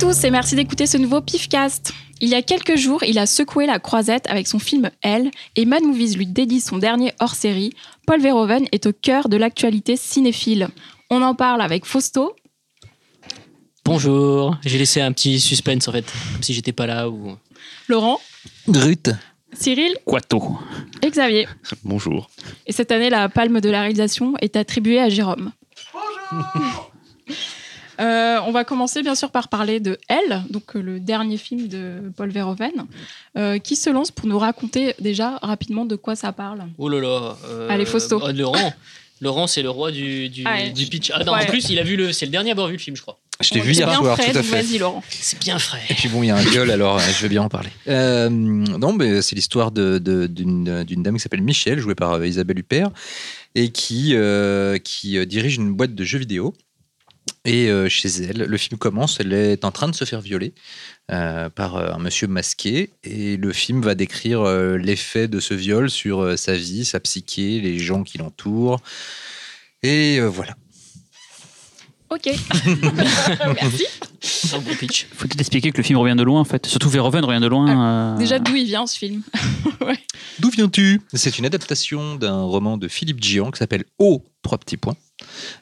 tous et merci d'écouter ce nouveau Pifcast. Il y a quelques jours, il a secoué la croisette avec son film Elle et Mad Movies lui dédie son dernier hors-série. Paul Verhoeven est au cœur de l'actualité cinéphile. On en parle avec Fausto. Bonjour, j'ai laissé un petit suspense en fait, comme si j'étais pas là ou. Laurent, Grut. Cyril Quato. et Xavier. Bonjour. Et cette année, la palme de la réalisation est attribuée à Jérôme. Euh, on va commencer bien sûr par parler de Elle, donc euh, le dernier film de Paul Verhoeven, euh, qui se lance pour nous raconter déjà rapidement de quoi ça parle. Oh là là. euh, Allez, Fausto. Laurent. Laurent, c'est le roi du, du, Ah pitch. Ah non, Ouais. en plus, il a vu le. C'est le dernier à avoir vu le film, je crois. Je l'ai On vu hier bien soir, frais, tout à donc fait. Vas-y Laurent. C'est bien frais. Et puis bon, il y a un viol, alors euh, je vais bien en parler. Euh, non, mais c'est l'histoire de- de- d'une d'une dame qui s'appelle Michel, jouée par euh, Isabelle Huppert, et qui, euh, qui dirige une boîte de jeux vidéo. Et euh, chez elle, le film commence, elle est en train de se faire violer euh, par euh, un monsieur masqué, et le film va décrire euh, l'effet de ce viol sur euh, sa vie, sa psyché, les gens qui l'entourent. Et euh, voilà. Ok. Merci. Un bon pitch. Faut peut-être expliquer que le film revient de loin en fait. Surtout Verhoeven revient de loin. euh, Déjà d'où il vient ce film D'où viens-tu? C'est une adaptation d'un roman de Philippe Gian qui s'appelle Au trois petits points.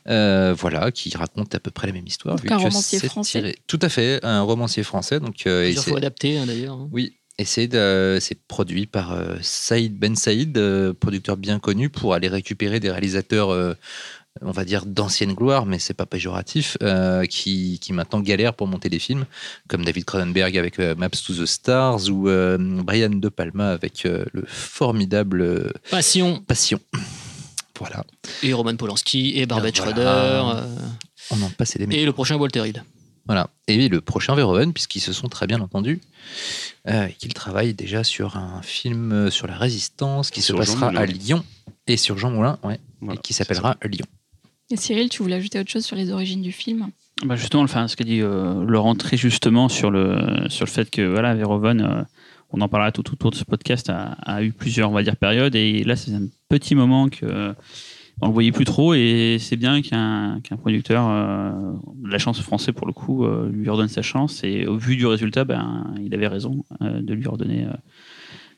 Euh, voilà, qui raconte à peu près la même histoire. Donc vu un que romancier c'est français. tiré- Tout à fait, un romancier français. Donc, euh, Plusieurs fois adapté hein, d'ailleurs. hein. oui, et c'est de- c'est produit par euh, Saïd Ben Saïd, euh, producteur bien connu, pour aller récupérer des réalisateurs, euh, on va dire d'ancienne gloire, mais c'est pas péjoratif, euh, qui, qui maintenant galèrent pour monter des films, comme David Cronenberg avec euh, Maps to the Stars ou euh, Brian De Palma avec euh, le formidable Passion. Passion. Voilà, Et Roman Polanski et Barbet Voilà. Schroeder. euh, on en passe des et le prochain Walter Hill. Voilà. Et le prochain Verhoeven, puisqu'ils se sont très bien entendus, euh, et qu'ils travaillent déjà sur un film euh, sur la résistance qui se Sur passera à Lyon et sur Jean Moulin, ouais, Voilà, et qui s'appellera Lyon. Et Cyril, tu voulais ajouter autre chose sur les origines du film? Bah, justement, enfin, ce qu'a dit euh, Laurent très justement sur le, sur le fait que voilà, Verhoeven, euh, on en parlera tout autour de ce podcast, a, a eu plusieurs on va dire, périodes. Et là, c'est un petit moment que euh, on le voyait plus trop. Et c'est bien qu'un qu'un producteur, euh, la chance français pour le coup, euh, lui redonne sa chance. Et au vu du résultat, ben, il avait raison de lui redonner.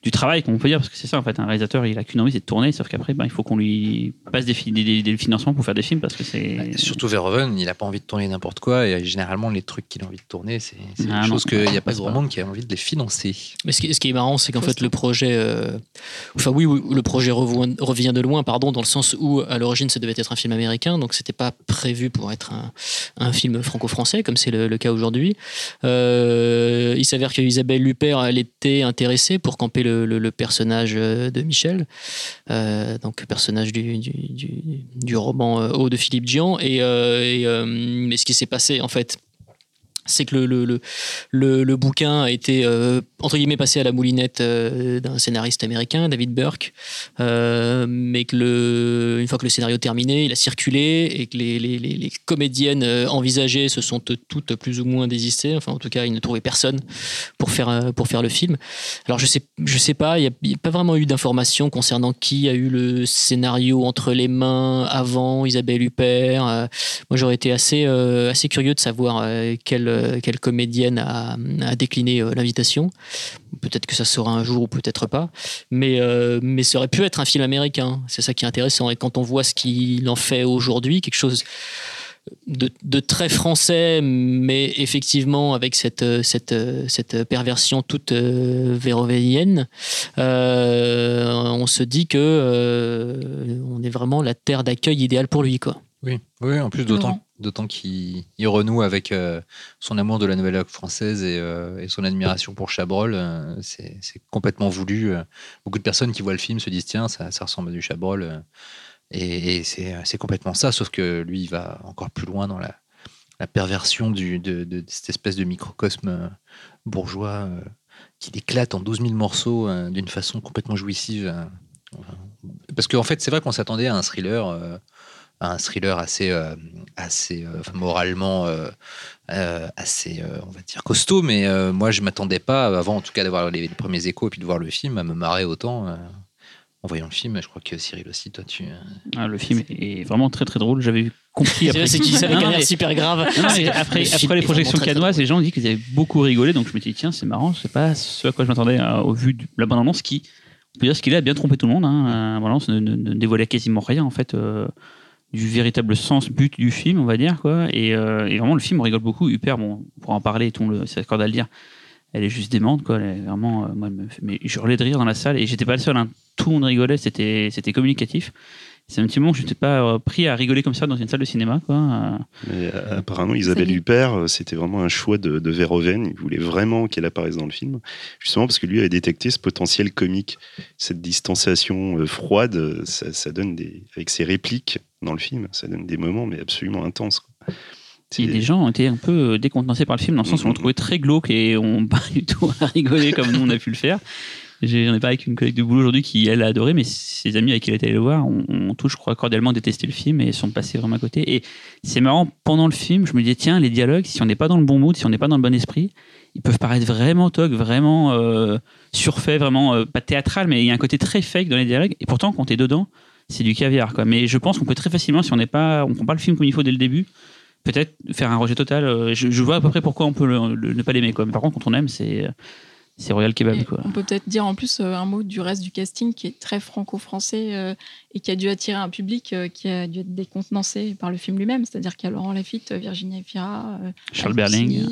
Euh, du travail, comme on peut dire, parce que c'est ça en fait, un réalisateur il a qu'une envie, c'est de tourner, sauf qu'après ben, il faut qu'on lui passe des, fi- des, des- des financements pour faire des films parce que c'est. Et Surtout Verhoeven, il n'a pas envie de tourner n'importe quoi, et généralement, les trucs qu'il a envie de tourner, c'est Ah des non. choses qu'il n'y a pas grand monde qui a envie de les financer. Mais ce qui, ce qui est marrant, c'est qu'en fait, le projet. euh, enfin, oui, oui, le projet revoit- revient de loin, pardon, dans le sens où, à l'origine, ça devait être un film américain, donc c'était pas prévu pour être un, un film franco-français, comme c'est le, le cas aujourd'hui. Euh, il s'avère que Isabelle Huppert, elle était intéressée pour camper le, le- personnage euh, de Michel, euh, donc personnage du, roman euh, Haut de Philippe Dian. Et, mais ce qui s'est passé, en fait, c'est que le, le, le, bouquin a été euh, entre guillemets passé à la moulinette euh, d'un scénariste américain, David Burke, euh, mais que le, une fois que le scénario terminé, il a circulé et que les, les, les, comédiennes envisagées se sont toutes plus ou moins désistées. Enfin, en tout cas, ils ne trouvaient personne pour faire, pour faire le film. Alors, je sais, je sais pas, il n'y a, pas vraiment eu d'informations concernant qui a eu le scénario entre les mains avant Isabelle Huppert. Moi, j'aurais été assez, assez curieux de savoir euh, quelle, euh, quelle comédienne a, a décliné euh, l'invitation. Peut-être que ça se saura un jour ou peut-être pas. Mais, euh, mais ça aurait pu être un film américain. C'est ça qui est intéressant. Et quand on voit ce qu'il en fait aujourd'hui, quelque chose de, de très français, mais effectivement avec cette, cette, cette perversion toute euh, vérovéienne, euh, on se dit que euh, on est vraiment la terre d'accueil idéale pour lui. Quoi. Oui, oui en plus, d'autant d'autant qu'il il renoue avec euh, son amour de la nouvelle langue française et, euh, et son admiration pour Chabrol. euh, c'est complètement voulu. Beaucoup de personnes qui voient le film se disent tiens, ça, ressemble à du Chabrol. et c'est complètement ça, sauf que lui, il va encore plus loin dans la, perversion de, cette espèce de microcosme bourgeois euh, qui éclate en 12 000 morceaux d'une façon complètement jouissive. Parce qu'en fait, c'est vrai qu'on s'attendait à un thriller. Un thriller assez, euh, assez euh, moralement euh, euh, assez, euh, on va dire, costaud. Mais euh, moi, je m'attendais pas, avant en tout cas d'avoir les, les premiers échos et puis de voir le film, à me marrer autant. euh. en voyant le film. Je crois que Cyril aussi, toi, tu. Ah, le film est vraiment très très drôle. J'avais compris C'est après. c'est mais- air super grave. Non, après, Le film après les projections canoises, les gens ont dit qu'ils avaient beaucoup rigolé, donc je me dis tiens c'est marrant, c'est pas ce à quoi je m'attendais euh, au vu de la bande annonce qui, on peut dire ce qu'il a bien trompé tout le monde. Hein. La bande annonce ne, ne- ne dévoilait quasiment rien en fait euh, du véritable sens but du film, on va dire quoi. Et, euh, et vraiment le film on rigole beaucoup. Huper, bon, pour en parler, tout le s'accorde à le dire. Elle est juste démente quoi. Elle est vraiment, euh, moi, elle me fait- mais je hurlais de rire dans la salle et j'étais pas le seul. hein. Tout le monde rigolait, c'était c'était communicatif. C'est un petit moment où je n'étais pas euh, pris à rigoler comme ça dans une salle de cinéma quoi. Mais, apparemment, Isabelle. Huppert, c'était vraiment un choix de, de Verhoeven. Il voulait vraiment qu'elle apparaisse dans le film, justement parce que lui avait détecté ce potentiel comique, cette distanciation froide. Ça, ça donne des, avec ses répliques dans le film, ça donne des moments mais absolument intenses. quoi. Et les gens ont été un peu euh, décontenancés par le film, dans le sens où on le trouvait très glauque et on pas du tout à rigoler comme nous on a pu le faire. J'en ai parlé avec une collègue de boulot aujourd'hui qui, elle, a adoré, mais ses amis avec qui elle était allée le voir ont, tous, je crois, cordialement détesté le film et sont passés vraiment à côté. Et c'est marrant, pendant le film, je me disais, tiens, les dialogues, si on n'est pas dans le bon mood, si on n'est pas dans le bon esprit, ils peuvent paraître vraiment toc, vraiment euh, surfaits, vraiment euh, pas théâtral, mais il y a un côté très fake dans les dialogues. Et pourtant, quand t'es dedans, c'est du caviar. Quoi. Mais je pense qu'on peut très facilement, si on n'est pas, on prend pas le film comme il faut dès le début, peut-être faire un rejet total. Euh, Je, je vois à peu près pourquoi on peut le- le- ne pas l'aimer. Quoi. Mais par contre, quand on aime, c'est c'est Royal Kebab. Quoi. On peut peut-être dire en plus euh, un mot du reste du casting qui est très franco-français euh, et qui a dû attirer un public euh, qui a dû être décontenancé par le film lui-même. C'est-à-dire qu'il y a Laurent Lafitte, Virginie Efira, euh, Charles Berling.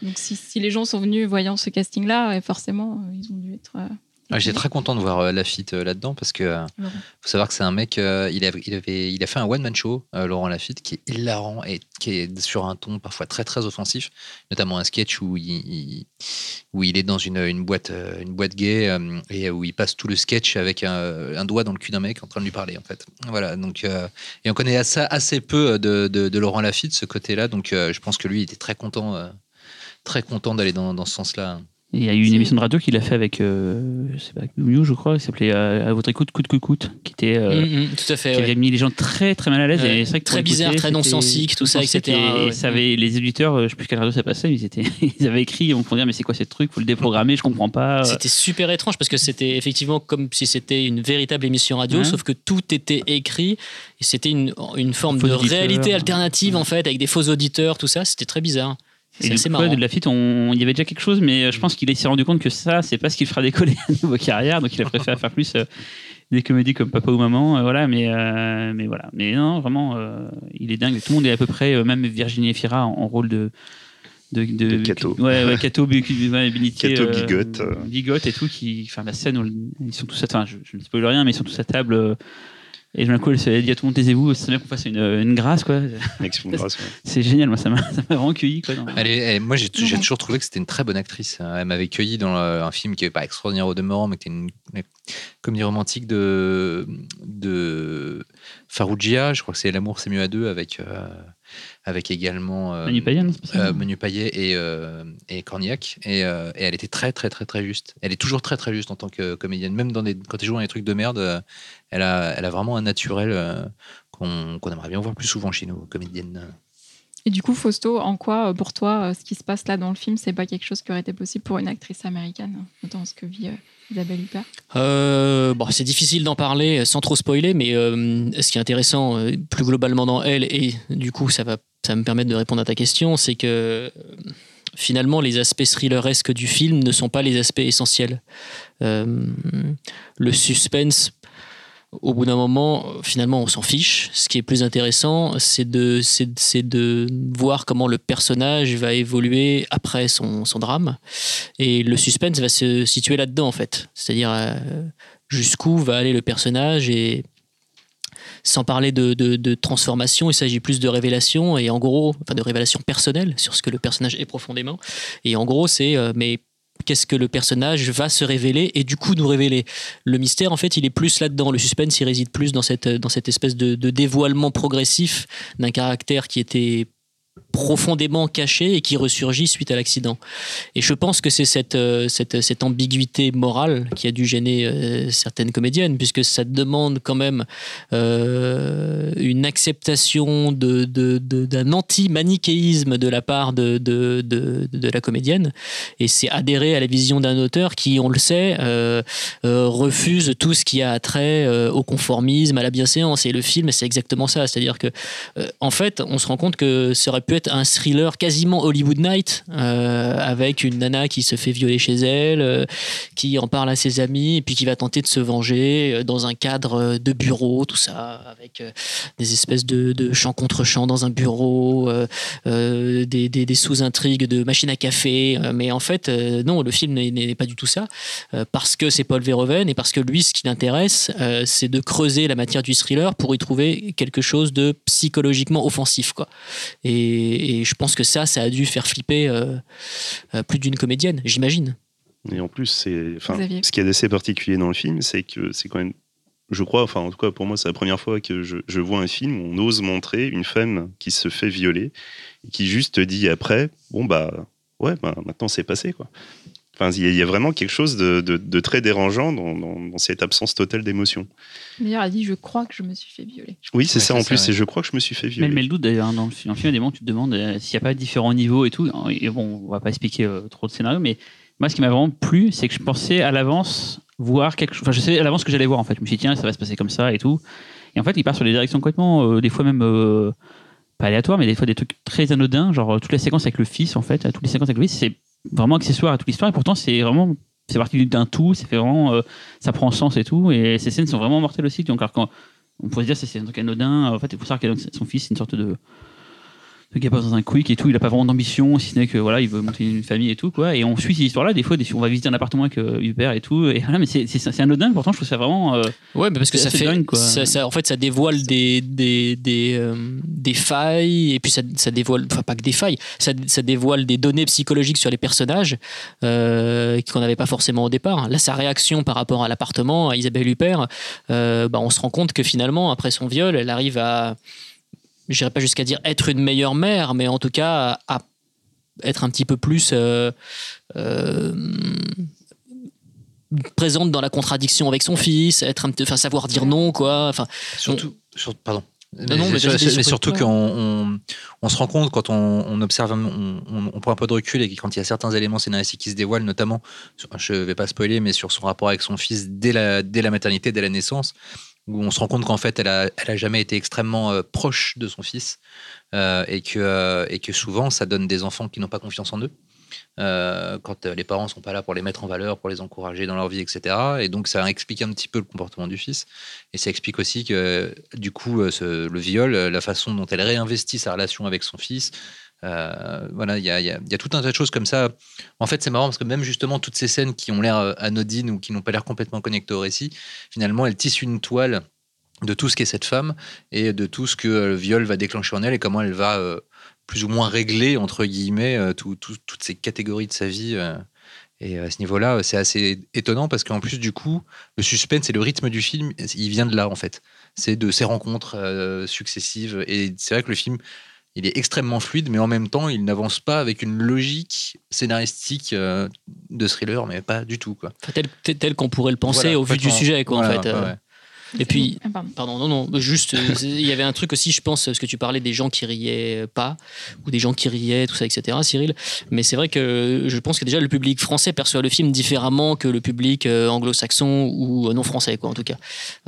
Donc si, si les gens sont venus voyant ce casting-là, forcément, ils ont dû être. Ah, J'étais étonnés. très content de voir euh, Lafitte euh, là-dedans parce que euh, Laurent. faut savoir que c'est un mec, il, a, il, avait, il a fait un one-man show, Laurent Lafitte, qui est hilarant et qui est sur un ton parfois très très offensif, notamment un sketch où il, il- où il est dans une, une, boîte, une boîte gay et où il passe tout le sketch avec un, un doigt dans le cul d'un mec en train de lui parler en fait. Voilà, donc, et on connaît assez, assez peu de, de, de Laurent Lafitte, ce côté-là, donc je pense que lui il était très content, très content d'aller dans, dans ce sens-là. Il y a eu une émission de radio qu'il a fait avec, euh, je sais pas, Miu, je crois, qui s'appelait euh, À votre écoute, coûte que coûte, qui était. euh, Mm, mm, tout à fait. qui ouais. avait mis les gens très très mal à l'aise Ouais. Très bizarre, très non-sensique, tout ça, etc., Et, ouais. ça avait, les éditeurs, euh, je sais plus quelle radio ça passait, ils, étaient, ils avaient écrit, on pouvait dire mais c'est quoi ce truc, faut le déprogrammer, je comprends pas. C'était super étrange parce que c'était effectivement comme si c'était une véritable émission radio, sauf que tout était écrit c'était une, une forme de réalité alternative en fait, avec des faux auditeurs, tout ça. C'était très bizarre. Et C'est du coup, marrant. de Lafitte, on... il y avait déjà quelque chose, mais euh, je pense qu'il s'est rendu compte que ça, c'est pas ce qu'il fera décoller à niveau carrière, donc il a préféré faire plus euh, des comédies comme Papa ou Maman, euh, voilà, mais, euh, mais voilà. Mais non, vraiment, euh, il est dingue. Tout le monde est à peu près, euh, même Virginie Efira en, en rôle de. De, De Cato. Ouais, ouais, Cato, ouais, bénitier, Cato, Bigote, euh. Bigote et tout, qui, enfin, la scène où ils sont tous à, enfin, je, je ne spoil rien, mais ils sont tous à table. euh, et d'un coup, elle se dit à tout le monde, taisez-vous, c'est bien qu'on fasse une, une grâce, quoi. C'est génial, moi, ça m'a ça m'a vraiment cueilli, quoi. dans- Elle est- elle- moi, j'ai toujours trouvé que c'était une très bonne actrice. Elle m'avait cueilli dans un film qui n'est pas extraordinaire au demeurant, mais qui était une, une comédie romantique de, de Farougia. Je crois que c'est L'amour, c'est mieux à deux, avec, euh, avec également euh, Manu Payet, euh, Manu Payet et, euh, et Cornillac. Et, euh, et elle était très, très, très, très juste. Elle est toujours très, très juste en tant que comédienne. Même dans des, quand elle joue dans des trucs de merde, elle a, elle a vraiment un naturel euh, qu'on qu'on aimerait bien voir plus souvent chez nous, comédiennes. Et du coup, Fausto, en quoi, pour toi, ce qui se passe là dans le film, c'est pas quelque chose qui aurait été possible pour une actrice américaine, notamment ce que vit euh, Isabelle Huppert Euh, c'est difficile d'en parler sans trop spoiler, mais euh, ce qui est intéressant euh, plus globalement dans elle, et du coup ça va, ça me permettre de répondre à ta question, c'est que finalement les aspects thrilleresques du film ne sont pas les aspects essentiels. Le suspense, au bout d'un moment, finalement on s'en fiche. Ce qui est plus intéressant, c'est de, c'est, de voir comment le personnage va évoluer après son, son drame. Et le suspense va se situer là-dedans, en fait. C'est-à-dire euh, jusqu'où va aller le personnage et sans parler de, de- de transformation, il s'agit plus de révélation et en gros, enfin de révélation personnelle sur ce que le personnage est profondément. Et en gros, c'est euh, mais qu'est-ce que le personnage va se révéler et du coup nous révéler. Le mystère, en fait, il est plus là-dedans. Le suspense, il réside plus dans cette, espèce de dévoilement progressif d'un caractère qui était profondément caché et qui ressurgit suite à l'accident. Et je pense que c'est cette, euh, cette, cette ambiguïté morale qui a dû gêner euh, certaines comédiennes, puisque ça demande quand même euh, une acceptation de, de- de- d'un anti-manichéisme de la part de, de, de, la comédienne. Et c'est adhérer à la vision d'un auteur qui, on le sait, euh, euh, refuse tout ce qui a trait euh, au conformisme, à la bienséance. Et le film, c'est exactement ça. C'est-à-dire que, euh, en fait, on se rend compte que ça aurait pu être un thriller quasiment Hollywood Night, euh, avec une nana qui se fait violer chez elle, euh, qui en parle à ses amis, et puis qui va tenter de se venger euh, dans un cadre de bureau, tout ça, avec des espèces de, de contre chants dans un bureau, des, des- sous-intrigues de machine à café. mais en fait, non, le film n'est- pas du tout ça, parce que c'est Paul Verhoeven et parce que lui, ce qui l'intéresse, c'est de creuser la matière du thriller pour y trouver quelque chose de psychologiquement offensif. Quoi. Et, et je pense que ça, ça a dû faire flipper euh, euh, plus d'une comédienne, j'imagine. Et en plus, c'est, enfin, ce qui est assez particulier dans le film, c'est que c'est quand même, je crois, enfin, en tout cas, pour moi, c'est la première fois que je, je vois un film où on ose montrer une femme qui se fait violer et qui juste dit après, bon, bah, ouais, bah, maintenant c'est passé, quoi. Enfin, il y, a- vraiment quelque chose de, de- de très dérangeant dans, dans- dans cette absence totale d'émotion. D'ailleurs, elle dit Je crois que je me suis fait violer. Oui, c'est Ouais, ça c'est en plus, et je crois que je me suis fait Mais violer. elle met le doute d'ailleurs hein, dans le film. Des moments où tu te demandes euh, s'il n'y a pas différents niveaux et tout. Et bon, on va pas expliquer euh, trop de scénario, mais moi, ce qui m'a vraiment plu, c'est que je pensais à l'avance voir quelque chose. Enfin, je savais à l'avance ce que j'allais voir en fait. Je me suis dit, tiens, ça va se passer comme ça et tout. Et en fait, il part sur des directions complètement, euh, des fois même euh, pas aléatoires, mais des fois des trucs très anodins. Genre toute la séquence avec le fils, en fait, toutes les séquences avec le fils, c'est vraiment accessoire à toute l'histoire. Et pourtant, c'est vraiment. C'est parti d'un tout, c'est vraiment, euh, ça prend sens et tout, et ces scènes sont vraiment mortelles aussi. Donc, alors, quand, on pourrait se dire c'est un truc anodin. En fait, il faut savoir que son fils, c'est une sorte de, de gars dans un quick et tout. Il n'a pas vraiment d'ambition, si ce n'est que voilà, il veut monter une famille et tout quoi. Et on suit ces histoires-là. Des fois, des- on va visiter un appartement avec euh, Hubert et tout. Et voilà, mais c'est c'est- c'est anodin. Pourtant, je trouve ça vraiment. euh, Ouais, mais parce que ça fait, dingue, quoi. ça- ça- en fait, ça dévoile des des des, euh, des failles et puis ça, ça dévoile, enfin pas que des failles, ça, ça dévoile des données psychologiques sur les personnages euh, qu'on n'avait pas forcément au départ. Là, sa réaction par rapport à l'appartement, à Isabelle Huppert, bah, on se rend compte que finalement, après son viol, elle arrive à, je dirais pas jusqu'à dire être une meilleure mère, mais en tout cas à, être un petit peu plus euh, euh, présente dans la contradiction avec son fils, être un petit- enfin savoir dire non quoi. Enfin Surtout, sur- pardon. Non, non, mais Sur- surtout qu'on on, on se rend compte quand on, on observe, on, prend un peu de recul et quand il y a certains éléments scénaristiques qui se dévoilent, notamment, sur- je vais pas spoiler, mais sur son rapport avec son fils dès la, dès la maternité, dès la naissance, où on se rend compte qu'en fait, elle a, jamais été extrêmement euh, proche de son fils euh, et, que, euh, et que souvent, ça donne des enfants qui n'ont pas confiance en eux. quand les parents sont pas là pour les mettre en valeur, pour les encourager dans leur vie, etc. Et donc ça explique un petit peu le comportement du fils. Et ça explique aussi que du coup le viol, la façon dont elle réinvestit sa relation avec son fils, euh, voilà, il y a, tout un tas de choses comme ça. En fait, c'est marrant parce que même justement toutes ces scènes qui ont l'air euh, anodines ou qui n'ont pas l'air complètement connectées au récit, finalement, elles tissent une toile de tout ce qu'est cette femme et de tout ce que euh, le viol va déclencher en elle et comment elle va plus ou moins régler, entre guillemets, tout- tout- toutes ces catégories de sa vie. Et à ce niveau-là, c'est assez étonnant parce qu'en plus, du coup, le suspense et le rythme du film, il vient de là, en fait. C'est de ces rencontres successives. Et c'est vrai que le film, il est extrêmement fluide, mais en même temps, il n'avance pas avec une logique scénaristique euh, de thriller, mais pas du tout. Quoi. Tel, qu'on pourrait le penser Voilà, au vu du sujet, quoi, en fait. ouais, euh. ouais. Et puis, Ah, pardon. pardon, non, non, juste, euh, il y avait un truc aussi, je pense, parce que tu parlais des gens qui riaient pas, ou des gens qui riaient, tout ça, etc., Cyril. Mais c'est vrai que je pense que déjà le public français perçoit le film différemment que le public euh, anglo-saxon ou euh, non français, quoi, en tout cas.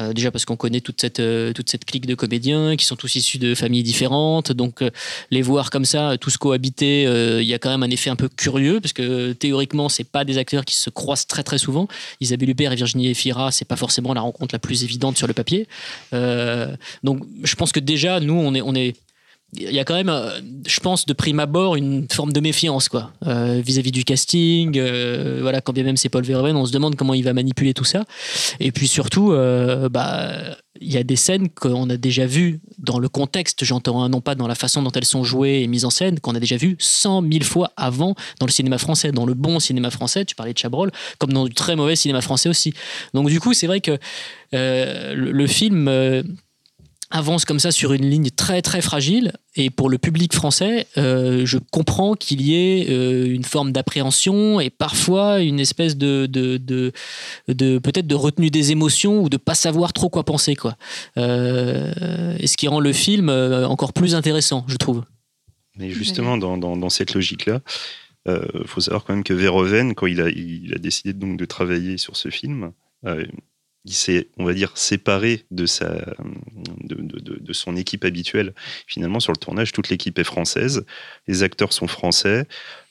Euh, déjà parce qu'on connaît toute cette, toute cette clique de comédiens qui sont tous issus de familles différentes, donc les voir comme ça, tous cohabiter, euh, il y a quand même un effet un peu curieux, parce que théoriquement, c'est pas des acteurs qui se croisent très très souvent. Isabelle Huppert et Virginie Efira, c'est pas forcément la rencontre la plus évidente sur le papier. Euh, donc, je pense que déjà, nous, on est, on est, il y a quand même, euh, je pense, de prime abord, une forme de méfiance, quoi, euh, vis-à-vis du casting. voilà, quand bien même c'est Paul Verhoeven, on se demande comment il va manipuler tout ça. Et puis surtout, bah, il y a des scènes qu'on a déjà vues dans le contexte, j'entends, non pas dans la façon dont elles sont jouées et mises en scène, qu'on a déjà vues cent mille fois avant dans le cinéma français, dans le bon cinéma français, tu parlais de Chabrol, comme dans du très mauvais cinéma français aussi. Donc du coup, c'est vrai que euh, le, le film... euh, avance comme ça sur une ligne très très fragile. Et pour le public français, euh, je comprends qu'il y ait euh, une forme d'appréhension et parfois une espèce de, de, de, peut-être de retenue des émotions ou de pas savoir trop quoi penser. Quoi. Euh, et ce qui rend le film encore plus intéressant, je trouve. Mais justement, dans, dans, cette logique-là, il faut savoir quand même que Verhoeven, quand il a, il a décidé donc de travailler sur ce film, il s'est, on va dire, séparé de, sa, de, de- son équipe habituelle. Finalement, sur le tournage, toute l'équipe est française, les acteurs sont français.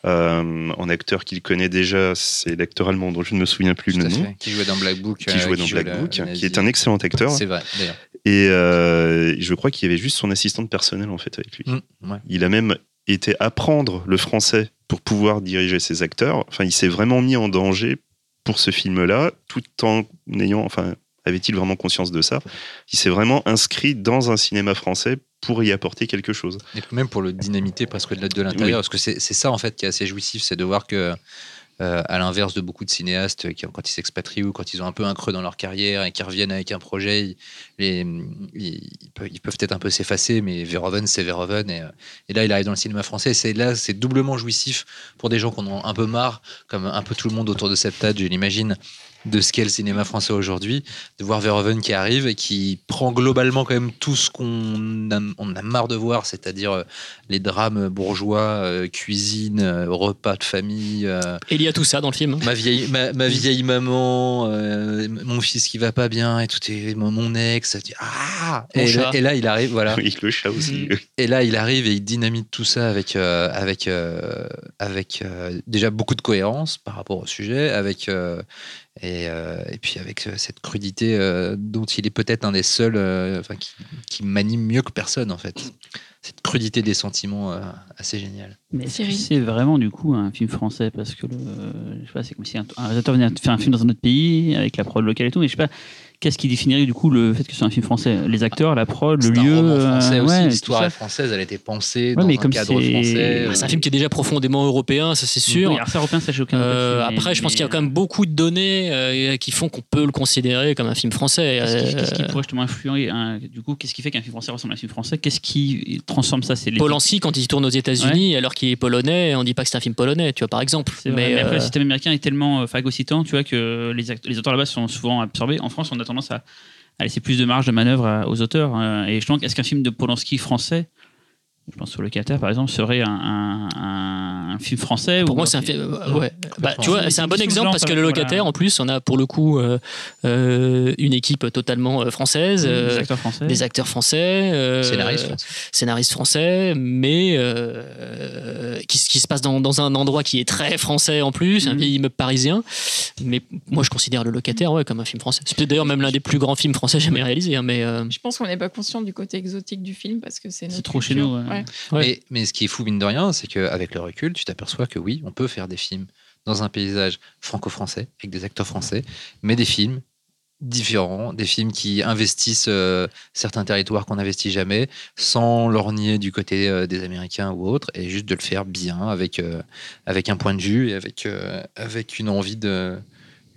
Euh, un acteur qu'il connaît déjà, c'est l'acteur allemand dont je ne me souviens plus Tout le nom, fait. Qui jouait dans Black Book. qui euh, jouait dans Black la- Book, qui est un excellent acteur. C'est vrai, d'ailleurs. Et euh, je crois qu'il y avait juste son assistante personnelle en fait avec lui. Ouais. Il a même été apprendre le français pour pouvoir diriger ses acteurs. Enfin, il s'est vraiment mis en danger pour ce film-là, tout en ayant, enfin, avait-il vraiment conscience de ça Il s'est vraiment inscrit dans un cinéma français pour y apporter quelque chose. Et même pour le dynamiter presque de l'intérieur, Oui. parce que c'est c'est ça en fait qui est assez jouissif, c'est de voir que, euh, à l'inverse de beaucoup de cinéastes qui, quand ils s'expatrient ou quand ils ont un peu un creux dans leur carrière et qui reviennent avec un projet, ils, peuvent, peut-être un peu s'effacer, mais Verhoeven, c'est Verhoeven. Et, euh, et là, il arrive dans le cinéma français. C'est là, c'est doublement jouissif pour des gens qui en ont un peu marre, comme un peu tout le monde autour de cette table, je l'imagine, de ce qu'est le cinéma français aujourd'hui, de voir Verhoeven qui arrive et qui prend globalement quand même tout ce qu'on a, on a marre de voir, c'est-à-dire euh, les drames bourgeois, euh, cuisine, euh, repas de famille, euh, Et il y a tout ça dans le film. ma, vieille, ma, ma vieille maman, euh, mon fils qui va pas bien, et tout est mon, mon ex. Ah Mon et, chat. là, et là, il arrive, voilà. Oui, le chat aussi. Mhm. Et là, il arrive et il dynamite tout ça avec, euh, avec, euh, avec euh, déjà beaucoup de cohérence par rapport au sujet, avec, euh, et, euh, et puis avec euh, cette crudité euh, dont il est peut-être un des seuls euh, enfin, qui, qui manie mieux que personne, en fait. Cette crudité des sentiments euh, assez géniale. Mais c'est vraiment du coup un film français parce que le, je sais pas, c'est comme si un, un réalisateur venait faire un film dans un autre pays avec la prod locale et tout, mais je sais pas. Qu'est-ce qui définirait du coup le fait que ce soit un film français? Les acteurs, la prod, le C'est lieu euh, ouais, tout L'histoire française, elle a été pensée Ouais, dans mais un comme cadre c'est- français. Bah, c'est un film qui est déjà profondément européen, ça c'est sûr. Oui, alors ça européen, ça aucun Euh, après, mais- je pense qu'il y a quand même beaucoup de données euh, qui font qu'on peut le considérer comme un film français. Qu'est-ce qui, Euh, qui pourrait justement influer Du coup, qu'est-ce qui fait qu'un film français ressemble à un film français? Qu'est-ce qui transforme ça? C'est Polanski, quand il tourne aux États-Unis, alors qu'il est polonais, on dit pas que c'est un film polonais, tu vois, par exemple. C'est vrai, Mais, mais, après, euh, le système américain est tellement phagocytant, tu vois, que les, les auteurs là-bas sont souvent absorbés. En France, on a tendance à, laisser plus de marge de manœuvre à- aux auteurs. euh, et je pense est-ce qu'un film de Polanski français, je pense sur le Qatar par exemple, serait un, un- un- un film français pour ou- moi, c'est un film. ouais. Bah, tu vois, C'est un bon exemple parce que le voilà. locataire, en plus, on a pour le coup euh, euh, une équipe totalement euh, française. des acteurs français. des acteurs français, euh, Scénariste français. scénaristes français, mais euh, qui, qui se passe dans, dans un endroit qui est très français en plus, un Mhm. vieil immeuble parisien. Mais moi, je considère Le Locataire ouais, comme un film français. C'est peut-être d'ailleurs même l'un des plus grands films français jamais réalisés. hein, mais euh, Je pense qu'on n'est pas conscient du côté exotique du film parce que c'est trop chez culture. nous, ouais. Ouais. Mais, mais ce qui est fou, mine de rien, c'est qu'avec le recul, tu t'aperçois que oui, on peut faire des films dans un paysage franco-français, avec des acteurs français, mais des films différents, des films qui investissent euh, certains territoires qu'on n'investit jamais, sans lorgner du côté euh, des Américains ou autres, et juste de le faire bien, avec, euh, avec un point de vue et avec, euh, avec une envie de...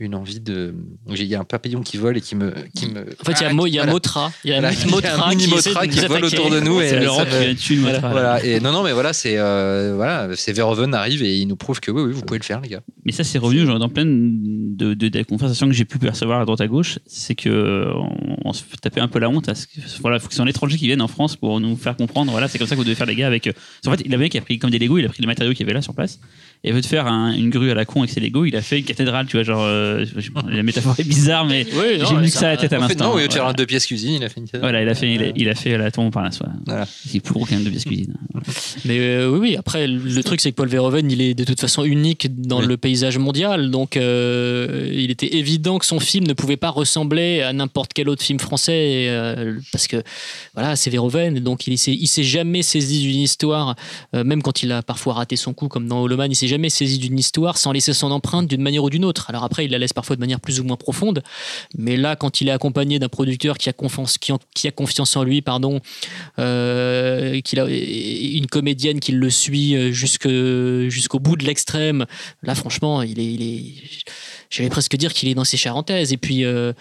Une envie de. Il y a un papillon qui vole et qui me. Qui me... en fait, il y a, Mo- il y a Voilà. Motra. Il y a Voilà. un un Motra mini qui, Motra qui vole autour de nous et C'est Laurent qui vient dessus, moi, Voilà. Et non, non, mais voilà, c'est euh, voilà, c'est Verhoeven arrive et il nous prouve que oui, oui, vous pouvez le faire, les gars. Mais ça, c'est revenu genre, dans plein de, de, de conversations que j'ai pu percevoir à droite à gauche. C'est que on, on se fait taper un peu la honte. À ce que, voilà, faut que ce soit un étranger qui vienne en France pour nous faire comprendre. Voilà, c'est comme ça que vous devez faire les gars avec. euh, En fait, il avait qui a pris comme des Lego, il a pris les matériaux qu'il y avait là sur place. Et lieu de faire un- une grue à la con avec ses Lego, il a fait une cathédrale. Tu vois, genre, euh, la métaphore est bizarre, mais Oui, j'ai mis que ça à la tête à l'instant. non, de faire Voilà. un deux pièces cuisine, il a fait une Voilà, il a fait, il a, il a fait la tombe par la soie. Voilà. C'est plus gros qu'un de pièces cuisine. Mais euh, oui, oui, après, le truc, c'est que Paul Verhoeven, il est de toute façon unique dans Oui. le paysage mondial. Donc, euh, il était évident que son film ne pouvait pas ressembler à n'importe quel autre film français. euh, parce que, voilà, c'est Verhoeven. Donc, il s'est, il s'est jamais saisi d'une histoire, euh, même quand il a parfois raté son coup, comme dans Holoman, il s'est jamais saisi d'une histoire sans laisser son empreinte d'une manière ou d'une autre. Alors, après, il la laisse parfois de manière plus ou moins profonde. Mais là, quand il est accompagné d'un producteur qui a confiance, qui, en- a confiance en lui, pardon, euh, qu'il a une comédienne qui le suit euh, jusque- jusqu'au bout de l'extrême. Là, franchement, il est, j'allais presque dire qu'il est dans ses charentaises. Et puis, euh,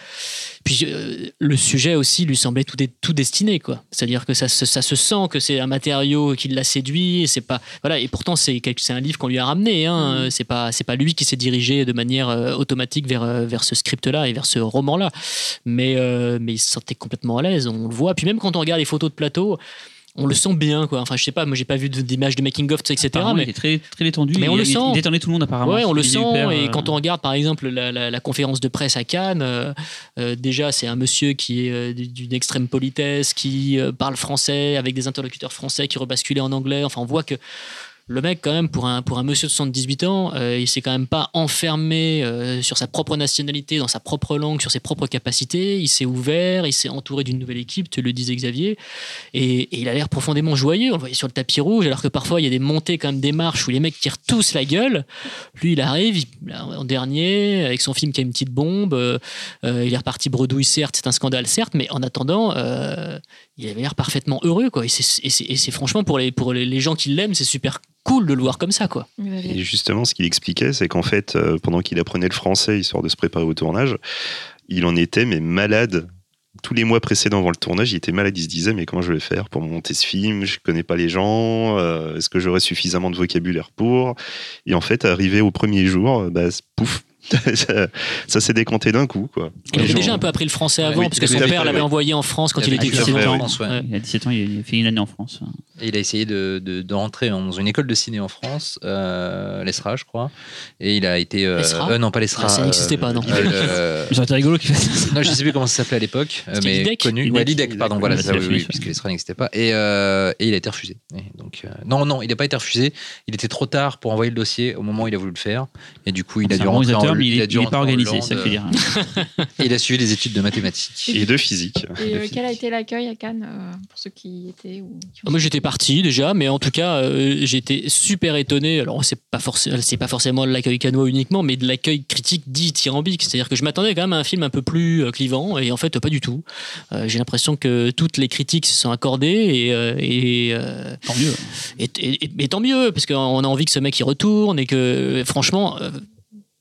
puis euh, le sujet aussi lui semblait tout, dé- tout destiné, quoi. C'est-à-dire que ça, se- ça se sent que c'est un matériau qui l'a séduit. Et c'est pas, voilà. Et pourtant, c'est un livre qu'on lui a ramené. Hein. C'est pas, c'est pas lui qui s'est dirigé de manière automatique vers, vers ce script-là et vers ce roman-là. Mais, euh, mais il se sentait complètement à l'aise. On le voit. Puis même quand on regarde les photos de plateau. On le sent bien, quoi. Enfin, je sais pas, moi j'ai pas vu d'image de making-of, etc. Apparemment, mais il était très, très détendu. Mais on il, le sent. Il détendait tout le monde apparemment. Ouais, on le est sent. hyper, et euh, quand on regarde, par exemple, la, la- la conférence de presse à Cannes, euh, euh, déjà, c'est un monsieur qui est d'une extrême politesse, qui parle français avec des interlocuteurs français qui rebasculaient en anglais. Enfin, on voit que le mec, quand même, pour un, pour un monsieur de 78 ans, euh, il s'est quand même pas enfermé euh, sur sa propre nationalité, dans sa propre langue, sur ses propres capacités. Il s'est ouvert, il s'est entouré d'une nouvelle équipe, te le disait Xavier. Et, il a l'air profondément joyeux. On le voyait sur le tapis rouge, alors que parfois, il y a des montées, quand même, des marches où les mecs tirent tous la gueule. Lui, il arrive en dernier, avec son film qui a une petite bombe. euh, euh, il est reparti bredouille, certes, c'est un scandale, certes, mais en attendant, il avait l'air parfaitement heureux. Quoi. Et c'est- franchement, pour les, pour les gens qui l'aiment, c'est super cool de le voir comme ça. Quoi. Et justement, ce qu'il expliquait, c'est qu'en fait, euh, pendant qu'il apprenait le français, histoire de se préparer au tournage, il en était mais malade. Tous les mois précédents avant le tournage, il était malade. Il se disait mais comment je vais faire pour monter ce film? Je connais pas les gens. euh, Est-ce que j'aurai suffisamment de vocabulaire pour? Et en fait, arrivé au premier jour, euh, bah, pouf, ça, s'est décanté d'un coup quoi. Il avait déjà un peu appris le français avant, Oui, parce que son père l'avait ouais. envoyé en France quand Il était tout à fait, 17 ans. France, ouais. Il a 17 ans, il a fait une année en France. Et il a essayé de, de, de rentrer dans une école de ciné en France, euh, l'ESRA, je crois. Et il a été. euh, L'ESRA euh, Non, pas l'ESRA. Ah, ça n'existait pas, non. euh, Ça aurait été rigolo qu'il fasse ça. non, je sais plus comment ça s'appelait à l'époque, euh, mais l'IDEC connu. l'IDEC. Ouais, l'IDEC, pardon, l'IDEC, voilà, ça, oui, oui, puisque l'ESRA n'existait pas. Et, euh, et il a été refusé. Et donc, euh, non, non, il n'a pas été refusé. Il était trop tard pour envoyer le dossier au moment où il a voulu le faire. Et du coup, il a dû rentrer en mais il il a est, dû il est rentrer pas organisé, ça faut dire. Et il a suivi des études de mathématiques. Et de physique. Et euh, quel a été l'accueil à Cannes euh, pour ceux qui y étaient ou qui ont- Ah, Moi j'étais parti déjà, mais en tout cas euh, j'étais super étonné. Alors c'est pas c'est pas forcément de l'accueil canois uniquement, mais de l'accueil critique dit tyrambique. C'est-à-dire que je m'attendais quand même à un film un peu plus euh, clivant, et en fait pas du tout. Euh, J'ai l'impression que toutes les critiques se sont accordées et, euh, et, euh, Tant mieux. et, et- tant mieux parce qu'on a envie que ce mec y retourne et que franchement euh,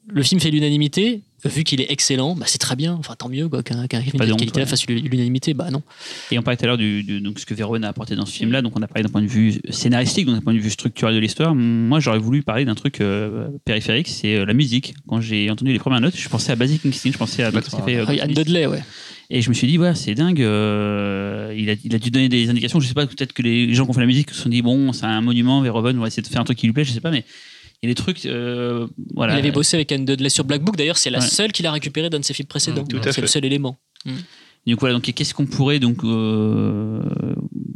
le film fait l'unanimité. Vu qu'il est excellent, bah, c'est très bien. Enfin, tant mieux quoi, qu'un qu'un film Pas de de qualité ouais. fasse l'unanimité. Bah non. Et on parlait tout à l'heure du, donc ce que Verhoeven a apporté dans ce film-là. Donc on a parlé d'un point de vue scénaristique, donc d'un point de vue structurel de l'histoire. Moi, j'aurais voulu parler d'un truc euh, périphérique, c'est euh, la musique. Quand j'ai entendu les premières notes, je pensais à Basic Instinct, je pensais à euh, Ah oui, Anne Dudley, ouais. Et je me suis dit, ouais, c'est dingue. euh, il, a, il a dû donner des indications. Je sais pas, peut-être que les gens qui ont fait la musique se sont dit, bon, c'est un monument, Verhoeven, on va essayer de faire un truc qui lui plaît, je sais pas, mais il y a des trucs. euh, voilà. Il avait bossé avec Anne Dudley sur Black Book. D'ailleurs, c'est la Ouais. seule qu'il a récupérée d'un de ses films précédents. À C'est le seul élément. Donc voilà, donc qu'est-ce qu'on pourrait donc euh,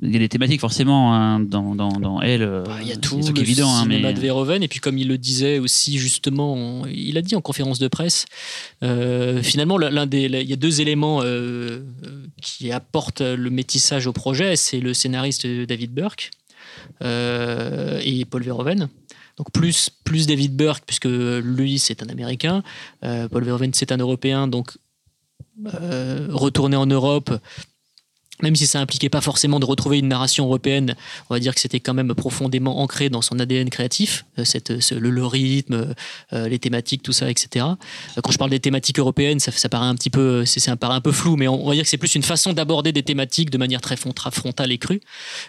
il y a des thématiques forcément hein, dans, dans, dans elle. euh, Bah, Il y a tout le évidents, hein, cinéma mais de Verhoeven et puis comme il le disait aussi justement, en- il a dit en conférence de presse, euh, finalement l'un des, il y a deux éléments euh, qui apportent le métissage au projet, c'est le scénariste David Burke et Paul Verhoeven. Donc plus, plus David Burke, puisque lui c'est un Américain, euh, Paul Verhoeven c'est un Européen, donc euh, retourner en Europe, même si ça impliquait pas forcément de retrouver une narration européenne, on va dire que c'était quand même profondément ancré dans son ADN créatif, euh, ce- le, le rythme, euh, les thématiques, tout ça, etc. Euh, Quand je parle des thématiques européennes, ça, paraît un petit peu, un peu flou, mais on, va dire que c'est plus une façon d'aborder des thématiques de manière très fronta- frontale et crue.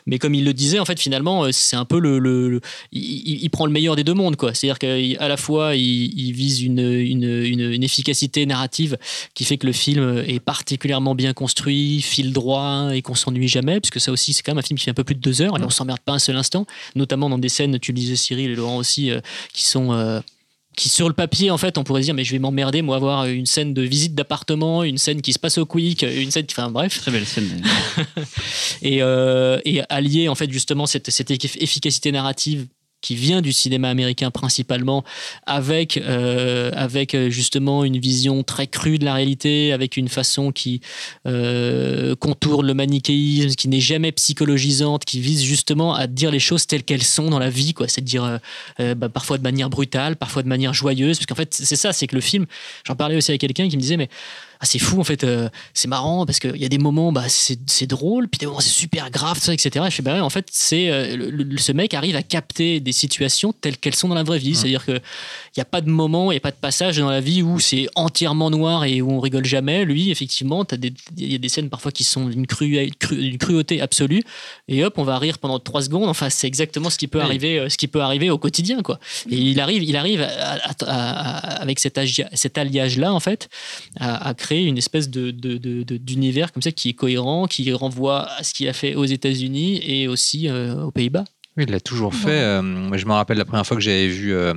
Mais comme il le disait, en fait, finalement, euh, c'est un peu le, il, prend le meilleur des deux mondes, quoi. C'est-à-dire qu'à la fois, il, vise une- une efficacité narrative qui fait que le film est particulièrement bien construit, fil droit et qu'on s'ennuie jamais, puisque ça aussi, c'est quand même un film qui fait un peu plus de deux heures et on s'emmerde pas un seul instant, notamment dans des scènes, tu le disais Cyril et Laurent aussi, euh, qui sont. euh, qui sur le papier en fait on pourrait dire mais je vais m'emmerder moi avoir une scène de visite d'appartement une scène qui se passe au quick une scène qui enfin bref très belle scène. et, euh, et allier en fait justement cette, cette eff- efficacité narrative qui vient du cinéma américain principalement, avec, euh, avec euh, justement une vision très crue de la réalité, avec une façon qui euh, contourne le manichéisme, qui n'est jamais psychologisante, qui vise justement à dire les choses telles qu'elles sont dans la vie, quoi. C'est-à-dire bah, parfois de manière brutale, parfois de manière joyeuse, parce qu'en fait c'est ça, c'est que le film, j'en parlais aussi avec quelqu'un qui me disait mais ah, c'est fou en fait, euh, c'est marrant parce qu'il y a des moments, bah, c'est drôle, puis des moments c'est super grave, tout ça, etc. Je fais bah ouais, en fait, c'est euh, ce mec arrive à capter des situations telles qu'elles sont dans la vraie vie, c'est-à-dire que il y a pas de moment, il y a pas de passage dans la vie où c'est entièrement noir et où on rigole jamais. Lui, effectivement, il y a des scènes parfois qui sont d'une cru, cru- cruauté absolue, et hop, on va rire pendant trois secondes. Enfin, c'est exactement ce qui peut Oui. arriver, euh, ce qui peut arriver au quotidien, quoi. Et il arrive, il arrive à- à- à- à- avec cet, cet alliage-là, en fait, à, à créer une espèce de, de- de- de- d'univers comme ça qui est cohérent, qui renvoie à ce qu'il a fait aux États-Unis et aussi euh, aux Pays-Bas. Oui, il l'a toujours fait. Euh, moi, je me rappelle la première fois que j'avais vu euh,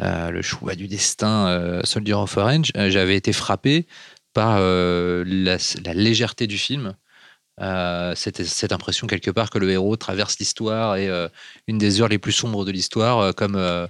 euh, le choix du destin, euh, Soldier of Orange, euh, j'avais été frappé par euh, la, la légèreté du film. Euh, cette, cette impression quelque part que le héros traverse l'histoire et euh, une des heures les plus sombres de l'histoire euh, comme euh,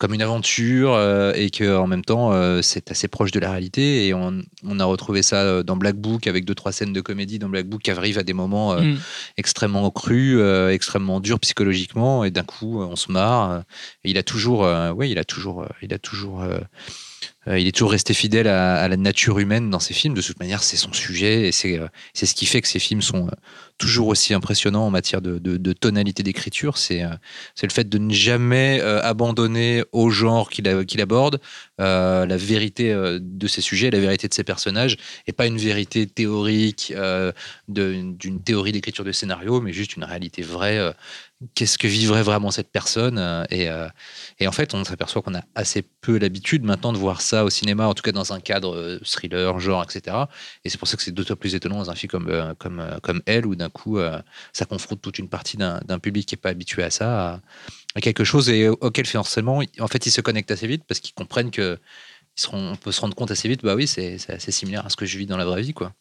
comme une aventure euh, et que en même temps euh, c'est assez proche de la réalité et on, on a retrouvé ça euh, dans Black Book avec deux trois scènes de comédie dans Black Book qui arrivent à des moments euh, Mm. extrêmement cru, euh, extrêmement dur psychologiquement, et d'un coup, on se marre. et il a toujours, ouais, il a toujours, il a toujours, il est toujours resté fidèle à, la nature humaine dans ses films. De toute manière, c'est son sujet, et c'est, euh, ce qui fait que ses films sont euh, toujours aussi impressionnants en matière de, de- tonalité d'écriture. C'est, euh, le fait de ne jamais euh, abandonner au genre qu'il, aborde euh, la vérité euh, de ses sujets, la vérité de ses personnages, et pas une vérité théorique euh, d'une théorie d'écriture de scénario, mais juste une réalité vraie. Qu'est-ce que vivrait vraiment cette personne euh, et, euh, et en fait, on s'aperçoit qu'on a assez peu l'habitude maintenant de voir ça au cinéma, en tout cas dans un cadre euh, thriller, genre, etc. Et c'est pour ça que c'est d'autant plus étonnant dans un film comme, comme, comme Elle, où d'un coup, ça confronte toute une partie d'un public qui n'est pas habitué à ça, à, quelque chose et auquel forcément, en fait, ils se connectent assez vite parce qu'ils comprennent que ils seront, on peut se rendre compte assez vite, bah oui, c'est c'est assez similaire à ce que je vis dans la vraie vie, quoi.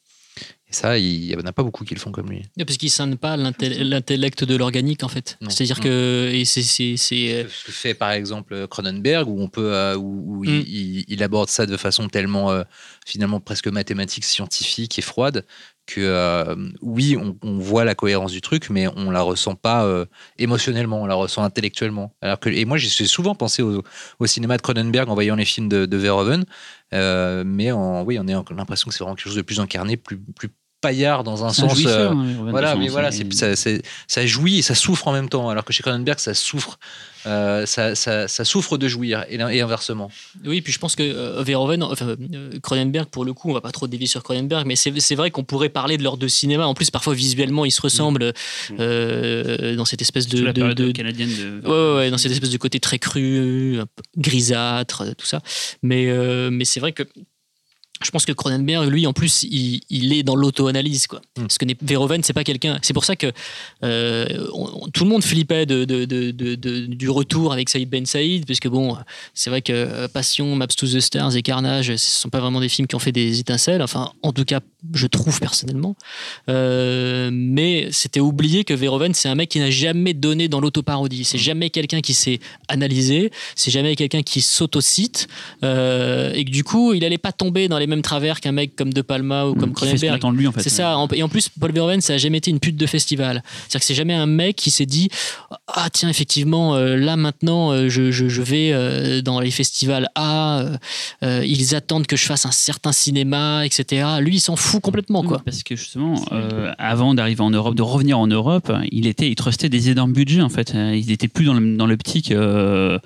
Et ça, il n'y en a pas beaucoup qui le font comme lui. Parce qu'il scinde pas l'intel- l'intellect de l'organique, en fait. C'est-à-dire Non. que et c'est, c'est, c'est, euh, ce que fait par exemple Cronenberg où on peut euh, où, où Mm. il, il- il aborde ça de façon tellement euh, finalement presque mathématique scientifique et froide que euh, oui on, voit la cohérence du truc mais on la ressent pas euh, émotionnellement on la ressent intellectuellement. Alors que et moi j'ai souvent pensé au, cinéma de Cronenberg en voyant les films de, Verhoeven euh, mais oui on a l'impression que c'est vraiment quelque chose de plus incarné plus plus paillard dans un sens euh, hein, voilà, de mais voilà, c'est- c'est, ça, c'est- ça jouit et ça souffre en même temps. Alors que chez Cronenberg, ça souffre, euh, ça, ça, ça souffre de jouir et, inversement. Oui, puis je pense que euh, Verhoeven, enfin euh, Cronenberg, pour le coup, on va pas trop dévier sur Cronenberg, mais c'est c'est vrai qu'on pourrait parler de leurs deux cinémas. En plus, parfois visuellement, ils se ressemblent euh, dans cette espèce de, de- période de- canadienne de. Ouais, ouais, ouais, dans cette espèce de côté très cru, un peu grisâtre, tout ça. Mais, euh, mais c'est vrai que je pense que Cronenberg, lui, en plus, il, il est dans l'auto-analyse, quoi. Mm. Parce que n'est- Verhoeven, c'est pas quelqu'un. C'est pour ça que euh, on- tout le monde flippait de, de- de- du retour avec Saïd Ben Saïd, puisque bon, c'est vrai que euh, Passion, Maps to the Stars et Carnage, ce sont pas vraiment des films qui ont fait des étincelles. Enfin, en tout cas, je trouve personnellement. Euh, mais c'était oublié que Verhoeven, c'est un mec qui n'a jamais donné dans l'autoparodie. C'est jamais quelqu'un qui s'est analysé. C'est jamais quelqu'un qui s'autocite. Euh, et que du coup, il allait pas tomber dans les mêmes travers qu'un mec comme De Palma ou comme qu'on Cronenberg. lui en fait. C'est ça. Et en plus, Paul Verhoeven, ça a jamais été une pute de festival. C'est-à-dire que c'est jamais un mec qui s'est dit Ah, tiens, effectivement, euh, là maintenant, euh, je, je- je vais dans les festivals A, ils attendent que je fasse un certain cinéma, etc. Lui, il s'en fout complètement, quoi. Parce que justement, euh, avant d'arriver en Europe, de revenir en Europe, il était, il trustait des énormes budgets en fait. Euh, Il n'était plus dans l'optique. euh,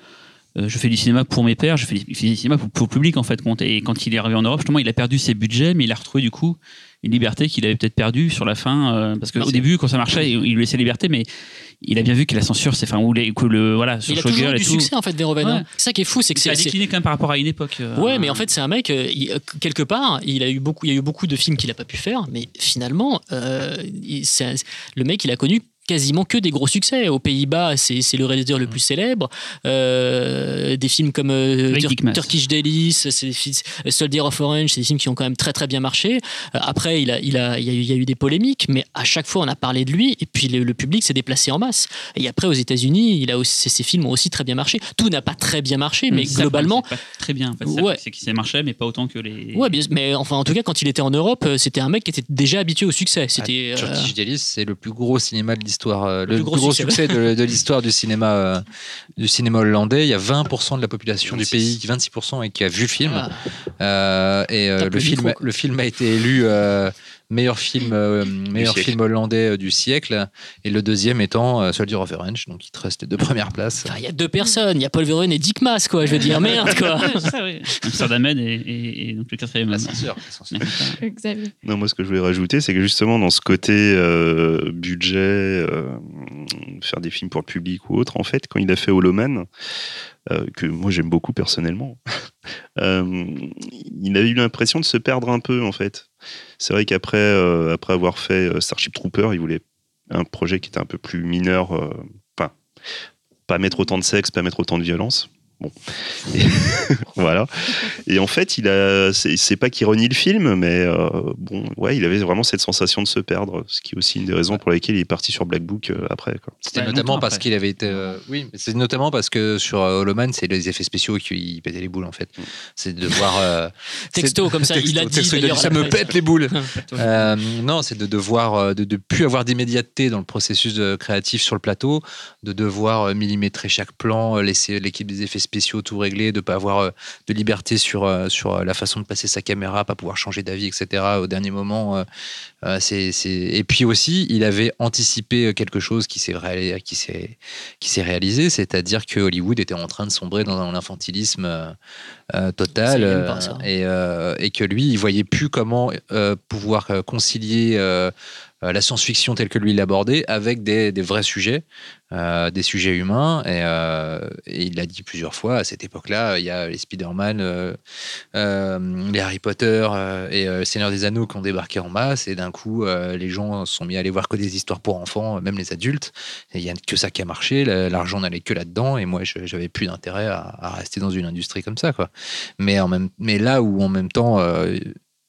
euh, je fais du cinéma pour mes pairs, je fais, du cinéma pour, le public en fait. Et quand il est arrivé en Europe, justement, il a perdu ses budgets, mais il a retrouvé du coup une liberté qu'il avait peut-être perdue sur la fin. euh, parce qu'au début, quand ça marchait, il il lui laissait liberté, mais il a bien vu que la censure, c'est enfin, ou les- que le voilà, sur il a toujours Showgirl eu et du tout. succès, en fait, Verhoeven. Ouais. hein. C'est ça qui est fou, c'est que a c'est. c'est- décliné quand même par rapport à une époque. euh, Ouais, mais en fait, c'est un mec, euh, il- quelque part, il a eu beaucoup, il y a eu beaucoup de films qu'il n'a pas pu faire, mais finalement, euh, il- un- le mec, il a connu quasiment que des gros succès. Aux Pays-Bas, c'est c'est le réalisateur le plus célèbre. Euh, des films comme euh, Tur-. Turkish Delice, Soldier of Orange, c'est des films qui ont quand même très très bien marché. Euh, après, il, a, il, a, il, y a eu, il y a eu des polémiques, mais à chaque fois, on a parlé de lui, et puis le, le public s'est déplacé en masse. Et après, aux États-Unis, il a aussi, ses films ont aussi très bien marché. Tout n'a pas très bien marché, mais ça, globalement, c'est pas très bien. En fait. Ouais. C'est que ça marchait, mais pas autant que les. Ouais, bien- mais enfin, en tout cas, quand il était en Europe, euh, c'était un mec qui était déjà habitué au succès. C'était. Ah, euh, Turkish Delice, c'est le plus gros cinéma de l'histoire, euh, Le le, gros gros, succès. de, de l'histoire du cinéma, euh, du cinéma hollandais. Il y a 20% de la population 26. du pays, 26% et qui a vu le film. Ah, Euh, et le film, micro, le film a été élu meilleur film, euh, meilleur siècle. film hollandais euh, du siècle. Et le deuxième étant euh, Soldier of Orange, donc il te reste les deux premières places. enfin, Il y a deux personnes, il y a Paul Verhoeven et Dick Maas, quoi. Je veux dire, merde, quoi. Ouais, c'est ça, oui. Amsterdam et, et, et donc le quatrième homme. L'ascenseur. Non, moi, ce que je voulais rajouter, c'est que justement, dans ce côté euh, budget, euh, faire des films pour le public ou autre, en fait, quand il a fait Holoman, euh, que moi j'aime beaucoup personnellement, euh, il a eu l'impression de se perdre un peu, en fait. C'est vrai qu'après euh, après avoir fait euh, Starship Trooper, il voulait un projet qui était un peu plus mineur, euh, pas mettre autant de sexe, pas mettre autant de violence. Bon. Et voilà. Et en fait, il a, c'est pas qu'il renie le film, mais euh, bon, ouais, il avait vraiment cette sensation de se perdre, ce qui est aussi une des raisons pour lesquelles il est parti sur Black Book euh, après. C'était Ouais, notamment parce qu'il avait été. euh, oui, mais c'est notamment parce que sur euh, Holoman, c'est les effets spéciaux qui pétaient les boules en fait. C'est de voir. euh, Texto, comme ça, il a dit. texto, il a d'ailleurs, dit, ça me pète les boules. Euh, non, c'est de devoir, de, de plus avoir d'immédiateté dans le processus créatif sur le plateau, de devoir millimétrer chaque plan, laisser l'équipe des effets spéciaux tout régler, de pas avoir euh, de liberté sur euh, sur euh, la façon de passer sa caméra, pas pouvoir changer d'avis, etc. Au dernier moment, c'est et puis aussi, il avait anticipé quelque chose qui s'est ré- qui s'est qui s'est réalisé, c'est-à-dire que Hollywood était en train de sombrer dans un infantilisme euh, total et, euh, et que lui, il voyait plus comment euh, pouvoir concilier la science-fiction telle que lui l'abordait avec des, vrais sujets, euh, des sujets humains. Et, euh, et il l'a dit plusieurs fois, à cette époque-là, il y a les Spider-Man, euh, euh, les Harry Potter euh, et euh, le Seigneur des Anneaux qui ont débarqué en masse. Et d'un coup, euh, les gens sont mis à aller voir que des histoires pour enfants, même les adultes. Et il n'y a que ça qui a marché, la- l'argent n'allait que là-dedans. Et moi, j'avais plus d'intérêt à, rester dans une industrie comme ça. Mais, mais là où en même temps, euh,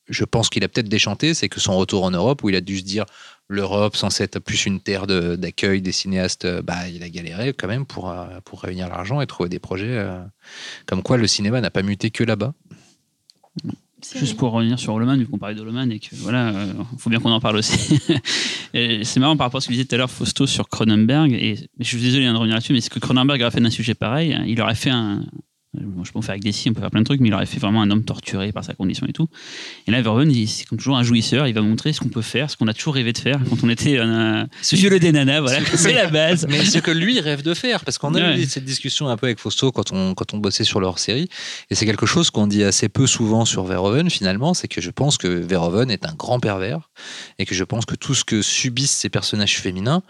je pense qu'il a peut-être déchanté, c'est que son retour en Europe, où il a dû se dire l'Europe, censée être plus une terre de- d'accueil des cinéastes, euh, bah, il a galéré quand même pour, euh, pour réunir l'argent et trouver des projets. euh, comme quoi, le cinéma n'a pas muté que là-bas. Juste pour revenir sur Holoman, vu qu'on parlait d'Holoman et que voilà, il faut bien qu'on en parle aussi. C'est marrant par rapport à ce que disait tout à l'heure Fausto sur Cronenberg. Et je suis désolé hein, de revenir là-dessus, mais c'est que Cronenberg aurait fait un sujet pareil. hein, Il aurait fait un. Bon, je peux en faire avec des si, on peut faire plein de trucs, mais il aurait fait vraiment un homme torturé par sa condition et tout. Et là, Verhoeven, c'est comme toujours un jouisseur. Il va montrer ce qu'on peut faire, ce qu'on a toujours rêvé de faire quand on était euh, ce vieux des nanas. Voilà, c'est la base. Mais ce que lui rêve de faire, parce qu'on a Ouais. eu cette discussion un peu avec Fausto quand on, quand on bossait sur leur série, et c'est quelque chose qu'on dit assez peu souvent sur Verhoeven finalement, c'est que je pense que Verhoeven est un grand pervers, et que je pense que tout ce que subissent ces personnages féminins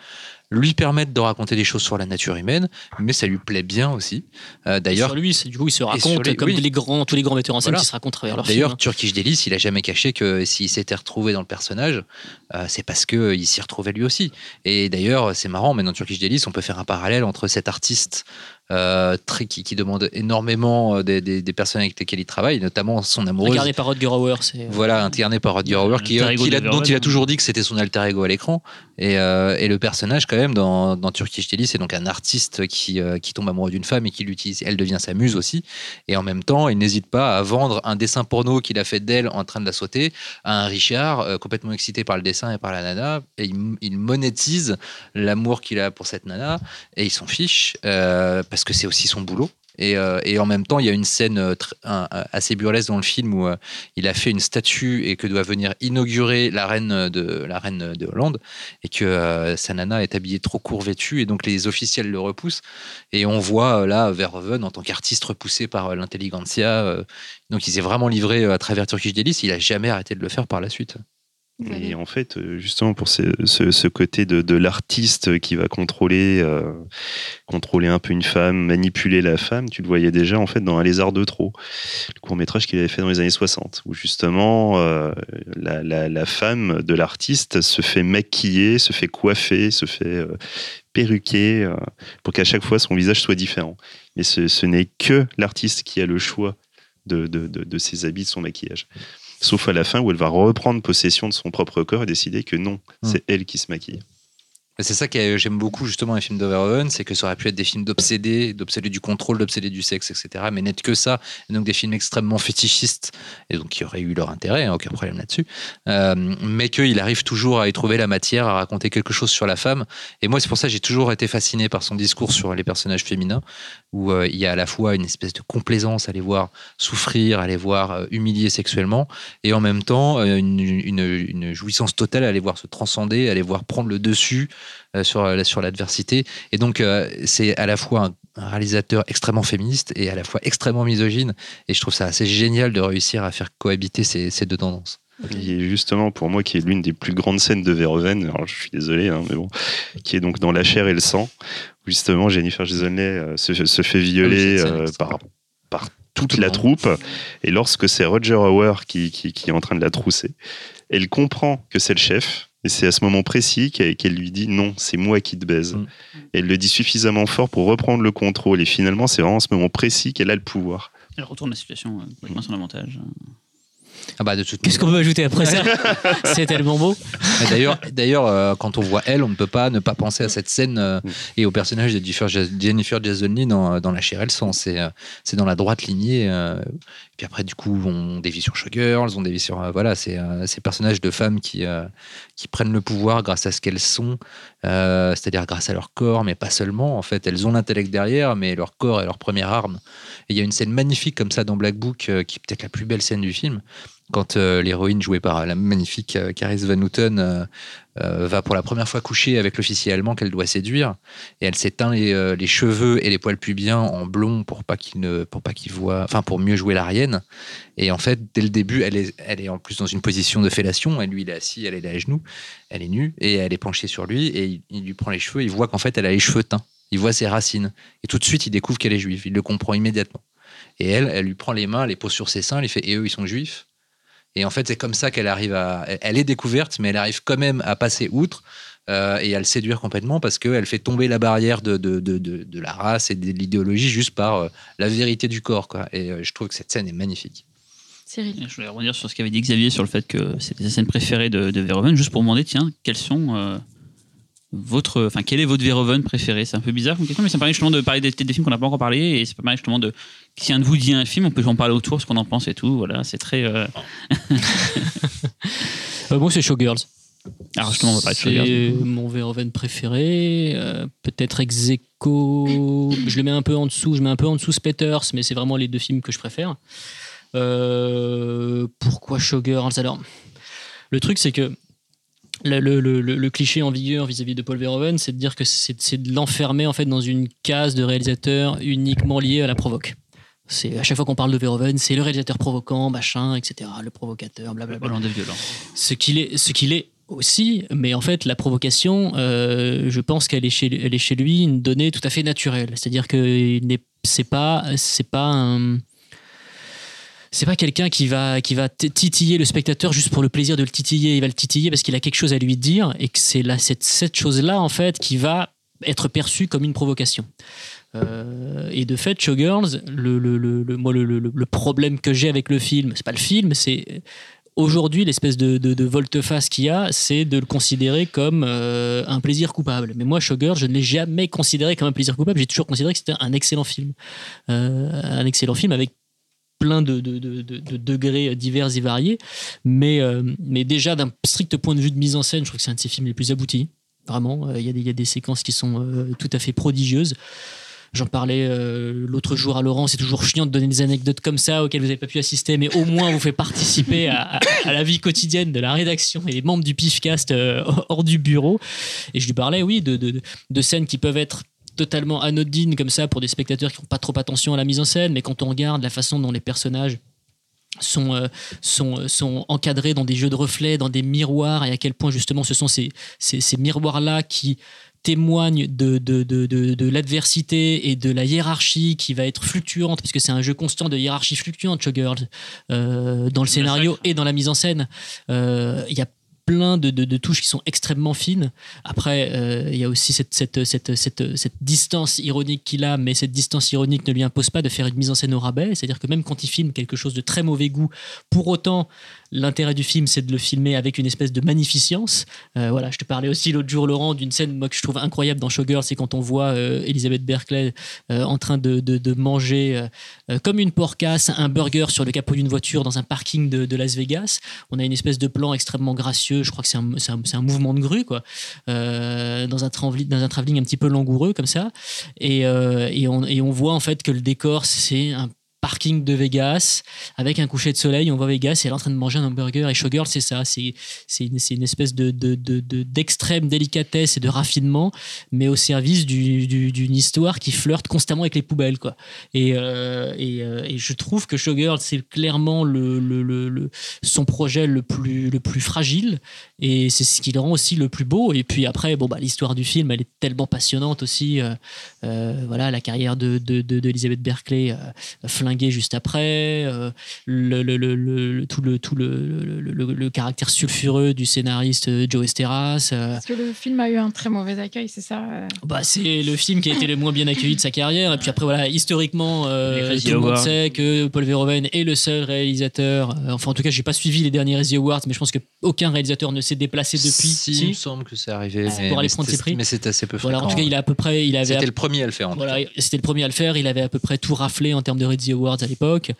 lui permettent de raconter des choses sur la nature humaine, mais ça lui plaît bien aussi. Euh, D'ailleurs, Sur lui, c'est- du coup, il se raconte les- comme oui. les grands, tous les grands metteurs en scène Voilà. qui se racontent à travers leur D'ailleurs, film. Turkish Delice, il a jamais caché que s'il s'était retrouvé dans le personnage, euh, c'est parce que il s'y retrouvait lui aussi. Et d'ailleurs, c'est marrant, mais dans Turkish Delice, on peut faire un parallèle entre cet artiste euh, très, qui, qui demande énormément euh, des, des- des personnes avec lesquelles il travaille, notamment son amoureuse. Regardez par Rodger Hauer, c'est. Voilà, incarné par Rodger Hauer, qui, qui a- dont il a toujours dit que c'était son alter ego à l'écran. Et, euh, et le personnage, quand même, dans, dans Turkish Delice, c'est donc un artiste qui, euh, qui tombe amoureux d'une femme et qui l'utilise. Elle devient sa muse aussi. Et en même temps, il n'hésite pas à vendre un dessin porno qu'il a fait d'elle en train de la sauter à un Richard euh, complètement excité par le dessin et par la nana. Et il, il monétise l'amour qu'il a pour cette nana et il s'en fiche euh, parce que c'est aussi son boulot. Et, euh, et en même temps, il y a une scène euh, assez burlesque dans le film où euh, il a fait une statue et que doit venir inaugurer la reine de la reine de Hollande et que sa nana est habillée trop court vêtue et donc les officiels le repoussent. Et on voit là Verhoeven en tant qu'artiste repoussé par l'intelligentsia donc il s'est vraiment livré à travers Turkish Delice il a jamais arrêté de le faire par la suite Et en fait, euh, justement, pour ce, ce- ce côté de, de l'artiste qui va contrôler, euh, contrôler un peu une femme, manipuler la femme, tu le voyais déjà en fait dans Un lézard de trop, le court métrage qu'il avait fait dans les années 60, où justement euh, la, la- la femme de l'artiste se fait maquiller, se fait coiffer, se fait euh, perruquer, pour qu'à chaque fois son visage soit différent. Mais ce, ce n'est que l'artiste qui a le choix de, de, de- de ses habits, de son maquillage. Sauf à la fin où elle va reprendre possession de son propre corps et décider que non, Mm. c'est elle qui se maquille. C'est ça que j'aime beaucoup justement les films d'Overhoven, c'est que ça aurait pu être des films d'obsédés, d'obsédés du contrôle, d'obsédés du sexe, etc. Mais n'être que ça, et donc des films extrêmement fétichistes, et donc qui auraient eu leur intérêt, hein, aucun problème là-dessus, euh, mais qu'il arrive toujours à y trouver la matière, à raconter quelque chose sur la femme. Et moi, c'est pour ça que j'ai toujours été fasciné par son discours sur les personnages féminins, où euh, il y a à la fois une espèce de complaisance à les voir souffrir, à les voir euh, humilier sexuellement, et en même temps une, une, jouissance totale à les voir se transcender, à les voir prendre le dessus euh, sur, euh, l'adversité. Et donc, euh, c'est à la fois un, réalisateur extrêmement féministe et à la fois extrêmement misogyne. Et je trouve ça assez génial de réussir à faire cohabiter ces, deux tendances. Et justement, pour moi, qui est l'une des plus grandes scènes de Verhoeven, alors je suis désolé, hein, mais bon, qui est donc dans La chair et le sang, justement Jennifer Jason se, se, fait violer ah par, par toute la troupe. Et lorsque c'est Roger Hauer qui, qui, qui, est en train de la trousser, elle comprend que c'est le chef et c'est à ce moment précis qu'elle lui dit non, c'est moi qui te baise. Mm. elle le dit suffisamment fort pour reprendre le contrôle. Et finalement, c'est vraiment à ce moment précis qu'elle a le pouvoir. Elle retourne la situation euh, complètement son avantage. Ah bah Qu'est-ce qu'on peut ajouter après ça C'est tellement beau. D'ailleurs, d'ailleurs, euh, quand on voit elle, on ne peut pas ne pas penser à cette scène euh, et au personnage de Jennifer Jason Leigh dans, dans La chair et le sang. C'est, c'est dans la droite lignée. Puis après, du coup, on dévie sur Showgirls, on dévie sur. Euh, voilà, c'est euh, ces personnages de femmes qui, euh, qui prennent le pouvoir grâce à ce qu'elles sont, c'est-à-dire grâce à leur corps, mais pas seulement. En fait, elles ont l'intellect derrière, mais leur corps est leur première arme. Et il y a une scène magnifique comme ça dans Black Book, qui est peut-être la plus belle scène du film, quand l'héroïne jouée par la magnifique Caris Van Houten euh, va pour la première fois coucher avec l'officier allemand qu'elle doit séduire. Et elle s'éteint les, euh, les, cheveux et les poils pubiens en blond pour pas qu'il ne pour pas qu'il voit enfin pour mieux jouer l'arienne et en fait dès le début elle est elle est en plus dans une position de fellation. Et lui il est assis elle est à genoux. Elle est nue et elle est penchée sur lui et il, lui prend les cheveux. Il voit qu'en fait elle a les cheveux teints. Il voit ses racines. Et tout de suite il découvre qu'elle est juive. Il le comprend immédiatement. Et elle elle lui prend les mains les pose sur ses seins elle fait et eux ils sont juifs? Et en fait, c'est comme ça qu'elle arrive à. Elle est découverte, mais elle arrive quand même à passer outre euh, et à le séduire complètement parce qu'elle fait tomber la barrière de, de, de, de, la race et de l'idéologie juste par euh, la vérité du corps. Quoi. Et euh, je trouve que cette scène est magnifique. Cyril. Je voulais revenir sur ce qu'avait dit Xavier sur le fait que c'était sa scène préférée de, de Verhoeven, juste pour demander, tiens, quelles sont votre, enfin, quel est votre Verhoeven préféré? C'est un peu bizarre comme question, mais ça me permet justement de parler des, des films qu'on n'a pas encore parlé, et c'est pas mal justement de si un de vous dit un film, on peut en parler autour, ce qu'on en pense et tout. Voilà, c'est très. Euh... euh moi, c'est Showgirls. Alors justement, on va parler de Showgirls. C'est mon Verhoeven préféré. Euh, peut-être Execo. Je le mets un peu en dessous. Je mets un peu en dessous Spetters, mais c'est vraiment les deux films que je préfère. Euh, pourquoi Showgirls? Alors, le truc, c'est que le, le, le, cliché en vigueur vis-à-vis de Paul Verhoeven, c'est de dire que c'est de l'enfermer en fait dans une case de réalisateur uniquement liée à la provoque. C'est à chaque fois qu'on parle de Verhoeven, c'est le réalisateur provoquant, machin, etc. Le provocateur, blablabla. de violent. Ce qu'il est, ce qu'il est aussi, mais en fait, la provocation, euh, je pense qu'elle est chez, elle est chez lui une donnée tout à fait naturelle. C'est-à-dire que c'est pas, c'est pas un c'est pas quelqu'un qui va, qui va titiller le spectateur juste pour le plaisir de le titiller. Il va le titiller parce qu'il a quelque chose à lui dire et que c'est là, cette, cette chose-là, en fait, qui va être perçue comme une provocation. Euh, et de fait, Showgirls, le, le, le, moi, le, problème que j'ai avec le film, c'est pas le film, c'est aujourd'hui l'espèce de, de, volte-face qu'il y a, c'est de le considérer comme euh, un plaisir coupable. Mais moi, Showgirls, je ne l'ai jamais considéré comme un plaisir coupable. J'ai toujours considéré que c'était un excellent film, euh, un excellent film avec plein de, degrés divers et variés. Mais, euh, mais déjà, d'un strict point de vue de mise en scène, je trouve que c'est un de ses films les plus aboutis. Vraiment, euh, il y, a des séquences qui sont euh, tout à fait prodigieuses. J'en parlais l'autre jour à Laurent, c'est toujours chiant de donner des anecdotes comme ça auxquelles vous n'avez pas pu assister, mais au moins vous fait participer à, la vie quotidienne de la rédaction et des membres du PIFcast hors du bureau. Et je lui parlais, oui, de, de scènes qui peuvent être totalement anodine comme ça pour des spectateurs qui font pas trop attention à la mise en scène, mais quand on regarde la façon dont les personnages sont, euh, sont, euh, sont encadrés dans des jeux de reflets, dans des miroirs, et à quel point justement ce sont ces, ces, ces miroirs-là qui témoignent de, de, de, de, l'adversité et de la hiérarchie qui va être fluctuante, parce que c'est un jeu constant de hiérarchie fluctuante, Showgirls, euh, dans le scénario et dans la mise en scène. Il y a plein de, de, touches qui sont extrêmement fines. Après, euh, il y a aussi cette, cette, cette, cette distance ironique qu'il a, mais cette distance ironique ne lui impose pas de faire une mise en scène au rabais. C'est-à-dire que même quand il filme quelque chose de très mauvais goût, pour autant, l'intérêt du film, c'est de le filmer avec une espèce de magnificence. Euh, voilà, je te parlais aussi l'autre jour, Laurent, d'une scène que je trouve incroyable dans Showgirl, c'est quand on voit euh, Elisabeth Berkeley euh, en train de, de- manger euh, comme une porcasse un burger sur le capot d'une voiture dans un parking de, Las Vegas. On a une espèce de plan extrêmement gracieux, je crois que c'est un, un- mouvement de grue, quoi, dans, un dans un travelling un petit peu langoureux comme ça. Et, et, on, et on voit en fait que le décor, c'est un parking de Vegas avec un coucher de soleil. On voit Vegas et elle est en train de manger un hamburger. Et Showgirl, c'est ça. C'est une, une espèce de, de- de- de- d'extrême délicatesse et de raffinement, mais au service du- du- d'une histoire qui flirte constamment avec les poubelles. Quoi. Et, euh, euh, et je trouve que Showgirl, c'est clairement le, le- le- son projet le plus, le plus fragile. Et c'est ce qui le rend aussi le plus beau. Et puis après, bon, bah, l'histoire du film, elle est tellement passionnante aussi. Euh, voilà, la carrière de, de, d'Elizabeth Berkeley euh, flinguée juste après. euh, le, le- le- le- tout, le, tout le, le, le- le caractère sulfureux du scénariste euh, Joe Esteras. euh, Parce que le film a eu un très mauvais accueil, c'est ça euh? bah, c'est le film qui a été le moins bien accueilli de sa carrière. Et puis après, voilà, historiquement, euh, tout le monde sait que Paul Verhoeven est le seul réalisateur. euh, enfin, en tout cas, j'ai pas suivi les derniers Razzie Awards, mais je pense qu'aucun réalisateur ne s'est déplacé depuis. Si, il me semble que c'est arrivé. Mais- pour aller prendre ses prix. Mais c'est assez peu Voilà, en fréquent. tout cas, il a à peu près, il avait C'était le premier à le faire. En voilà, c'était le premier à le faire. Il avait à peu près tout raflé en termes de Razzie Awards à l'époque.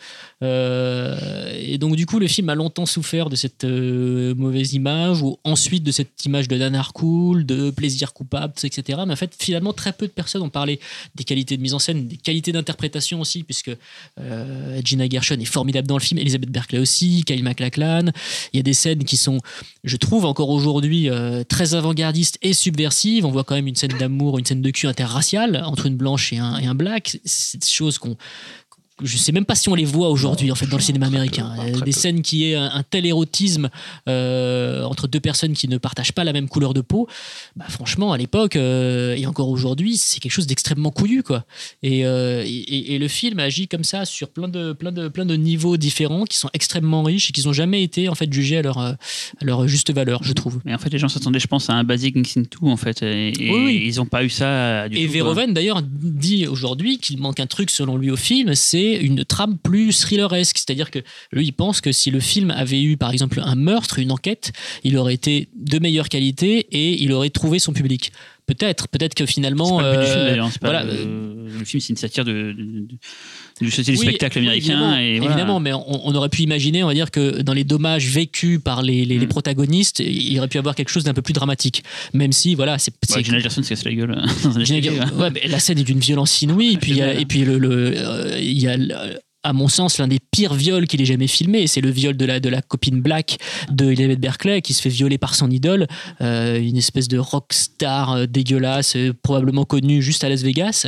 Euh, et donc, du coup, le film a longtemps souffert de cette euh, mauvaise image, ou ensuite de cette image de nanar cool, de plaisir coupable, etc. Mais en fait, finalement, très peu de personnes ont parlé des qualités de mise en scène, des qualités d'interprétation aussi, puisque euh, Gina Gershon est formidable dans le film, Elizabeth Berkley aussi, Kyle MacLachlan. Il y a des scènes qui sont, je trouve, encore aujourd'hui très avant-gardistes et subversives. On voit quand même une scène d'amour, une scène de cul interraciale entre une blanche et un, et un black. C'est des choses qu'on je sais même pas si on les voit aujourd'hui en fait dans le cinéma américain. peu, Euh, des peu. scènes qui aient un, tel érotisme euh, entre deux personnes qui ne partagent pas la même couleur de peau, bah, franchement à l'époque euh, et encore aujourd'hui c'est quelque chose d'extrêmement couillu quoi. Et, euh, et, le film agit comme ça sur plein de plein de plein de niveaux différents qui sont extrêmement riches et qui n'ont jamais été en fait jugés à leur à leur juste valeur je trouve. Mais en fait, les gens s'attendaient, je pense, à un Basic Instinct 2, en fait. Et, Oui, oui. ils n'ont pas eu ça du Et tout. Verhoeven d'ailleurs dit aujourd'hui qu'il manque un truc selon lui au film, c'est une trame plus thrilleresque. C'est-à-dire que lui, pense que si le film avait eu par exemple un meurtre, une enquête, il aurait été de meilleure qualité et il aurait trouvé son public. Peut-être, peut-être que finalement. pas le but du film, euh, d'ailleurs. C'est pas voilà, le, le film, c'est une satire de, de- de- du, c'est du Oui, spectacle américain. évidemment, et voilà. évidemment, mais on, on aurait pu imaginer, on va dire que dans les dommages vécus par les, les- les Mm. protagonistes, il aurait pu avoir quelque chose d'un peu plus dramatique. Même si, voilà, c'est. Bah, c'est- Gina Gershon se casse la gueule un Gina hein. ouais, mais la scène est d'une violence inouïe. Et puis, il y a- et puis le, le- euh, il y a, à mon sens, l'un des pires viols qu'il ait jamais filmé. C'est le viol de la, de la copine Black de Elizabeth Berkeley qui se fait violer par son idole, euh, une espèce de rockstar euh, dégueulasse, euh, probablement connue juste à Las Vegas.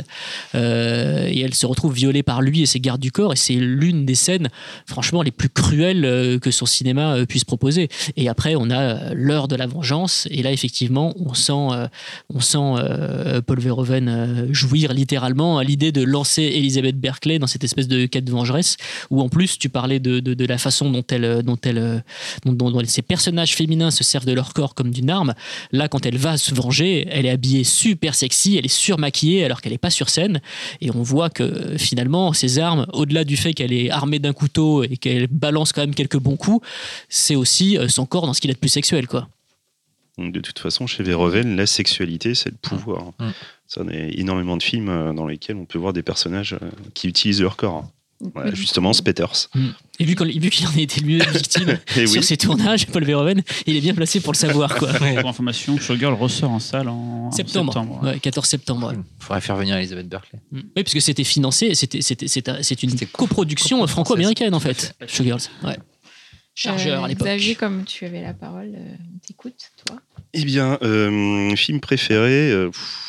Et elle se retrouve violée par lui et ses gardes du corps. Et c'est l'une des scènes, franchement, les plus cruelles que son cinéma puisse proposer. Et après, on a l'heure de la vengeance. Et là, effectivement, on sent, on sent Paul Verhoeven jouir littéralement à l'idée de lancer Elizabeth Berkeley dans cette espèce de quête de vengeresse. Où en plus, tu parlais de, de, de la façon dont, elle, dont, elle, euh, dont, dont- dont ces personnages féminins se servent de leur corps comme d'une arme. Là, quand elle va se venger, elle est habillée super sexy, elle est surmaquillée alors qu'elle n'est pas sur scène. Et on voit que euh, finalement, ces armes, au-delà du fait qu'elle est armée d'un couteau et qu'elle balance quand même quelques bons coups, c'est aussi euh, son corps dans ce qu'il a de plus sexuel. quoi. De toute façon, chez Verhoeven, la sexualité, c'est le pouvoir. Mm. Ça, on a énormément de films euh, dans lesquels on peut voir des personnages euh, qui utilisent leur corps. Justement, Spetters. Et vu qu'il en a été lui victime Et sur oui, ses tournages, Paul Verhoeven, il est bien placé pour le savoir. Quoi. Pour information, Showgirl ressort en salle en en Septembre, septembre. ouais. Ouais, 14 septembre. ouais. Il faudrait faire venir Elisabeth Berkeley. Mm. Oui, puisque c'était financé, c'était, c'était, c'est, un- c'est une coproduction copro- franco-américaine en fait, Showgirls. Ouais. Chargeur Euh, à l'époque. Xavier, comme tu avais la parole, euh, on t'écoute, toi? eh bien, euh, film préféré. euh, pff,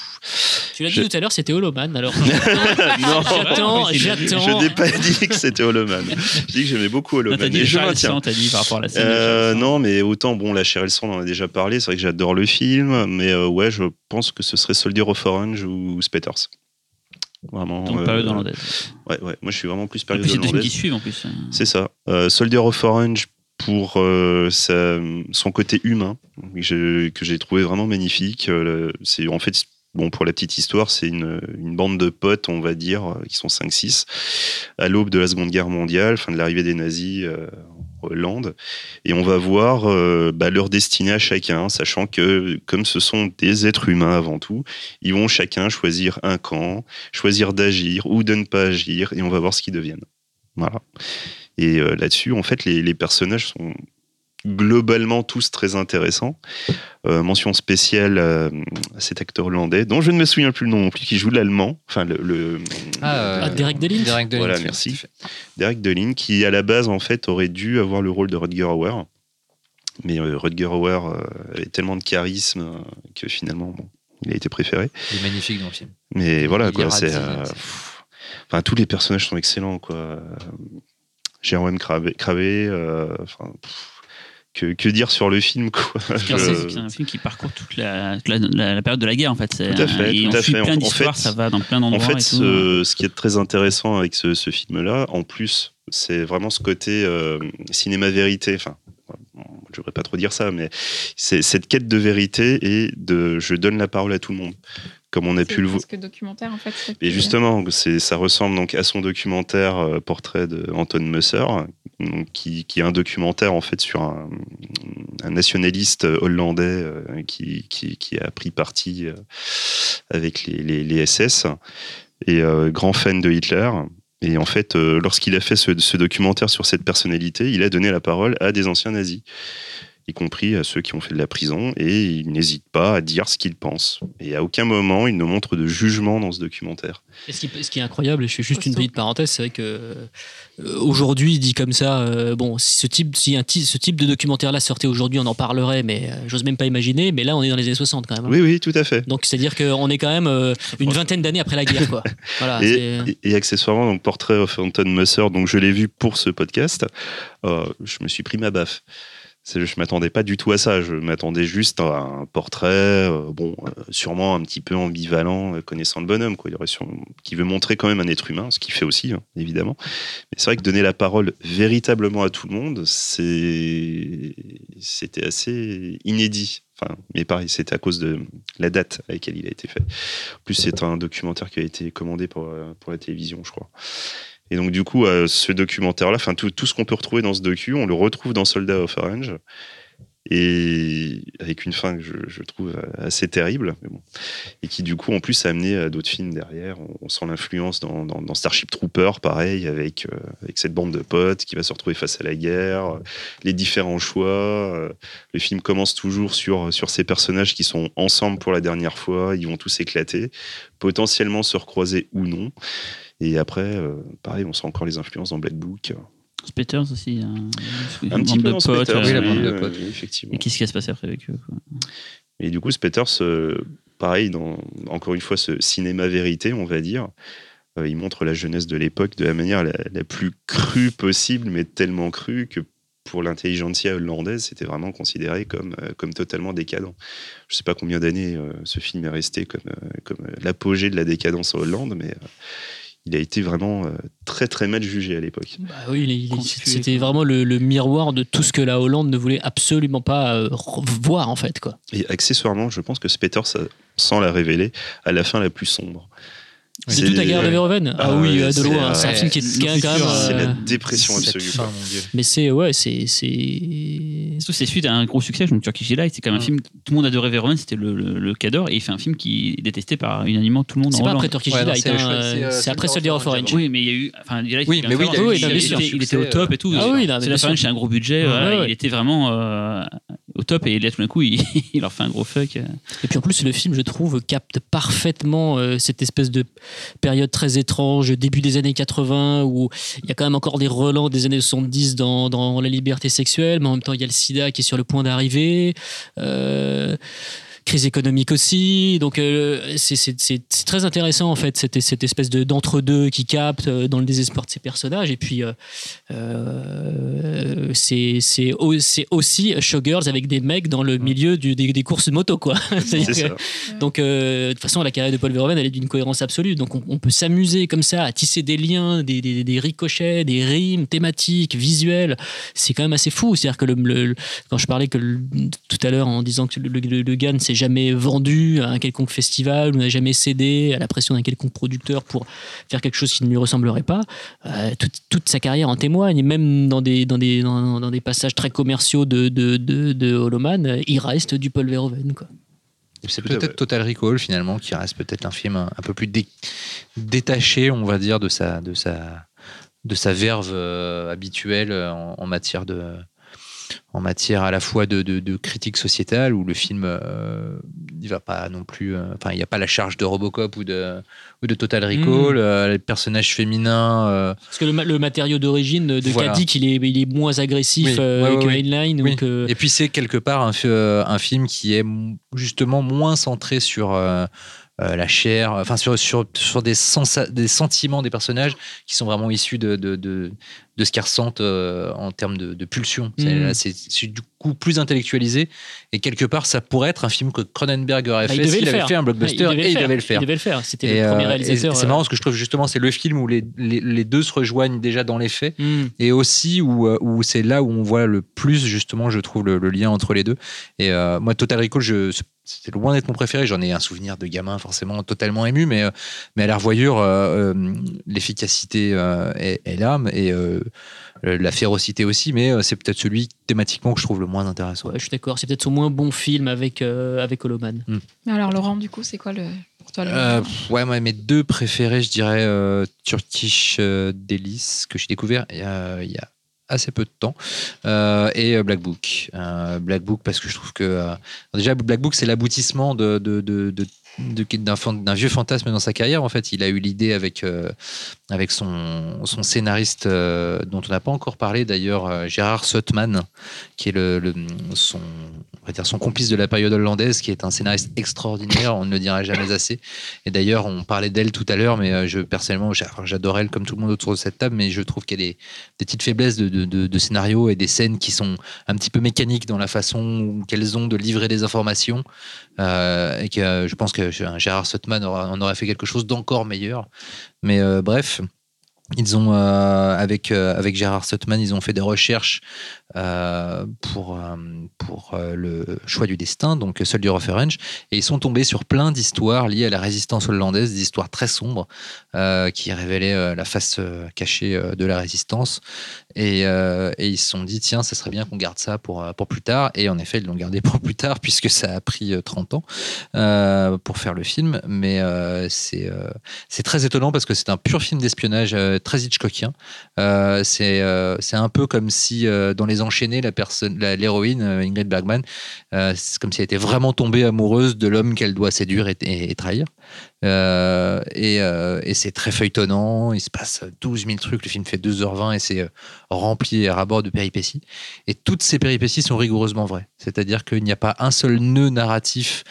Tu l'as dit Je- tout à l'heure, c'était Holoman. Alors, Non. j'attends. Je n'ai pas dit que c'était Holoman. J'ai dit que j'aimais beaucoup Non, Holoman. t'as dit Et je maintiens. T'as dit par rapport à la scène. Euh, non, mais autant, bon, la Cheryl Sand, on en a déjà parlé. C'est vrai que j'adore le film, mais euh, ouais, je pense que ce serait Soldier of Orange ou Spetters. Vraiment. Donc, euh, période hollandaise. Ouais, ouais. Moi, je suis vraiment plus En période plus, c'est deux films qui hollandaise. suivent en plus. C'est ça. Euh, Soldier of Orange pour euh, sa- son côté humain, que j'ai- que j'ai trouvé vraiment magnifique. Euh, c'est en fait. Bon, pour la petite histoire, c'est une, bande de potes, on va dire, euh, qui sont 5-6, à l'aube de la Seconde Guerre mondiale, fin de l'arrivée des nazis euh, Hollande, et on va voir euh, bah, leur destinée à chacun, sachant que comme ce sont des êtres humains avant tout, ils vont chacun choisir un camp, choisir d'agir ou de ne pas agir, et on va voir ce qu'ils deviennent. Voilà. Et là-dessus, en fait, les personnages sont globalement tous très intéressants. Euh, mention spéciale euh, à cet acteur hollandais, dont je ne me souviens plus le nom non plus, qui joue l'allemand, enfin le, le- Ah, euh, Ah, Derek Delin Derek Delin, Voilà, merci. Derek Delin, qui à la base en fait aurait dû avoir le rôle de Rutger Hauer, mais euh, Rutger Hauer avait tellement de charisme que finalement bon, il a été préféré. Il est magnifique dans le film. Mais voilà Il quoi, c'est enfin tous les personnages sont excellents quoi. Jérôme Cravé, Cravé, euh, enfin pff, que, que dire sur le film quoi. Je- C'est un film qui parcourt toute la, toute la, la- la période de la guerre en fait. Tout à fait, et tout on à fait. plein En- en d'histoires, fait- ça va dans plein En d'endroits. fait, et tout. ce, ce qui est très intéressant avec ce, ce film-là, en plus, c'est vraiment ce côté euh, cinéma vérité. Enfin, je ne devrais pas trop dire ça, mais c'est cette quête de vérité et de je donne la parole à tout le monde, comme on a pu le voir. que documentaire en fait. Et justement, ça ressemble donc à son documentaire euh, Portrait de Anton Musser, qui, qui est un documentaire en fait sur un, nationaliste hollandais euh, qui, a pris parti euh, avec les, SS et euh, grand fan de Hitler. Et en fait, lorsqu'il a fait ce documentaire sur cette personnalité, il a donné la parole à des anciens nazis, y compris à ceux qui ont fait de la prison, et il n'hésite pas à dire ce qu'il pense. Et à aucun moment, il ne montre de jugement dans ce documentaire. Et ce, qui, ce qui est incroyable, et je fais juste une petite parenthèse, c'est vrai que euh, aujourd'hui, dit comme ça, euh, bon, si ce type, si un ce type de documentaire-là sortait aujourd'hui, on en parlerait, mais euh, j'ose même pas imaginer. Mais là, on est dans les années 60 quand même. hein. Oui, oui, tout à fait. Donc c'est-à-dire qu'on est quand même euh, une vingtaine d'années après la guerre, quoi. Voilà. Et, et- et accessoirement, donc Portrait of Anton Musser, donc je l'ai vu pour ce podcast, euh, je me suis pris ma baffe. Je m'attendais pas du tout à ça. Je m'attendais juste à un portrait, euh, bon, euh, sûrement un petit peu ambivalent, euh, connaissant le bonhomme, quoi. Il qui veut montrer quand même un être humain, ce qu'il fait aussi, hein, évidemment. Mais c'est vrai que donner la parole véritablement à tout le monde, c'était assez inédit. Enfin, mais pareil, c'était à cause de la date à laquelle il a été fait. En plus, c'est un documentaire qui a été commandé pour la télévision, je crois. Et donc, du coup, euh, ce documentaire-là, enfin, tout, tout ce qu'on peut retrouver dans ce docu, on le retrouve dans Soldat of Orange. Et avec une fin que je, trouve assez terrible, et qui du coup en plus a amené à d'autres films derrière. On, sent l'influence dans, Starship Trooper, pareil, avec, euh, avec cette bande de potes qui va se retrouver face à la guerre, euh, les différents choix. euh, le film commence toujours sur, ces personnages qui sont ensemble pour la dernière fois, ils vont tous éclater, potentiellement se recroiser ou non. Et après, euh, pareil, on sent encore les influences dans Black Book. Spetters aussi. Un, Un petit bande peu de dans potes, Spetters, euh, oui, la oui, bande de euh, potes. effectivement. Et qu'est-ce qui va se passer après avec eux quoi. Et du coup, Spetters, euh, pareil, dans, encore une fois, ce cinéma vérité, on va dire, il montre la jeunesse de l'époque de la manière la, la plus crue possible, mais tellement crue que pour l'intelligentsia hollandaise, c'était vraiment considéré comme, comme totalement décadent. Je ne sais pas combien d'années euh, ce film est resté comme, euh, comme l'apogée de la décadence en Hollande, mais euh, il a été vraiment euh, très très mal jugé à l'époque. Bah oui, c'était vraiment le, le miroir de tout ce que la Hollande ne voulait absolument pas euh, voir en fait, quoi. Et accessoirement, je pense que Spetters, ça- sans la révéler, à la fin la plus sombre. C'est toute la guerre de. Verhoeven. Ah, Ah oui, euh, de c'est, loin. euh, C'est un film qui est, quand même. C'est la euh, dépression cette absolue. fin. mon Dieu. Mais c'est ouais, c'est c'est Surtout, c'est suite à un gros succès, donc Turkish Delight, c'est quand même un film, tout le monde adorait Verhoeven, c'était le, le, le cadre, et il fait un film qui est détesté par unanimement tout le monde c'est pas après Turkish Delight, c'est hein, euh, après Soldier Soldier of Orange. Oui, mais il y a eu. Enfin, Delight, Oui, mais oui, il était, au top euh, et tout. Ah oui, non, mais c'est bien la sûr. fin, c'est un gros budget, ouais. il était vraiment euh, au top, et là tout d'un coup, il, il leur fait un gros fuck. Et puis en plus, le film, je trouve, capte parfaitement euh, cette espèce de période très étrange, début des années 80, où il y a quand même encore des relents des années 70 dans, dans la liberté sexuelle, mais en même temps, il y a le sida qui est sur le point d'arriver. euh, crise économique aussi donc euh, c'est- c'est c'est- c'est très intéressant en fait cette, cette espèce de d'entre-deux qui capte euh, dans le désespoir de ces personnages et puis euh, euh, c'est c'est au- c'est aussi Showgirls avec des mecs dans le milieu du- des, des courses de moto quoi C'est-à-dire C'est que- ça. donc, euh, de toute façon, la carrière de Paul Verhoeven, elle est d'une cohérence absolue. Donc, on, on peut s'amuser comme ça à tisser des liens, des, des- des ricochets, des rimes thématiques, visuelles. C'est quand même assez fou. C'est-à-dire que le, quand je parlais que le- tout à l'heure en disant que le, le, le gars ne s'est jamais vendu à un quelconque festival ou n'a jamais cédé à la pression d'un quelconque producteur pour faire quelque chose qui ne lui ressemblerait pas, euh, toute, toute sa carrière en témoigne. Et même dans des, dans des, dans des passages très commerciaux de, de, de, de Holoman, il reste du Paul Verhoeven. Quoi. C'est peut-être. Total Recall finalement qui reste peut-être un film un, un peu plus dé- détaché, on va dire, de sa, de sa, de sa verve euh, habituelle en, en matière de en matière à la fois de, de- de critique sociétale où le film euh, il va pas non plus euh, enfin il n'y a pas la charge de Robocop ou de ou de Total Recall euh, les personnages féminins euh, Parce que le, ma- le matériau d'origine de Voilà. Kadik, il est, il est moins agressif Oui, ouais, ouais, que. Oui. donc, euh, Et puis c'est quelque part un, fi- un film qui est justement moins centré sur euh, la chair, enfin sur, sur, sur des, sensa- des sentiments des personnages qui sont vraiment issus de, de, de, de ce qu'ils ressentent euh, en termes de, de pulsion. C'est Mm. c'est- du coup plus intellectualisé et quelque part ça pourrait être un film que Cronenberg aurait bah, il fait s'il avait fait un blockbuster Ouais, et il devait le faire. Il devait le faire. C'était le premier euh, réalisateur. C'est marrant parce que je trouve justement c'est le film où les, les, les deux se rejoignent déjà dans les faits hmm. et aussi où, où c'est là où on voit le plus justement je trouve le, le lien entre les deux et euh, moi Total Recall je c'était loin d'être mon préféré j'en ai un souvenir de gamin forcément totalement ému mais euh, mais à la revoyure euh, euh, l'efficacité euh, est, est là et euh, la férocité aussi mais euh, c'est peut-être celui thématiquement que je trouve le moins intéressant Ouais, je suis d'accord. C'est peut-être son moins bon film avec, euh, avec Holoman. Mais alors, Laurent, du coup, c'est quoi le, pour toi le. Euh, ouais, moi, mes deux préférés, je dirais euh, Turkish euh, Delice, que j'ai découvert il y, a, il y a assez peu de temps, euh, et euh, Black Book. Euh, Black Book, parce que je trouve que. déjà, Black Book, c'est l'aboutissement d'un vieux fantasme dans sa carrière en fait il a eu l'idée avec avec son, son scénariste euh, dont on n'a pas encore parlé d'ailleurs euh, Gérard Sutman qui est le, son on va dire son complice de la période hollandaise qui est un scénariste extraordinaire on ne le dira jamais assez et d'ailleurs, on parlait d'elle tout à l'heure, mais euh, je personnellement, j'adore elle comme tout le monde autour de cette table, mais je trouve qu'elle a des, petites faiblesses de, de, scénario et des scènes qui sont un petit peu mécaniques dans la façon qu'elles ont de livrer des informations. et que je pense que Gérard Sutman en aurait fait quelque chose d'encore meilleur. Mais euh, bref. Ils ont, euh, avec, euh, avec Gérard Sutman, ils ont fait des recherches pour, le choix du destin, donc Soldier of Orange, et ils sont tombés sur plein d'histoires liées à la résistance hollandaise, des histoires très sombres qui révélaient la face cachée de la résistance. Et, euh, et ils se sont dit, tiens, ça serait bien qu'on garde ça pour, euh, pour plus tard. Et en effet, ils l'ont gardé pour plus tard, puisque ça a pris euh, 30 ans euh, pour faire le film. Mais c'est c'est très étonnant parce que c'est un pur film d'espionnage très Hitchcockien. C'est c'est un peu comme si dans Les Enchaînés, la personne, l'héroïne Ingrid Bergman, c'est comme si elle était vraiment tombée amoureuse de l'homme qu'elle doit séduire et trahir. Euh, et euh, et c'est très feuilletonnant. Il se passe 12 000 trucs. Le film fait 2h20 et c'est euh, rempli à rabord de péripéties. Et toutes ces péripéties sont rigoureusement vraies. C'est-à-dire qu'il n'y a pas un seul nœud narratif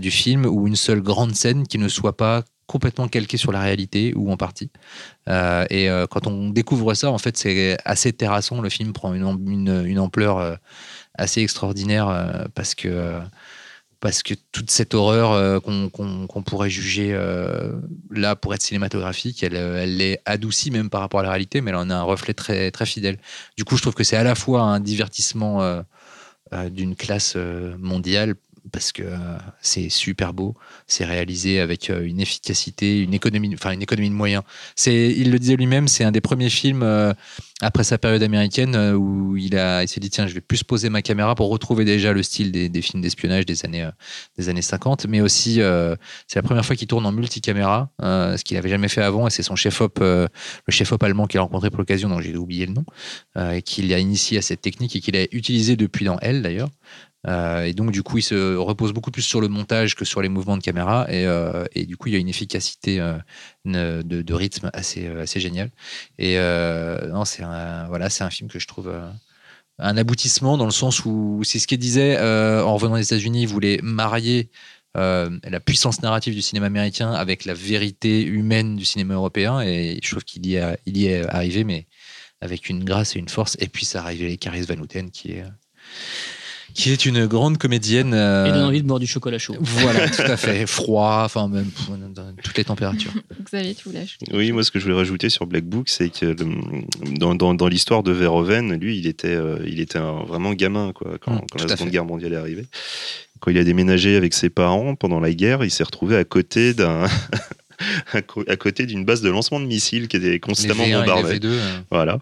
du film ou une seule grande scène qui ne soit pas complètement calquée sur la réalité ou en partie. Et quand on découvre ça, en fait, c'est assez terrassant. Le film prend une, am- une, une ampleur assez extraordinaire parce que parce que toute cette horreur euh, qu'on pourrait juger euh, là pour être cinématographique, elle, euh, elle est adoucie même par rapport à la réalité, mais elle en a un reflet très, fidèle. Du coup, je trouve que c'est à la fois un divertissement d'une classe mondiale parce que euh, c'est super beau, c'est réalisé avec euh, une efficacité, une économie, enfin une économie de moyens. Il le disait lui-même, c'est un des premiers films euh, après sa période américaine où il a, il s'est dit tiens, je vais plus poser ma caméra pour retrouver déjà le style des, films d'espionnage des années, des années 50, mais aussi c'est la première fois qu'il tourne en multicaméra, ce qu'il n'avait jamais fait avant, et c'est son chef-op, euh, le chef-op allemand qu'il a rencontré pour l'occasion, dont j'ai oublié le nom, et qu'il a initié à cette technique et qu'il a utilisé depuis dans Elle d'ailleurs. Euh, et donc, du coup, il se repose beaucoup plus sur le montage que sur les mouvements de caméra. Et, euh, du coup, il y a une efficacité euh, de, rythme assez, assez géniale. Et non, c'est un, voilà, un film que je trouve un aboutissement dans le sens où c'est ce qu'il disait en revenant des États-Unis, il voulait marier la puissance narrative du cinéma américain avec la vérité humaine du cinéma européen. Et je trouve qu'il y, est arrivé, mais avec une grâce et une force. Et puis, ça a révélé Caris Van Houten, qui est, qui est une grande comédienne. euh, Et donne envie de boire du chocolat chaud. voilà, tout à fait. Froid, enfin, même pff, dans toutes les températures. Xavier, tu voulais ajouter Oui, moi, ce que je voulais rajouter sur Black Book, c'est que le- dans, dans, dans l'histoire de Verhoeven, lui, il était, euh, il était un- vraiment gamin quoi, quand, quand tout la Seconde fait. Guerre mondiale est arrivée. Quand il a déménagé avec ses parents pendant la guerre, il s'est retrouvé à côté d'un à, côté d'une base de lancement de missiles qui était constamment V1 et bombardée. les V2. euh, Voilà.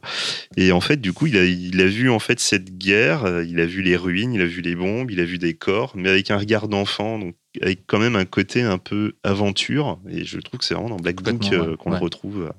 Et en fait, du coup, il a, il a vu en fait cette guerre, euh, il a vu les ruines, il a vu les bombes, il a vu des corps, mais avec un regard d'enfant, donc avec quand même un côté un peu aventure. Et je trouve que c'est vraiment dans Black Book euh, ouais. qu'on Ouais. le retrouve.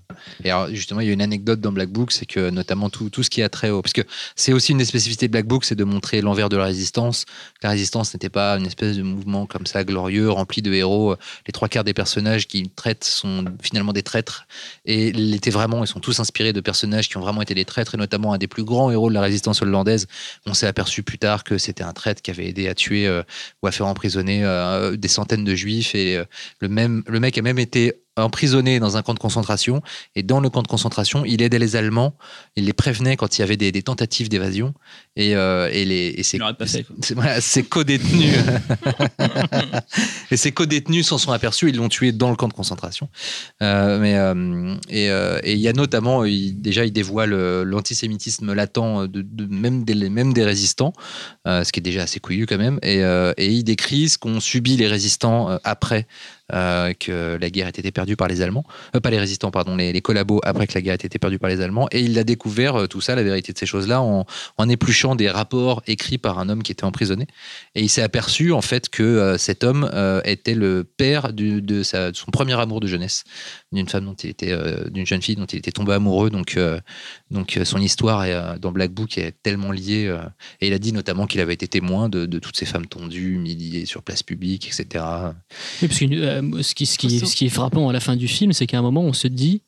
Et alors, justement, il y a une anecdote dans Black Book, c'est que notamment tout, tout ce qui a trait au. Parce que c'est aussi une des spécificités de Black Book, c'est de montrer l'envers de la résistance. La résistance n'était pas une espèce de mouvement comme ça, glorieux, rempli de héros. Les trois quarts des personnages qui traitent sont finalement des traîtres. Et l'étaient vraiment, ils sont tous inspirés de personnages qui ont vraiment été des traîtres, et notamment un des plus grands héros de la résistance hollandaise. On s'est aperçu plus tard que c'était un traître qui avait aidé à tuer euh, ou à faire emprisonner euh, des centaines de juifs. Et euh, le mec a même été emprisonné dans un camp de concentration. Et dans le camp de concentration, il aidait les Allemands. Il les prévenait quand il y avait des, des tentatives d'évasion. Et, euh, et, les, et ses, voilà, co-détenus. et ses co-détenus s'en sont aperçus. Ils l'ont tué dans le camp de concentration. Euh, mais, euh, et il y a notamment, il- déjà, il dévoile l'antisémitisme latent de, de- même, des, même des résistants, ce qui est déjà assez couillu quand même. Et, et il décrit ce qu'ont subi les résistants après euh, que la guerre ait été perdue par les Allemands. Euh, pas les résistants, pardon, les, collabos après que la guerre ait été perdue par les Allemands. Et il a découvert euh, tout ça, la vérité de ces choses-là, en, en épluchant des rapports écrits par un homme qui était emprisonné. Et il s'est aperçu, en fait, que cet homme était le père de, son premier amour de jeunesse, d'une femme dont il était, d'une jeune fille dont il était tombé amoureux. Donc, donc son histoire est, dans Black Book est tellement liée. et il a dit notamment qu'il avait été témoin de, toutes ces femmes tondues, humiliées sur place publique, etc. Oui, parce euh, ce, qui, ce, qui, ce qui est frappant à la fin du film, c'est qu'à un moment, on se dit,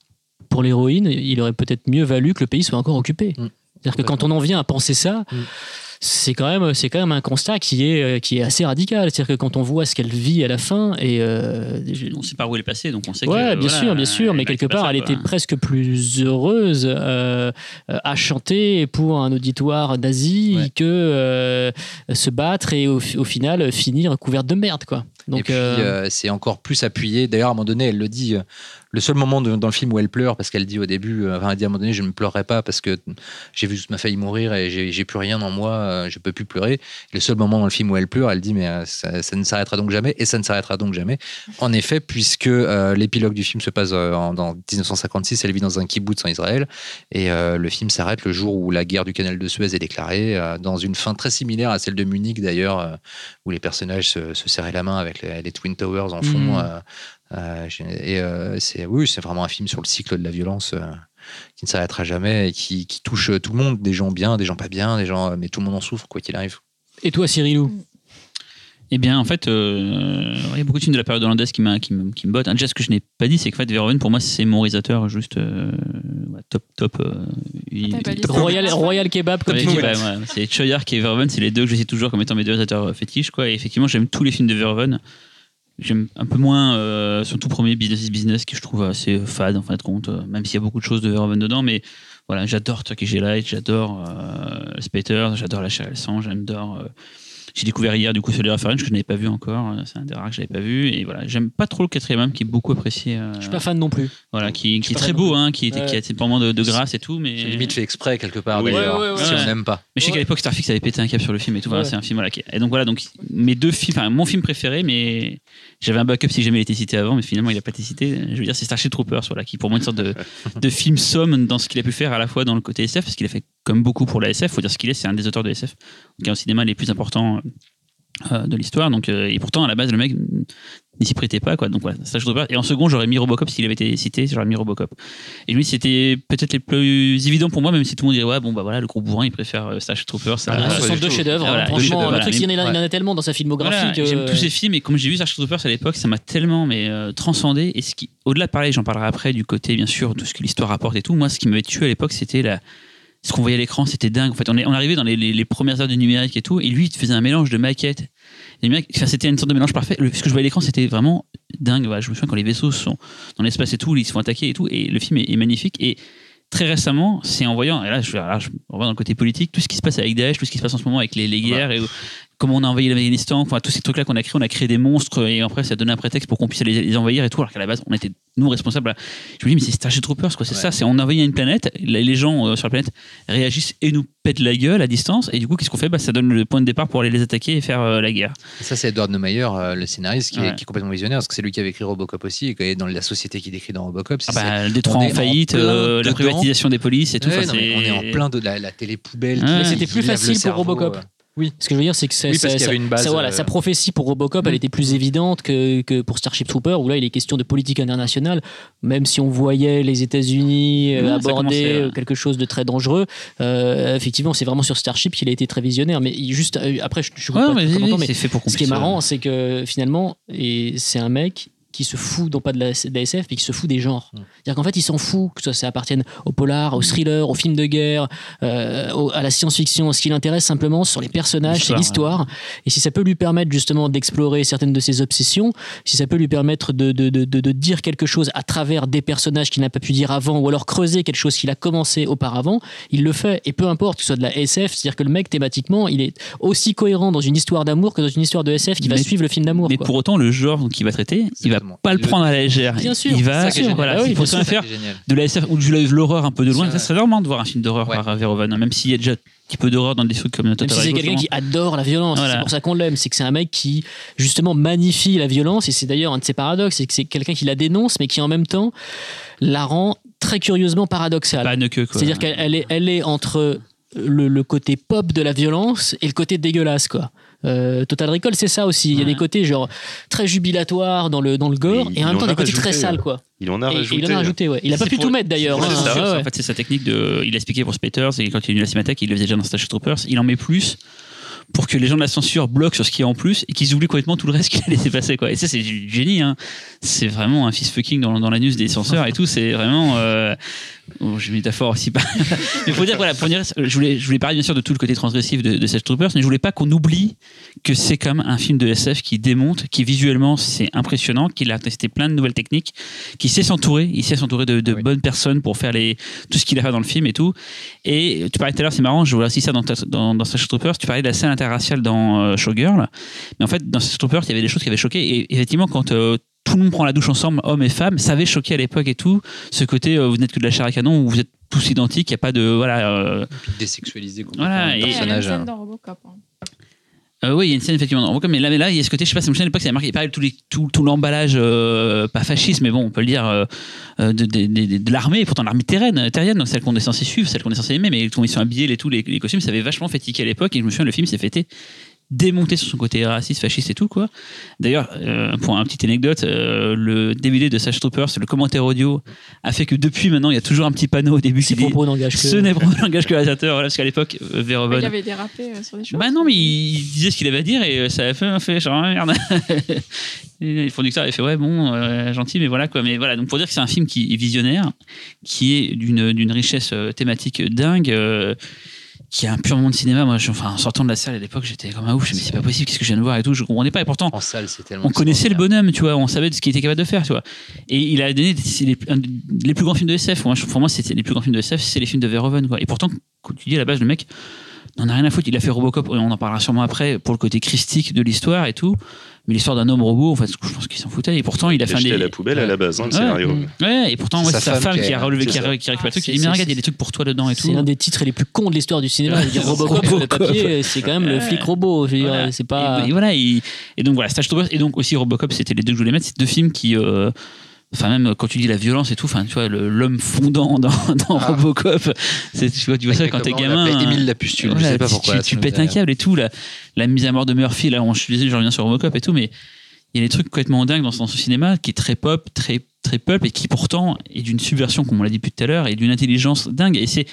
pour l'héroïne, il aurait peut-être mieux valu que le pays soit encore occupé. Mm. C'est-à-dire que quand on en vient à penser ça, Mm. c'est quand même c'est quand même un constat qui est euh, qui est assez radical. C'est-à-dire que quand on voit ce qu'elle vit à la fin et euh, je- On sait pas où elle est passée, donc on sait que. Ouais, bien voilà, sûr, bien sûr, mais quelque part, ça, elle quoi. était presque plus heureuse euh, à chanter pour un auditoire nazi Ouais. que euh, se battre et au, au final finir couverte de merde, quoi. Donc, et puis, euh, euh, c'est encore plus appuyé. D'ailleurs, à un moment donné, elle le dit. euh, le seul moment de- dans le film où elle pleure, parce qu'elle dit au début, enfin, elle dit à un moment donné, je ne pleurerai pas parce que j'ai vu toute ma famille mourir et j'ai plus rien en moi, je peux plus pleurer. Le seul moment dans le film où elle pleure, elle dit, mais ça, ça ne s'arrêtera donc jamais, et ça ne s'arrêtera donc jamais. En effet, puisque euh, l'épilogue du film se passe en, dans 1956, elle vit dans un kibbutz en Israël, et euh, le film s'arrête le jour où la guerre du canal de Suez est déclarée, dans une fin très similaire à celle de Munich d'ailleurs, où les personnages se, se serraient la main avec les, les Twin Towers en fond. Mhm. euh, euh, et euh, c'est oui, c'est vraiment un film sur le cycle de la violence euh, qui ne s'arrêtera jamais et qui, qui touche tout le monde, des gens bien, des gens pas bien, des gens, mais tout le monde en souffre quoi qu'il arrive. et toi, Cyrilou Eh bien, en fait, euh, il y a beaucoup de films de la période hollandaise qui, qui, me, qui me bottent. Déjà, ce que je n'ai pas dit, c'est que en fait, Verhoeven, pour moi, c'est mon réalisateur juste euh, top, top. euh, il- listé Royal. Royal Kebab, comme Ouais, tu dis. ouais, c'est Choyark et Verhoeven, c'est les deux que je cite toujours comme étant mes deux réalisateurs fétiches. Quoi. Et effectivement, j'aime tous les films de Verhoeven. J'aime un peu moins euh, son tout premier Business is Business, qui je trouve assez fade en fin de compte, même s'il y a beaucoup de choses de Verhoeven dedans. Mais voilà, j'adore Turkish Delight, j'adore euh, Spater, j'adore La chair et le sang, j'adore. J'ai découvert hier du coup Soldier of Orange que je n'avais pas vu encore. euh, C'est un des rares que je n'avais pas vu. Et voilà, j'aime pas trop le quatrième homme qui est beaucoup apprécié. euh, Je suis pas fan non plus. voilà, qui, qui est très beau, hein, qui, était- Ouais. qui a ses moments de, de grâce et tout. Mais limite fait exprès quelque part Oui. d'ailleurs, Ouais, ouais, si ouais. on n'aime pas. mais je sais Ouais. qu'à l'époque, Starfix avait pété un cap sur le film et tout. Voilà, Ouais. c'est un film voilà, qui- Et donc voilà, donc mes deux films, enfin mon film préféré, mais j'avais un backup si jamais il était cité avant, mais finalement il n'a pas été cité. Je veux dire, c'est Starship Troopers, voilà, qui pour moi est une sorte de, de film somme dans ce qu'il a pu faire à la fois dans le côté SF, parce qu'il a fait comme beaucoup pour la SF. Faut dire ce qu'il est, c'est un des auteurs de SF, qui est au cinéma les plus importants de l'histoire. Donc euh, et pourtant à la base le mec n'y s'y prêtait pas quoi. Donc voilà, Starship Troopers. Et en second j'aurais mis Robocop s'il avait été cité, j'aurais mis Robocop. Et lui, c'était peut-être les plus évidents pour moi, même si tout le monde dirait, ouais, bon, bah voilà, le gros bourrin, il préfère euh, Starship Troopers. ça- Ah, Ah, ouais, ce sont deux chefs-d'œuvre. Voilà, hein. Franchement, le truc, il y en a, il y en a tellement dans sa filmographie Voilà, que. J'aime tous ces films et comme j'ai vu Starship Troopers à l'époque, ça m'a tellement mais euh, transcendé. Et ce qui, au-delà de parler, j'en parlerai après du côté bien sûr de ce que l'histoire apporte et tout. Moi, ce qui m'avait tué à l'époque, c'était la ce qu'on voyait à l'écran, c'était dingue. En fait, on est on arrivait dans les, les- les premières heures du numérique et tout, et lui, il faisait un mélange de maquettes. Enfin, c'était une sorte de mélange parfait. Le- ce que je voyais à l'écran, c'était vraiment dingue. Voilà, je me souviens quand les vaisseaux sont dans l'espace et tout, ils se font attaquer et tout, et le film est, est magnifique. Et très récemment, c'est en voyant, et là je, là, je reviens dans le côté politique, tout ce qui se passe avec Daesh, tout ce qui se passe en ce moment avec les, les guerres, et comment on a envahi l'Afghanistan, enfin tous ces trucs-là qu'on a créés, on a créé des monstres et après ça a donné un prétexte pour qu'on puisse les, les envahir et tout, alors qu'à la base on était nous responsables. Je me dis mais c'est Starship Troopers quoi, c'est Ouais. ça, c'est on envahit une planète, les gens euh, sur la planète réagissent et nous pètent la gueule à distance et du coup qu'est-ce qu'on fait? Bah, Ça donne le point de départ pour aller les attaquer et faire euh, la guerre. Et Ça, c'est Edward Neumayer, euh, le scénariste, qui, Ouais. est, qui est complètement visionnaire, parce que c'est lui qui avait écrit Robocop aussi, et qui est dans la société qu'il décrit dans Robocop. c'est- Ah bah, le en en faillite, plein euh, la privatisation des polices et tout. Ouais, non, on est en plein de la, la télé poubelle. Qui- c'était qui plus facile pour Robocop. Oui, ce que je veux dire, c'est que ça- Oui, une base, ça, voilà, euh, sa prophétie pour Robocop, elle était plus évidente que, que pour Starship Trooper, où là, il est question de politique internationale, même si on voyait les États-Unis euh, ça aborder euh, quelque chose de très dangereux. Euh, effectivement, c'est vraiment sur Starship qu'il a été très visionnaire. Mais juste après, je, coupe Ouais, pas mais, mais c'est fait pour ce qui est marrant, c'est que finalement, et c'est un mec qui se fout, non pas de la, de la SF, mais qui se fout des genres. Mm. C'est-à-dire qu'en fait, il s'en fout que ça, ça appartienne au polar, au thriller, au film de guerre, euh, au- à la science-fiction. Ce qui l'intéresse simplement, ce sont les personnages, c'est L'histoire. Et si ça peut lui permettre justement d'explorer certaines de ses obsessions, si ça peut lui permettre de, de, de, de- dire quelque chose à travers des personnages qu'il n'a pas pu dire avant, ou alors creuser quelque chose qu'il a commencé auparavant, il le fait. Et peu importe que ce soit de la SF, c'est-à-dire que le mec, thématiquement, il est aussi cohérent dans une histoire d'amour que dans une histoire de SF qui va suivre le film d'amour. Mais quoi. pour autant, le genre qu'il va traiter, il va Pas le prendre à la légère. Bien sûr, il va, voilà, Ah oui, il faut s'en sûr. faire de la SF ou de l'horreur un peu de loin. Ça- Ça serait vraiment de voir un film d'horreur Ouais. par Verhoeven, même s'il y a déjà un petit peu d'horreur dans des trucs comme Même Total si c'est quelqu'un qui adore la violence, Voilà. c'est pour ça qu'on l'aime. C'est que c'est un mec qui justement magnifie la violence, et c'est d'ailleurs un de ses paradoxes, c'est que c'est quelqu'un qui la dénonce, mais qui en même temps la rend très curieusement paradoxale. C'est-à-dire qu'elle elle est, elle est entre le, le côté pop de la violence et le côté dégueulasse, quoi. Euh, Total Recall, c'est ça aussi. Il y a des côtés genre très jubilatoires dans le, dans le gore, et en même temps en des a côtés très sales, quoi. Il en a et rajouté. il en a rajouté, ouais. Il a pas pu pour- tout mettre d'ailleurs. c'est hein. Ouais. En fait, c'est sa technique de. Il a expliqué pour Spectres et quand il est venu à la Cinémathèque, il le faisait déjà dans Starship Troopers. Il en met plus pour que les gens de la censure bloquent sur ce qu'il y a en plus et qu'ils oublient complètement tout le reste qu'il a laissé passer. Quoi. Et ça, c'est du génie. Hein. C'est vraiment un fist fucking dans, dans l'anus des censeurs et tout. C'est vraiment. Euh... bon, J'ai une métaphore aussi. pas- mais faut dire, voilà, pour dire, je voulais, je voulais parler bien sûr de tout le côté transgressif de, de Starship Troopers, mais je voulais pas qu'on oublie que c'est comme un film de SF qui démonte, qui visuellement c'est impressionnant, qu'il a testé plein de nouvelles techniques, qui sait s'entourer, il sait s'entourer de, de Oui. bonnes personnes pour faire les, tout ce qu'il a fait dans le film et tout. Et tu parlais tout à l'heure, c'est marrant, je vois aussi ça dans, ta- dans, dans Starship Troopers, tu parlais de la scène interraciale dans euh, Showgirl, mais en fait dans Starship Troopers, il y avait des choses qui avaient choqué, et effectivement quand euh, tout le monde prend la douche ensemble, hommes et femmes, ça avait choqué à l'époque et tout, ce côté euh, vous n'êtes que de la chair à canon, où vous êtes tous identiques, il n'y a pas de... Voilà, euh, Puis désexualiser complètement Voilà, le personnage. scène hein. dans Robocop. hein. Euh, oui, il y a une scène effectivement. Mais là, mais là, il y a ce côté, je sais pas, c'est une à l'époque, ça a marqué pareil, tout, les, tout, tout l'emballage, euh, pas fasciste, mais bon, on peut le dire, euh, de, de, de- l'armée, pourtant l'armée terrienne, terrienne, donc celle qu'on est censé suivre, celle qu'on est censé aimer, mais comment ils sont habillés, les, tous les, costumes, ça avait vachement fait à l'époque, et je me souviens, le film s'est fêté démonté sur son côté raciste, fasciste et tout quoi. D'ailleurs, euh, pour un petite anecdote, euh, le DVD de Sash Troopers, le commentaire audio, a fait que depuis maintenant, il y a toujours un petit panneau au début qui Ses dit propos que. ce n'est pas un langage que réalisateur, voilà, parce qu'à l'époque, euh, Verhoeven Il avait dérapé euh, sur des choses. bah non, mais il, disait ce qu'il avait à dire et euh, ça a fait un fait genre ah, merde. Et le producteur avait fait ouais bon euh, gentil mais voilà quoi mais voilà donc pour dire que c'est un film qui est visionnaire qui est d'une d'une richesse thématique dingue euh, qui a un pur monde cinéma moi je, enfin en sortant de la salle à l'époque j'étais comme un ouf je me suis dit, c'est pas possible qu'est-ce que je viens de voir et tout je comprenais pas et pourtant En salle, on connaissait le bonhomme, tu vois, on savait de ce qu'il était capable de faire, tu vois. Et il a donné les, les plus grands films de SF. Moi, pour moi, c'était les plus grands films de SF, c'est les films de Verhoeven, quoi. Et pourtant, quand tu dis à la base, le mec n'en a rien à foutre. Il a fait Robocop, et on en parlera sûrement après, pour le côté christique de l'histoire et tout. Mais l'histoire d'un homme robot, en fait, je pense qu'il s'en foutait. Et pourtant, il a Il fait un des. à la poubelle à la base, hein, le Ouais. scénario. Mm. Ouais, et pourtant, C'est ouais, sa c'est sa femme qui a- relevé, qui, a, qui a récupéré le truc. C'est- Il dit, mais regarde, il y a des trucs pour toi dedans et tout. C'est l'un des titres les plus cons de l'histoire du cinéma. Robocop sur le papier, c'est quand même le flic robot. C'est pas. Et, voilà, et, donc voilà, Stage et donc aussi Robocop, c'était les deux que je voulais mettre. C'est deux films qui, euh, enfin même quand tu dis la violence et tout, enfin tu vois l'homme fondant dans, dans Ah. Robocop, c'est tu vois, tu vois ça quand t'es on gamin. hein. Émile la pustule, je Voilà, sais pas pourquoi. Tu, tu pètes un câble et tout. La, la mise à mort de Murphy, là, on, je suis désolé, je reviens sur Robocop et tout, mais il y a des trucs complètement dingues dans ce, dans ce cinéma qui est très pop, très, très pulp et qui pourtant est d'une subversion, comme on l'a dit depuis tout à l'heure, et d'une intelligence dingue. Et c'est.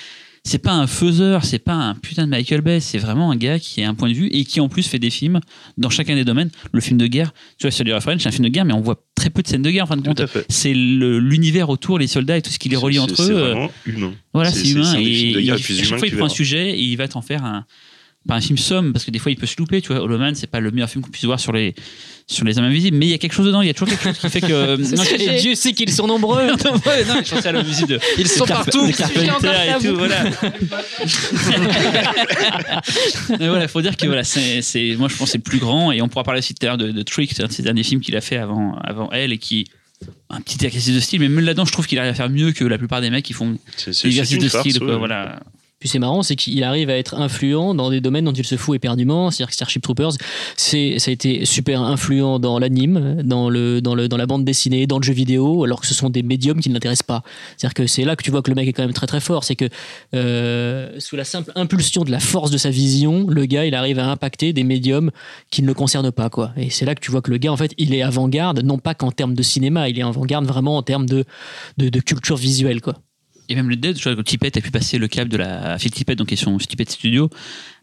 C'est pas un faiseur, c'est pas un putain de Michael Bay, c'est vraiment un gars qui a un point de vue et qui en plus fait des films dans chacun des domaines. Le film de guerre, tu vois, celui French, c'est un film de guerre, mais on voit très peu de scènes de guerre en fin de compte. C'est le- l'univers autour, les soldats et tout ce qui les relie C'est- entre c'est eux. euh, vraiment humain. Voilà, C'est- c'est c'est- humain. c'est Et chaque fois, il prend un sujet et il va t'en faire un, pas un film somme parce que des fois il peut se louper tu vois Hollow Man c'est pas le meilleur film qu'on puisse voir sur les sur les hommes invisibles mais il y a quelque chose dedans il y a toujours quelque chose qui fait que ce que Et j'ai- Dieu sait qu'ils sont nombreux. non, non, je pensais à l'homme invisible de Ils sont de Carpe- partout. et tout voilà mais voilà faut dire que voilà c'est c'est- moi je pense que c'est le plus grand et on pourra parler aussi tout à l'heure de, de Trick c'est un de ses derniers films qu'il a fait avant avant elle et qui un petit exercice de style mais même là-dedans je trouve qu'il arrive à faire mieux que la plupart des mecs qui font des exercices de style quoi, ouais. voilà C'est marrant, c'est qu'il arrive à être influent dans des domaines dont il se fout éperdument. C'est-à-dire que Starship Troopers, c'est, ça a été super influent dans l'anime, dans, le, dans, le, dans la bande dessinée, dans le jeu vidéo, alors que ce sont des médiums qui ne l'intéressent pas. C'est-à-dire que c'est là que tu vois que le mec est quand même très très fort. C'est que euh, sous la simple impulsion de la force de sa vision, le gars, il arrive à impacter des médiums qui ne le concernent pas. Quoi. Et c'est là que tu vois que le gars, en fait, il est avant-garde, non pas qu'en termes de cinéma, il est avant-garde vraiment en termes de, de, de culture visuelle. Quoi. Et même le Dead, je vois que Tippett a pu passer le cap de la. Phil Tippett, donc son Tippett Studio,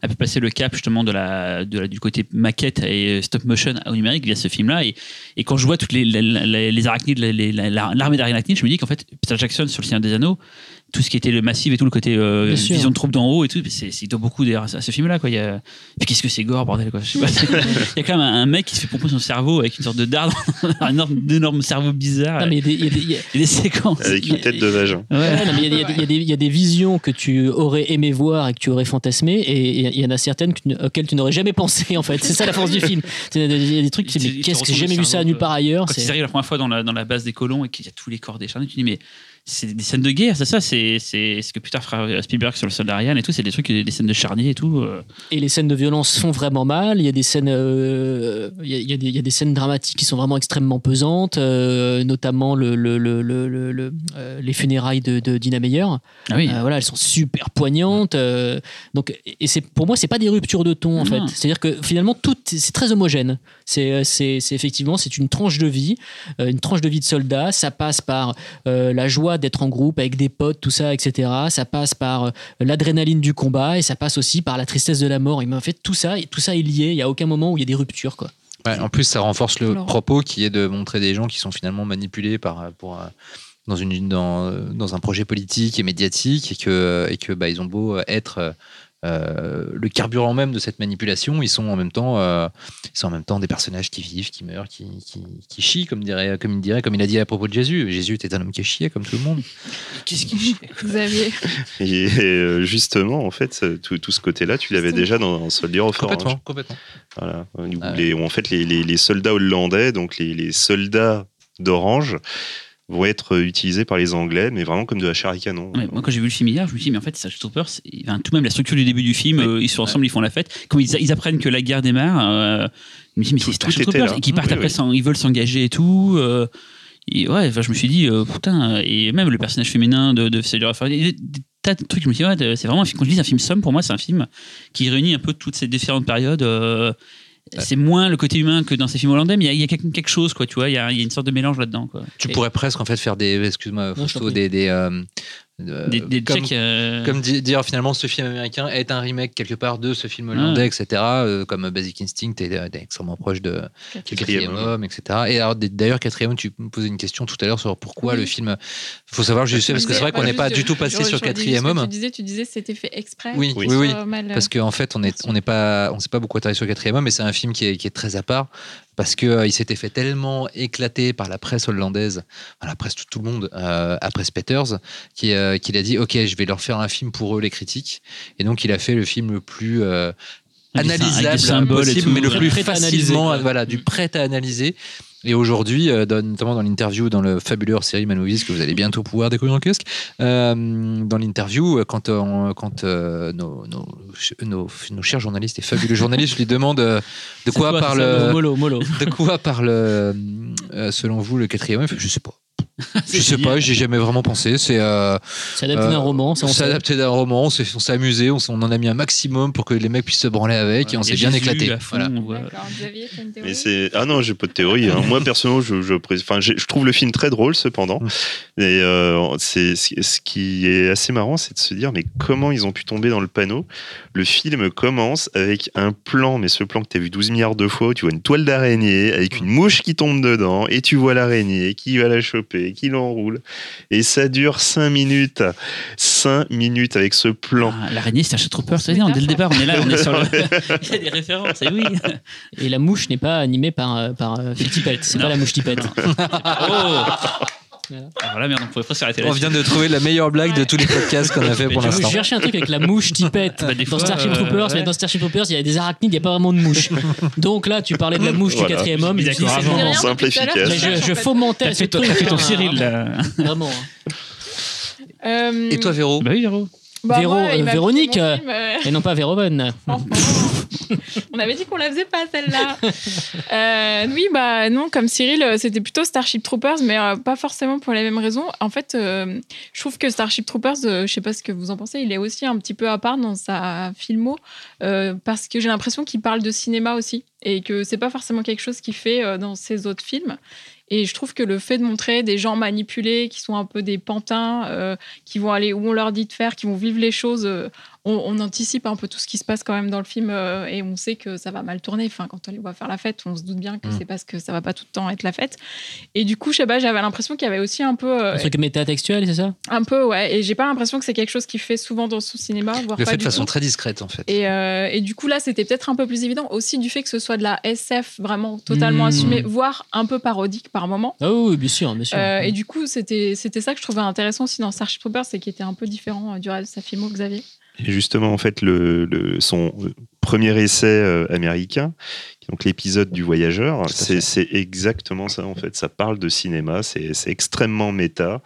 a pu passer le cap justement de la, de la, du côté maquette et stop motion au numérique via ce film-là. Et, et quand je vois toutes les, les, les, les arachnides, les- les- la- l'armée d'arachnides, je me dis qu'en fait, Peter Jackson sur le Seigneur des Anneaux, tout ce qui était le massif et tout le côté euh, vision de troupe d'en haut et tout, c'est, c'est- il doit beaucoup d'ailleurs à ce film-là. Quoi. Il y a... Puis qu'est-ce que c'est gore, bordel quoi. Je sais pas. il y a quand même un, un mec qui se fait pomper son cerveau avec une sorte de dard, un énorme, cerveau bizarre. Non, mais il y a des- il y a des- il y a- des séquences. Avec une tête de vagin. Ouais. Ouais, il y, a des- y a visions que tu aurais aimé voir et que tu aurais fantasmé, et il y en a certaines tu auxquelles tu n'aurais jamais pensé, en fait. C'est ça la force du film. Il y a des- des trucs, tu qu'est-ce que j'ai jamais vu ça nulle part ailleurs Quand c'est- ils arrivent la première fois dans la, dans la base des colons et qu'il y a tous les corps décharnés, tu te dis, mais c'est des scènes de guerre, c'est ça, c'est c'est ce que plus tard fera Spielberg sur le soldat Ryan et tout, c'est des trucs, des scènes de charnier et tout. euh. Et les scènes de violence font vraiment mal. Il y a des scènes, euh, il, y a, il y a des, scènes dramatiques qui sont vraiment extrêmement pesantes, euh, notamment le, le- le- euh, les funérailles de, de Dina Meyer. Ah oui. Voilà, elles sont super poignantes. donc, et c'est pour moi, c'est pas des ruptures de ton en Non. fait. C'est-à-dire que finalement, tout c'est très homogène. C'est, c'est, c'est effectivement, c'est une tranche de vie, une tranche de vie de soldat. Ça passe par la joie d'être en groupe avec des potes, tout ça, etc. Ça passe par euh, l'adrénaline du combat et ça passe aussi par la tristesse de la mort. Et mais en fait, tout ça, et tout ça est lié. Il y a aucun moment où il y a des ruptures, quoi. Ouais, en plus, ça renforce le propos qui est de montrer des gens qui sont finalement manipulés par, pour, euh, dans, une, dans, euh, dans un projet politique et médiatique et que, et que bah, ils ont beau être euh, le carburant même de cette manipulation, ils sont en même temps, euh, ils sont en même temps des personnages qui vivent, qui meurent, qui, qui, qui chient, comme, dirait, comme il dirait, comme il a dit à propos de Jésus. Jésus était un homme qui chiait comme tout le monde. Qu'est-ce qui Xavier. Et euh, justement, en fait, tout, tout ce côté-là, tu l'avais déjà dans Soldier of Orange. Complètement, complètement. Voilà. Où Ah ouais. les- où en fait, les, les- les soldats hollandais, donc les, les soldats d'Orange, vont être utilisés par les Anglais, mais vraiment comme de la chair à canon. Ouais, moi, quand j'ai vu le film hier, je me suis dit, mais en fait, Starship Troopers, enfin, tout de même la structure du début du film, Oui. euh, ils sont ensemble, ils font la fête. Quand ils, ils apprennent que la guerre démarre, euh, je me suis dit, mais c'est était Troopers, et qu'ils partent Oui, après, oui. sans- ils veulent s'engager et tout. euh, et ouais, enfin, je me suis dit, euh, putain, et même le personnage féminin de, de des tas de trucs, je me suis dit, ouais, c'est vraiment un film, quand je dis un film somme, pour moi, c'est un film qui réunit un peu toutes ces différentes périodes. C'est moins le côté humain que dans ces films hollandais, mais il y a- il y, a quelque chose, quoi, tu vois, il y a, il y a une sorte de mélange là-dedans, quoi. Tu Et- pourrais presque en fait faire des, excuse-moi, Fausto, des, euh, euh, Des, des comme, euh, comme di- dire finalement ce film américain est un remake quelque part de ce film hollandais, etc. euh, comme Basic Instinct est, est extrêmement proche de Quatrième quatrième homme. etc. Et d'ailleurs, quatrième homme, tu me posais une question tout à l'heure sur pourquoi Oui. le film. Il faut savoir, je sais, parce que c'est vrai qu'on n'est pas du tout passé sur quatrième homme. Tu disais, tu disais, c'était fait exprès. Oui, Oui. oui, mal, Parce qu'en fait, on est, on n'est pas, on s'est pas beaucoup attardé sur quatrième homme, mais c'est un film qui est, qui est très à part parce que euh, il s'était fait tellement éclater par la presse hollandaise, enfin, la presse tout, tout le monde euh, après Spetters, qui, euh, qu'il a dit ok, je vais leur faire un film pour eux les critiques, et donc il a fait le film le plus euh, analysable possible, mais le plus facilement, voilà, du prêt à analyser. Et aujourd'hui, euh, dans- notamment dans l'interview dans le fabuleux série Man Movies que vous allez bientôt pouvoir découvrir en kiosque, euh, dans l'interview, euh, quand, on- quand euh, nos, nos, nos, nos chers journalistes et fabuleux journalistes lui demandent de quoi parle, Mollo, mollo. de quoi parle, selon vous, le quatrième Je sais pas. Je sais pas, j'ai jamais vraiment pensé. C'est euh, C'est adapté d'un euh, roman, c'est adapté d'un roman. On s'est amusé, on, en a mis un maximum pour que les mecs puissent se branler avec et on s'est bien éclaté. Voilà. Xavier, une Mais c'est ah non, j'ai pas de théorie. hein. Moi personnellement, je je, pré- enfin, j'ai- je trouve le film très drôle cependant. Mm. Et euh, c'est ce qui est assez marrant, c'est de se dire mais comment ils ont pu tomber dans le panneau? Le film commence avec un plan, mais ce plan que tu as vu 12 milliards de fois, où tu vois une toile d'araignée avec une mouche qui tombe dedans et tu vois l'araignée qui va la choper et qu'il enroule. Et ça dure 5 minutes. 5 minutes avec ce plan. Ah, L'araignée, c'est un Trooper, c'est bien, dès le départ, on est là, on est sur le. Il y a des références, et oui. Et la mouche n'est pas animée par, euh, par euh, Phil Tippett. C'est pas la mouche Tippett. Oh Alors là, merde, on pourrait presque arrêter On là-dessus. vient de trouver la meilleure blague de tous les podcasts qu'on a fait pour Mais Je l'instant. cherchais un truc avec la mouche Tippett. Bah, des dans fois, Starship euh, Troopers, ouais. mais dans Starship Troopers, il y a des arachnides, il n'y a pas vraiment de mouche. Donc là, tu parlais de la mouche Voilà. du quatrième homme. c'est vraiment- Simple, efficace. Mais je, je fomentais ce fait, truc. t'as fait ton hein, Cyril, là. Vraiment. hein. Et toi, Véro Bah oui, Véro. Bah, Véro- moi, euh, Véronique, euh, film, euh, Et non pas Verhoeven. On avait dit qu'on la faisait pas celle-là. Euh, oui, bah non, comme Cyril, c'était plutôt Starship Troopers, mais pas forcément pour les mêmes raisons. En fait, je trouve que Starship Troopers, je sais pas ce que vous en pensez, il est aussi un petit peu à part dans sa filmo, parce que j'ai l'impression qu'il parle de cinéma aussi, et que c'est pas forcément quelque chose qu'il fait dans ses autres films. Et je trouve que le fait de montrer des gens manipulés, qui sont un peu des pantins, euh, qui vont aller où on leur dit de faire, qui vont vivre les choses, euh, on, on anticipe un peu tout ce qui se passe quand même dans le film euh, et on sait que ça va mal tourner. Enfin, quand on les voit faire la fête, on se doute bien que Mm. c'est parce que ça va pas tout le temps être la fête. Et du coup, je sais pas, j'avais l'impression qu'il y avait aussi un peu, euh, Un truc métatextuel, c'est ça? Un peu, ouais. Et j'ai pas l'impression que c'est quelque chose qu'il fait souvent dans son cinéma, voire Le pas fait de façon tout. très discrète, en fait. Et, euh, et du coup, là, c'était peut-être un peu plus évident aussi du fait que ce soit de la SF vraiment totalement Mm. assumée, voire un peu parodique par moment. Ah oui, bien sûr, bien sûr. Euh, et du coup, c'était c'était ça que je trouvais intéressant aussi dans Starship Troopers, c'est qu'il était un peu différent euh, du reste de sa filmo, Xavier? Et justement, en fait, le, le- son premier essai euh, américain, donc l'épisode du voyageur, c'est exactement ça, en fait. Ça parle de cinéma, c'est extrêmement méta,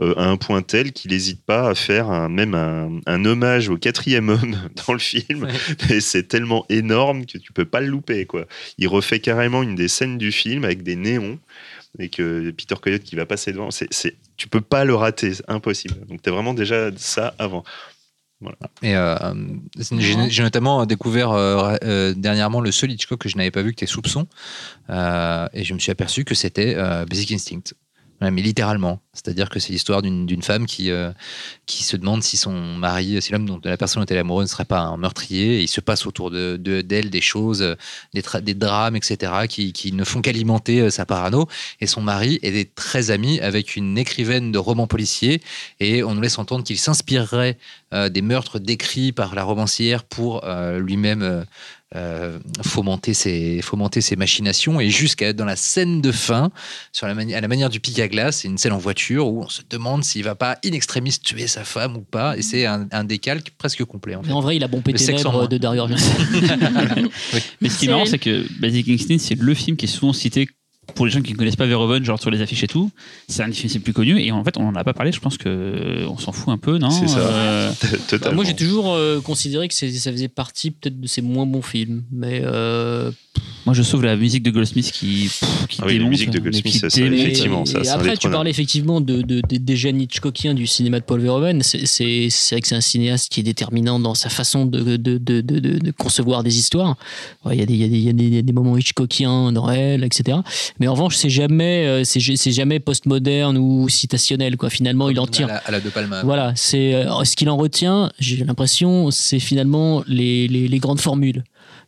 euh, à un point tel qu'il n'hésite pas à faire un, même un, un hommage au quatrième homme dans le film. Et c'est tellement énorme que tu peux pas le louper, quoi. Il refait carrément une des scènes du film avec des néons et que Peter Coyote qui va passer devant, c'est, tu peux pas le rater, c'est impossible. Donc tu as vraiment déjà ça avant. Et euh, j'ai j'ai notamment découvert euh, euh, dernièrement le seul Hitchcock que je n'avais pas vu, qui était Soupçon. Euh, et je me suis aperçu que c'était euh, Basic Instinct. Mais littéralement. C'est-à-dire que c'est l'histoire d'une femme qui, euh, qui se demande si son mari, si l'homme dont la personne dont elle est amoureuse ne serait pas un meurtrier. Il se passe autour d'elle de, des choses, euh, des, des drames, etc., qui, qui ne font qu'alimenter euh, sa parano. Et son mari est très ami avec une écrivaine de romans policiers. Et on nous laisse entendre qu'il s'inspirerait des meurtres décrits par la romancière pour lui-même euh, fomenter, ses, fomenter ses machinations. Et jusqu'à dans la scène de fin, sur la à la manière du pic à glace, c'est une scène en voiture où on se demande s'il va pas in extremis tuer sa femme ou pas. Et c'est un, un décalque presque complet. En fait. Mais en vrai, il a ténèbres moins. de Dario Argento. Mais ce qui est marrant, c'est que Basic Instinct, c'est le film qui est souvent cité pour les gens qui ne connaissent pas Verhoeven, genre sur les affiches et tout. C'est un des films les plus connus. Et en fait, on n'en a pas parlé. Je pense que on s'en fout un peu, non C'est ça. Euh, Totalement. Moi, j'ai toujours euh, considéré que ça faisait partie peut-être de ses moins bons films. Mais euh, Moi, je sauve la musique de Goldsmith qui, pff, qui Ah oui, la démonte. musique de Goldsmith, ça, effectivement, et, ça, et après, tu parlais effectivement de, de- de- des gènes Hitchcockiens du cinéma de Paul Verhoeven. C'est vrai que c'est un cinéaste qui est déterminant dans sa façon de, de, de, de- de- de concevoir des histoires. Ouais, Il y, a des- y, y y a moments Hitchcockiens dans elle, etc. Mais en revanche, c'est jamais, euh, c'est c'est jamais postmoderne ou citationnel. Quoi. Finalement, il en tire À la, à la De Palma. voilà, c'est euh, ce qu'il en retient. J'ai l'impression, c'est finalement les, les, les grandes formules.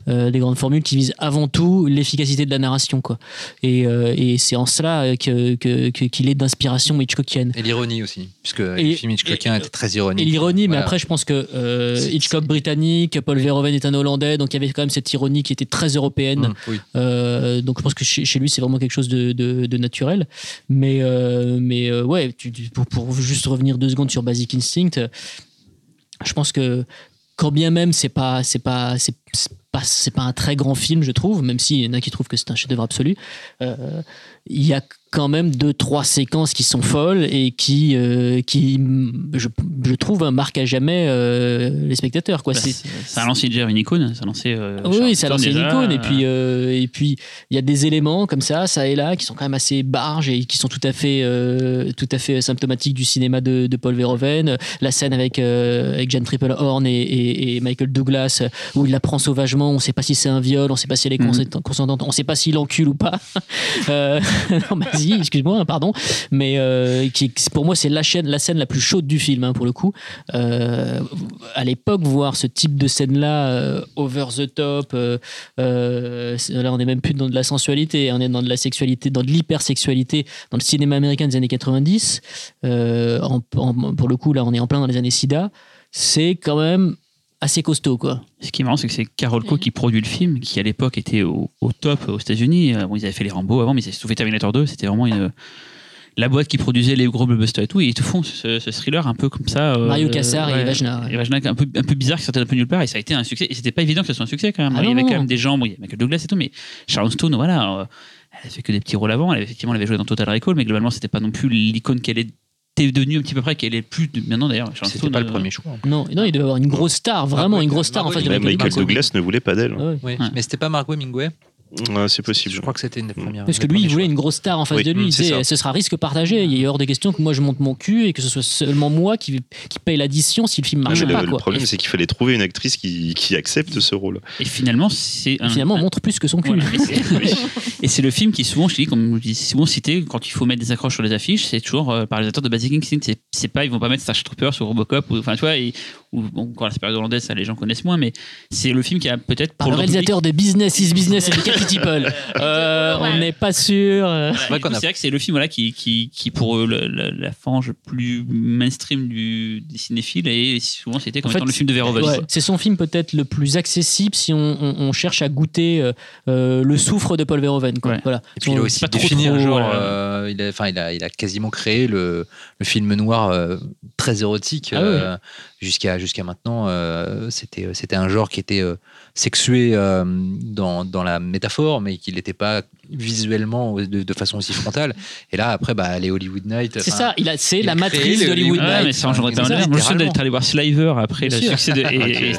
Euh, les grandes formules qui visent avant tout l'efficacité de la narration quoi et, euh, et c'est en cela que que- que- qu'il est d'inspiration Hitchcockienne Et l'ironie aussi, puisque Et- les films Hitchcockiens étaient très ironiques. et l'ironie mais après je pense que euh, Hitchcock britannique Paul Verhoeven est un hollandais donc il y avait quand même cette ironie qui était très européenne Mmh, oui. euh, donc je pense que chez, chez lui c'est vraiment quelque chose de, de- de naturel. Mais, euh, mais euh, ouais, tu- pour, pour juste revenir deux secondes sur Basic Instinct, euh, je pense que quand bien même c'est pas c'est pas c'est pas c'est pas un très grand film je trouve même s'il y en a qui trouvent que c'est un chef-d'œuvre absolu euh, il y a quand même deux trois séquences qui sont folles et qui euh, qui je, je trouve marquent à jamais euh, les spectateurs quoi Bah, c'est ça a lancé Jerry Nicole, ça a lancé. euh, oui, ça a lancé une déjà, icône. Et puis, et puis, il y a des éléments comme ça, ça et là, qui sont quand même assez barges et qui sont tout à fait, tout à fait symptomatiques du cinéma de, de Paul Verhoeven. La scène avec, avec Jeanne Triplehorn et, et, et Michael Douglas, où il la prend sauvagement. On ne sait pas si c'est un viol, on ne sait pas si elle est Mhm. consent- consentante, on ne sait pas s'il encule ou pas. Euh, non, Fantasy, excuse-moi, pardon, mais euh, qui, pour moi, c'est la, chaîne, la scène la plus chaude du film, hein, pour le coup. Euh, à l'époque, voir ce type de scène-là, over the top, là, on n'est même plus dans de la sensualité, on est dans de la sexualité, dans de l'hypersexualité, dans le cinéma américain des années 90. euh, en- en- pour le coup, là, on est en plein dans les années SIDA. C'est quand même assez costaud, quoi. Ce qui est marrant, c'est que c'est Carol Co qui produit le film, qui à l'époque était au, au top aux États-Unis. Euh, Bon, ils avaient fait les Rambo avant, mais ils avaient fait Terminator 2. C'était vraiment une, la boîte qui produisait les gros blockbusters et tout. Et ils te font ce, ce thriller un peu comme ça. euh, Mario Cassar et ouais, ouais. Et Vagina, un peu, un peu bizarre, qui sortait un peu nulle part. Et ça a été un succès. Et c'était pas évident que ce soit un succès quand même. Ah il y avait quand même des gens, bon, il y avait Michael Douglas et tout, mais Sharon Stone, voilà. euh, elle a fait que des petits rôles avant. Elle, effectivement, elle avait joué dans Total Recall, mais globalement, c'était pas non plus l'icône qu'elle était devenue un petit peu près, qu'elle est plus de- maintenant d'ailleurs. C'était pas le euh, premier choix. Non, non, il devait avoir une grosse star, vraiment une grosse star en Margot face de Kidder. Même Michael Douglas. Ne voulait pas d'elle. Ouais. Oui, Ouais. mais c'était pas Margot Hemingway. Ouais, c'est possible. Je crois que c'était une des premières. Parce que lui, il voulait choix. une grosse star en face Oui, de lui. mm, Il disait, ce sera risque partagé. Il est hors de question que moi je monte mon cul et que ce soit seulement moi qui, qui paye l'addition si le film marche pas. le, problème, c'est qu'il fallait trouver une actrice qui, qui accepte ce rôle. Et finalement, c'est un- finalement, on montre plus que son cul. Voilà. Et c'est- oui. Et c'est le film qui souvent, je dis, comme je dis souvent cité, quand il faut mettre des accroches sur les affiches, c'est toujours euh, par les réalisateurs de Basic Instinct. C'est, c'est pas, ils vont pas mettre Starship Troopers sur Robocop, ou, enfin tu vois, et, ou bon, encore la période hollandaise, ça les gens connaissent moins, mais c'est le film qui a peut-être Par pour le réalisateur de Business is Business et de Katy People. Euh, on n'est pas sûr. euh. public, a- c'est vrai que c'est le film voilà, qui, qui, qui pour eux, le- le- la fange plus mainstream du, des cinéphiles, et souvent c'était comme En fait, étant le film de Verhoeven. Ouais, c'est son film peut-être le plus accessible si on, on- on cherche à goûter euh, euh, le soufre de Paul Verhoeven. quoi. Ouais. Voilà. Et puis il a aussi pas trop, défini un genre. euh, euh, il, a, enfin, il, a, il a quasiment créé le, le film noir euh, très érotique. Ah euh, Jusqu'à jusqu'à maintenant, euh, c'était c'était un genre qui était euh, sexué euh, dans, dans la métaphore, mais qui n'était pas visuellement de, de façon aussi frontale. Et là, après, bah, les Hollywood Nights. C'est ça, il a- c'est il la matrice d'Hollywood Nights. mais ça, étais un littéralement. Moi, je suis d'être allé voir Sliver après le succès de. Et.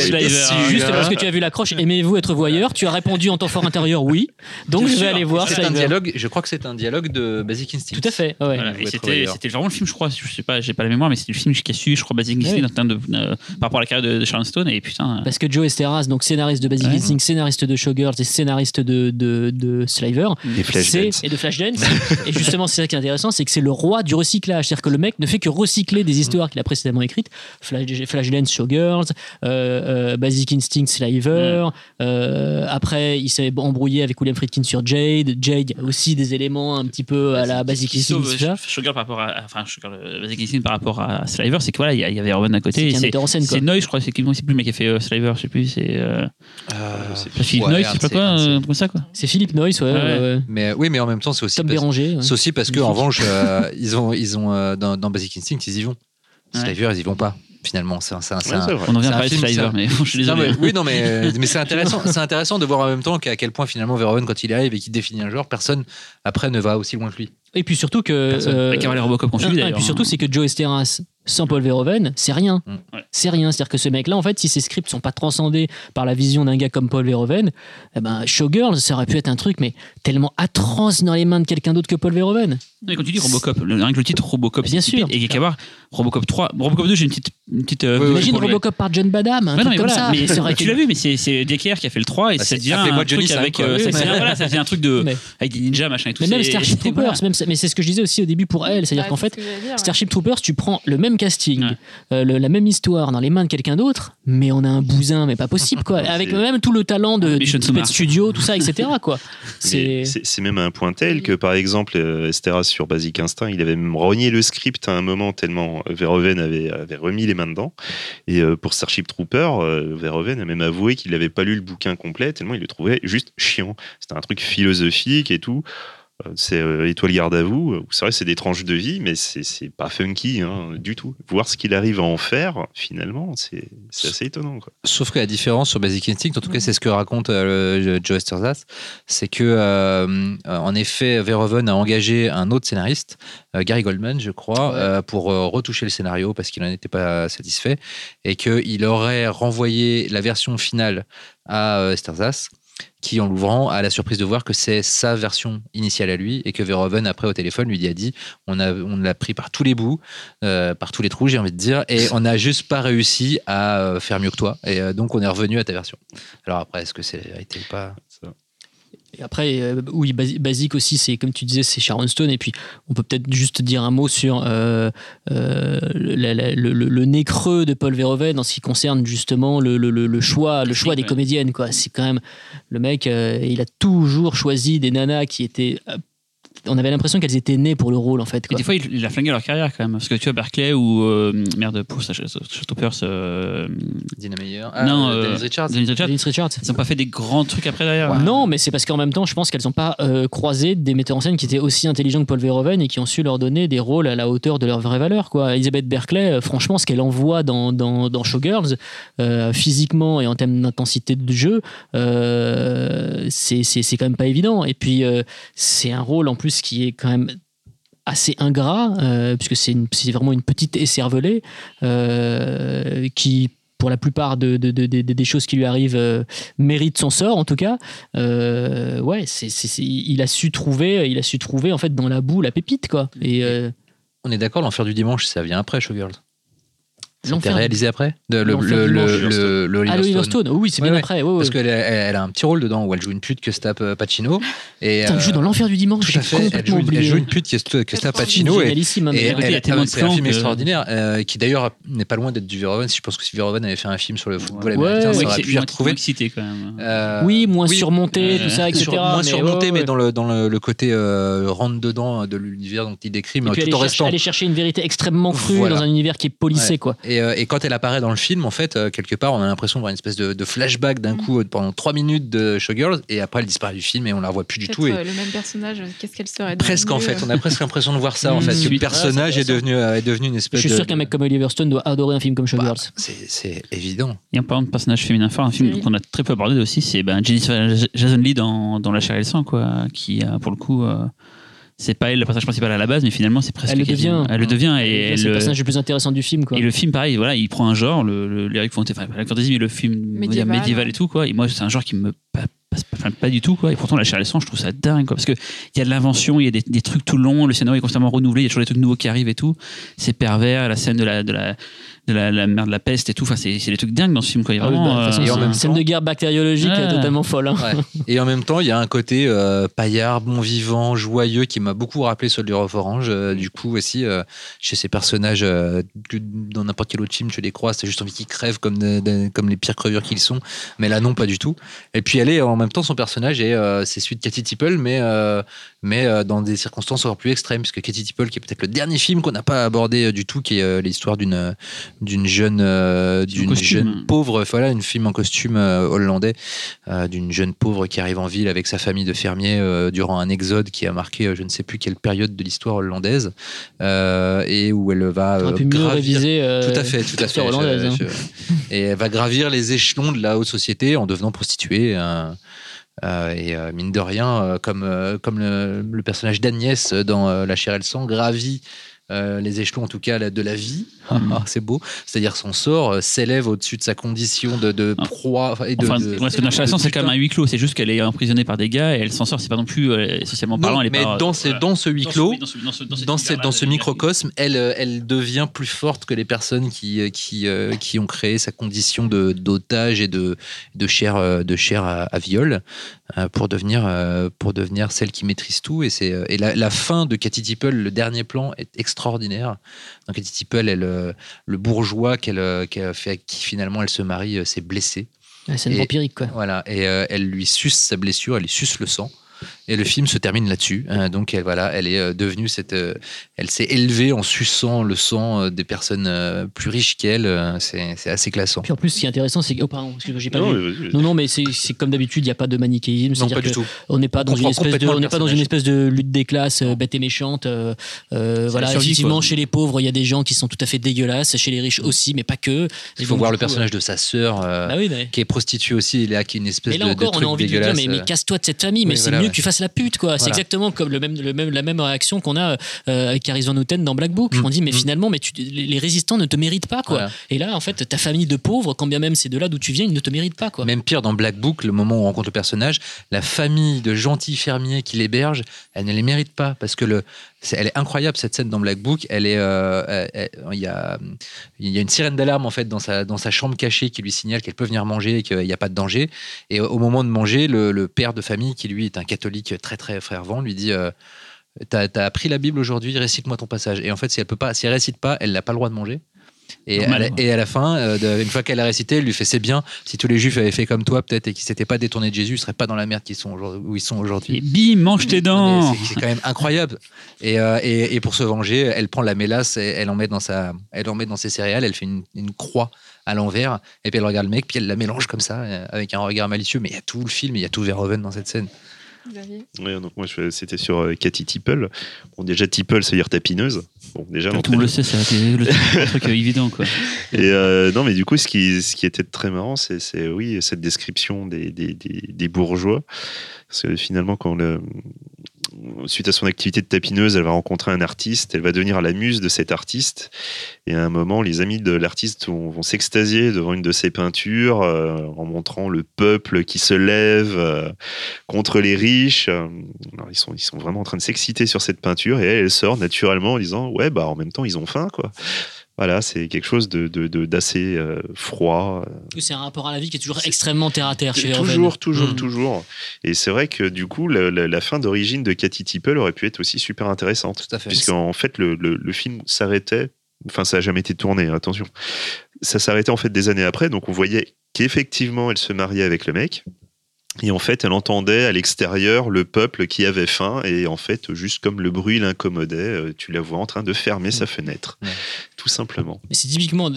Sliver. Hein. Juste parce que tu as vu l'accroche, aimez-vous être voyeur Tu as répondu en ton fort intérieur oui. Donc je vais aller voir C'est un Sliver. dialogue. Je crois que c'est un dialogue de Basic Instinct. Tout à fait. ouais. Voilà, et c'était c'était vraiment le film, je crois, je sais pas, j'ai pas la mémoire, mais c'est le film qui a suivi, je crois, Basic Instinct euh, par rapport à la carrière de, Sharon Stone, et putain. Parce que Joe Donc scénariste de Basic Ouais. Instinct, scénariste de Showgirls et scénariste de, de, de Sliver, Et Flashdance. c'est- et de Flashdance. et justement, c'est ça qui est intéressant, c'est que c'est le roi du recyclage. C'est-à-dire que le mec ne fait que recycler des histoires qu'il a précédemment écrites. Flash, Flashdance, Showgirls, euh, euh, Basic Instinct, Sliver. euh, après, il s'est embrouillé avec William Friedkin sur Jade. Jade, il y a aussi des éléments un petit peu à la Basic Instinct. Showgirl par rapport à, enfin, Showgirl, Basic Instinct par rapport à Sliver, c'est que voilà, il y, avait Robin à côté. C'est Noy, je crois, c'est qui, c'est plus le mec qui a fait Sliver, je sais plus, c'est. Euh, Euh, c'est Philippe ouais, Noy, un je sais pas quoi, euh, comme ça, quoi. C'est Philippe Noyce, ouais. Ouais. ouais, ouais. Mais oui, mais en même temps, c'est aussi Tom parce- Béranger. ouais. C'est aussi parce que en revanche, euh, ils ont, ils ont euh, dans, dans Basic Instinct, ils y vont. Ouais. Sliver, ils y vont pas. Finalement, c'est un, c'est un- Ouais. On en vient C'est à un parler de film, Sliver, mais je suis Non, désolé. mais- oui, non, mais, mais c'est intéressant, c'est intéressant de voir en même temps qu'à quel point finalement Verhoeven, quand il arrive et qu'il définit un genre, personne après ne va aussi loin que lui. Et puis surtout que. Euh, Robocop qu'on un- suit d'ailleurs. Et puis surtout, c'est que Joe Esteras sans Paul Verhoeven, c'est rien. Mm. Ouais. C'est rien. C'est-à-dire que ce mec-là, en fait, si ses scripts sont pas transcendés par la vision d'un gars comme Paul Verhoeven, eh ben, Showgirls, ça aurait pu être un truc, mais tellement atroce dans les mains de quelqu'un d'autre que Paul Verhoeven. Mais quand tu dis Robocop, le, rien que le titre Robocop, Bien sûr. Et qu'il y a qu'à voir Robocop 3, Robocop 2, j'ai une petite. Une petite euh, Oui, Imagine Robocop par John Badham, un Ouais, non, mais comme voilà, ça. mais tu l'as vu, mais c'est c'est Decker qui a fait le 3 et Bah, ça devient un truc avec, euh, ça voilà, ça devient un truc de Mais- avec des ninjas machin et tout. Mais même Starship Troopers, mais c'est ce que je disais aussi au début pour elle, c'est-à-dire qu'en fait. Starship Troopers, tu prends le même casting, Ouais. euh, le- la même histoire dans les mains de quelqu'un d'autre, mais on a un bousin, mais pas possible, quoi. Avec même tout le talent de, du. Studio, tout ça, etc., quoi. C'est. Même un point tel que, par exemple, euh, Esteras sur Basic Instinct, il avait même renié le script à un moment tellement Verhoeven avait, avait remis les mains dedans. Et euh, pour Starship Trooper, Verhoeven a même avoué qu'il n'avait pas lu le bouquin complet tellement il le trouvait juste chiant. C'était un truc philosophique et tout. Euh, C'est euh, Étoile garde à vous. où C'est vrai, c'est des tranches de vie, mais c'est pas funky hein, du tout. Voir ce qu'il arrive à en faire, finalement, c'est assez étonnant. Quoi. Sauf que la différence sur Basic Instinct, en tout cas, c'est ce que raconte euh, le- Joe Estersas, c'est que, euh, en effet, Verhoeven a engagé un autre scénariste, euh, Gary Goldman, je crois, Ouais. euh, pour euh, retoucher le scénario parce qu'il n'en était pas satisfait et qu'il aurait renvoyé la version finale à euh, Estersas qui, en l'ouvrant, a la surprise de voir que c'est sa version initiale à lui et que Verhoeven, après, au téléphone, lui a dit on, l'a pris par tous les bouts, euh, par tous les trous, j'ai envie de dire, et on n'a juste pas réussi à euh, faire mieux que toi. Et euh, donc, on est revenu à ta version. Alors après, est-ce que c'est la vérité ou pas? Et après, euh, oui, basi- basique aussi, c'est comme tu disais, c'est Sharon Stone. Et puis, on peut peut-être juste dire un mot sur euh, euh, la- la- le, le- le nez creux de Paul Verhoeven en ce qui concerne justement le, le- choix, le choix des comédiennes. Quoi. C'est quand même le mec, il a toujours choisi des nanas qui étaient. On avait l'impression qu'elles étaient nées pour le rôle en fait. Et des fois, il, il a flingué leur carrière quand même. Parce que tu vois, Berkeley ou. euh, merde, pour ça, Stopers. Euh, Dina Meyer. non, euh, euh, Dennis Richards. Dennis Richards. Dennis Richards. Ils n'ont pas fait des grands trucs après derrière. hein. Non, mais c'est parce qu'en même temps, je pense qu'elles n'ont pas euh, croisé des metteurs en scène qui étaient aussi intelligents que Paul Verhoeven et qui ont su leur donner des rôles à la hauteur de leur vraie valeur. Quoi. Elisabeth Berkeley, euh, franchement, ce qu'elle envoie dans, dans, dans Showgirls, euh, physiquement et en termes d'intensité de jeu, euh, c'est c'est- c'est quand même pas évident. Et puis, euh, c'est un rôle en plus qui est quand même assez ingrat, euh, puisque c'est une- c'est vraiment une petite écervelée euh, qui, pour la plupart de, de- de- de- des choses qui lui arrivent, euh, mérite son sort en tout cas. Euh, ouais, c'est c'est- c'est- il a su trouver, il a su trouver en fait dans la boue la pépite quoi. Et euh, On est d'accord, l'enfer du dimanche, ça vient après Showgirls. C'était réalisé après de, le, le, le, le- Ah, le oui, c'est bien ouais. après. ouais, ouais. Parce qu'elle elle, a un petit rôle dedans où elle joue une pute que se tape euh, Pacino. Et, Putain, elle euh, joue dans l'enfer du dimanche. Tout à fait. Elle joue, une- elle joue une pute que se tape Pacino. Et, et elle- c'est un film extraordinaire euh, qui d'ailleurs n'est pas loin d'être du Verhoeven. Je pense que si Verhoeven avait fait un film sur le football américain, ça aurait pu retrouver. excité quand même. Euh, Oui, moins surmonté, euh, tout ça, etc. moins surmonté, mais dans le, côté euh, rentre dedans de l'univers dont il décrit, mais tout en restant. aller chercher une vérité extrêmement crue dans un univers qui est polissé, Ouais. quoi. Et, euh, et quand elle apparaît dans le film, en fait, euh, quelque part, on a l'impression de voir une espèce de, de flashback d'un coup euh, pendant trois minutes de Showgirls, et après elle disparaît du film et on la revoit plus du tout. Et le même personnage, qu'est-ce qu'elle serait presque en fait, on a presque l'impression de voir ça en Mmh. fait. Oui. Le personnage Ouais, est devenu, euh, est devenu une Je espèce suis de. sûr qu'un mec comme Oliver Stone doit adorer un film comme Bah, Showgirls. c'est- c'est évident. Et en parlant de personnage féminin fort, un film Cyril. qu'on a très peu abordé aussi, c'est ben, Jennifer Jason Lee dans, dans La chair et le sang, quoi, qui a pour le coup. euh, c'est pas elle le personnage principal à la base, mais finalement c'est presque. Elle le devient. Elle le devient et, elle, le personnage le plus intéressant du film, quoi. et le film, pareil, voilà, il prend un genre, le, le lyric fantasy, enfin, pas lyric fantasy, mais le film Médiéval. médiéval et tout, quoi. Et moi, c'est un genre qui me pa- passe pas, enfin, pas du tout, quoi. Et pourtant, la chair et sang, je trouve ça dingue, quoi. Parce qu'il y a de l'invention, il y a des, des trucs tout le long, le scénario est constamment renouvelé, il y a toujours des trucs nouveaux qui arrivent et tout. C'est pervers, la scène de la, de la, de la, la merde de la peste et tout. Enfin, c'est c'est des trucs dingues dans ce film, quoi. Il y a Ah oui, vraiment, bah, euh, c'est une scène temps- de guerre bactériologique Ouais. euh, totalement folle. hein. Ouais. Et en même temps, il y a un côté euh, paillard, bon vivant, joyeux qui m'a beaucoup rappelé Soldier of Orange. Euh, du coup, aussi, euh, chez ces personnages, euh, que dans n'importe quel autre film, tu les croises, t'as juste envie qu'ils crèvent comme, de- de- comme les pires crevures qu'ils sont. Mais là, non, pas du tout. Et puis, elle est en même temps, son personnage, est, euh, c'est celui de Katy Tipple, mais, euh, mais euh, dans des circonstances encore plus extrêmes. Puisque Katy Tipple, qui est peut-être le dernier film qu'on n'a pas abordé euh, du tout, qui est euh, l'histoire d'une d'une jeune, euh, d'une costume. jeune pauvre, voilà, une film en costume euh, hollandais euh, d'une jeune pauvre qui arrive en ville avec sa famille de fermiers euh, durant un exode qui a marqué euh, je ne sais plus quelle période de l'histoire hollandaise euh, et où elle va euh, gravir réviser. euh, tout à fait, tout à fait. Je- hein. je- et elle va gravir les échelons de la haute société en devenant prostituée. euh, euh, et euh, mine de rien, euh, comme, euh, comme le, le personnage d'Agnès dans euh, La chair et le sang gravit euh, les échelons, en tout cas, de la vie. Ah, c'est beau. C'est-à-dire son sort euh, s'élève au-dessus de sa condition de, de Ah. proie enfin, et de, Enfin, de- parce que dans c'est quand même un huis clos. C'est juste qu'elle est emprisonnée par des gars et elle s'en sort. C'est pas non plus euh, socialement parlant. Non, elle est mais pas, dans, euh, ces- voilà. dans ce huis Dans clos, dans ce- dans ce- dans dans, dans microcosme, elle, euh, elle devient plus forte que les personnes qui, qui, euh, qui ont créé sa condition de d'otage et de, de chair, de chair à, à viol pour, devenir, pour devenir celle qui maîtrise tout. Et, et la, la fin de Cathy Tipple, le dernier plan, est extraordinaire. Dans Cathy Tipple, elle, euh, le bourgeois qu'elle, euh, fait, avec qui finalement elle se marie, euh, s'est blessé. C'est une vampirique, quoi. Voilà, et elle lui suce sa blessure, elle lui suce le sang. Et le film se termine là-dessus. Euh, donc elle, voilà, elle est euh, devenue cette, euh, elle s'est élevée en suçant le sang euh, des personnes euh, plus riches qu'elle. C'est, c'est assez classant. Puis en plus, ce qui est intéressant, c'est que. Oh, pardon, excuse-moi, j'ai pas Non, vu. Non, non, mais c'est c'est comme d'habitude, il n'y a pas de manichéisme. Non, pas du tout. on n'est pas On dans une espèce de, complètement on le n'est pas dans une personnage. espèce de lutte des classes euh, bête et méchante. euh, euh, voilà, survie, effectivement, quoi. chez les pauvres, il y a des gens qui sont tout à fait dégueulasses, chez les riches aussi, mais pas que. Il faut donc, voir le coup, personnage de sa sœur, euh, Bah oui, mais. qui est prostituée aussi, et là, qui est une espèce Mais là de, encore, de on a envie de lui dire, dégueulasse. mais, mais casse-toi de cette famille, mais c'est mieux que tu fasses la pute, quoi. C'est exactement comme le même, le même, la même réaction qu'on a euh, avec Caris Van Houten dans Black Book. Mm, On dit, mais mm. finalement, mais tu, les les résistants ne te méritent pas, quoi. Voilà. Et là, en fait, ta famille de pauvres, quand bien même c'est de là d'où tu viens, ils ne te méritent pas, quoi. Même pire, dans Black Book, le moment où on rencontre le personnage, la famille de gentils fermiers qui l'hébergent, elle ne les mérite pas parce que le, Elle est incroyable cette scène dans Black Book. Elle est, euh, il y a, y a une sirène d'alarme en fait dans sa dans sa chambre cachée qui lui signale qu'elle peut venir manger et qu'il n'y a pas de danger. Et au moment de manger, le, père de famille qui lui est un catholique très très fervent lui dit. euh, T'as as appris la Bible aujourd'hui, récite-moi ton passage. Et en fait, si elle peut pas, si elle récite pas, elle n'a pas le droit de manger. Et, à la, et à la fin, euh, de- une fois qu'elle a récité, elle lui fait c'est bien. Si tous les Juifs avaient fait comme toi, peut-être, et qu'ils s'étaient pas détournés de Jésus, ils seraient pas dans la merde qu'ils sont où ils sont aujourd'hui. Et bim, mange tes dents C'est quand même incroyable. Et, euh, et, et pour se venger, elle prend la mélasse, et elle en met dans sa, elle en met dans ses céréales, elle fait une, une croix à l'envers, et puis elle regarde le mec, puis elle la mélange comme ça, euh, avec un regard malicieux. Mais il y a tout le film, il y a tout Verhoeven dans cette scène. Ouais, donc moi, c'était sur euh, Cathy Tipple. Bon, déjà, Tipple, ça veut dire tapineuse. Bon, déjà, Tout le monde le sait, c'est le, le truc évident. Quoi. Et euh, non, mais du coup, ce qui, ce qui était très marrant, c'est, c'est, oui, cette description des, des, des, des bourgeois. Parce que finalement, quand le, suite à son activité de tapineuse, elle va rencontrer un artiste, elle va devenir la muse de cet artiste. Et à un moment, les amis de l'artiste vont, s'extasier devant une de ses peintures euh, en montrant le peuple qui se lève euh, contre les riches. Alors, ils, sont, ils sont vraiment en train de s'exciter sur cette peinture et elle, elle sort naturellement en disant Ouais, bah en même temps, ils ont faim, quoi. Voilà, c'est quelque chose de, de- de- d'assez euh, froid. C'est un rapport à la vie qui est toujours extrêmement terre à terre chez. Toujours, toujours, Mm. toujours. Et c'est vrai que du coup, la, la- la fin d'origine de Cathy Tipple aurait pu être aussi super intéressante. Tout à fait. Puisqu'en fait, le, le- le film s'arrêtait. Enfin, ça n'a jamais été tourné, attention. Ça s'arrêtait en fait des années après. Donc, on voyait qu'effectivement, elle se mariait avec le mec. Et en fait, elle entendait à l'extérieur le peuple qui avait faim. Et en fait, juste comme le bruit l'incommodait, euh, tu la vois en train de fermer sa fenêtre. Ouais. Tout simplement. C'est typiquement,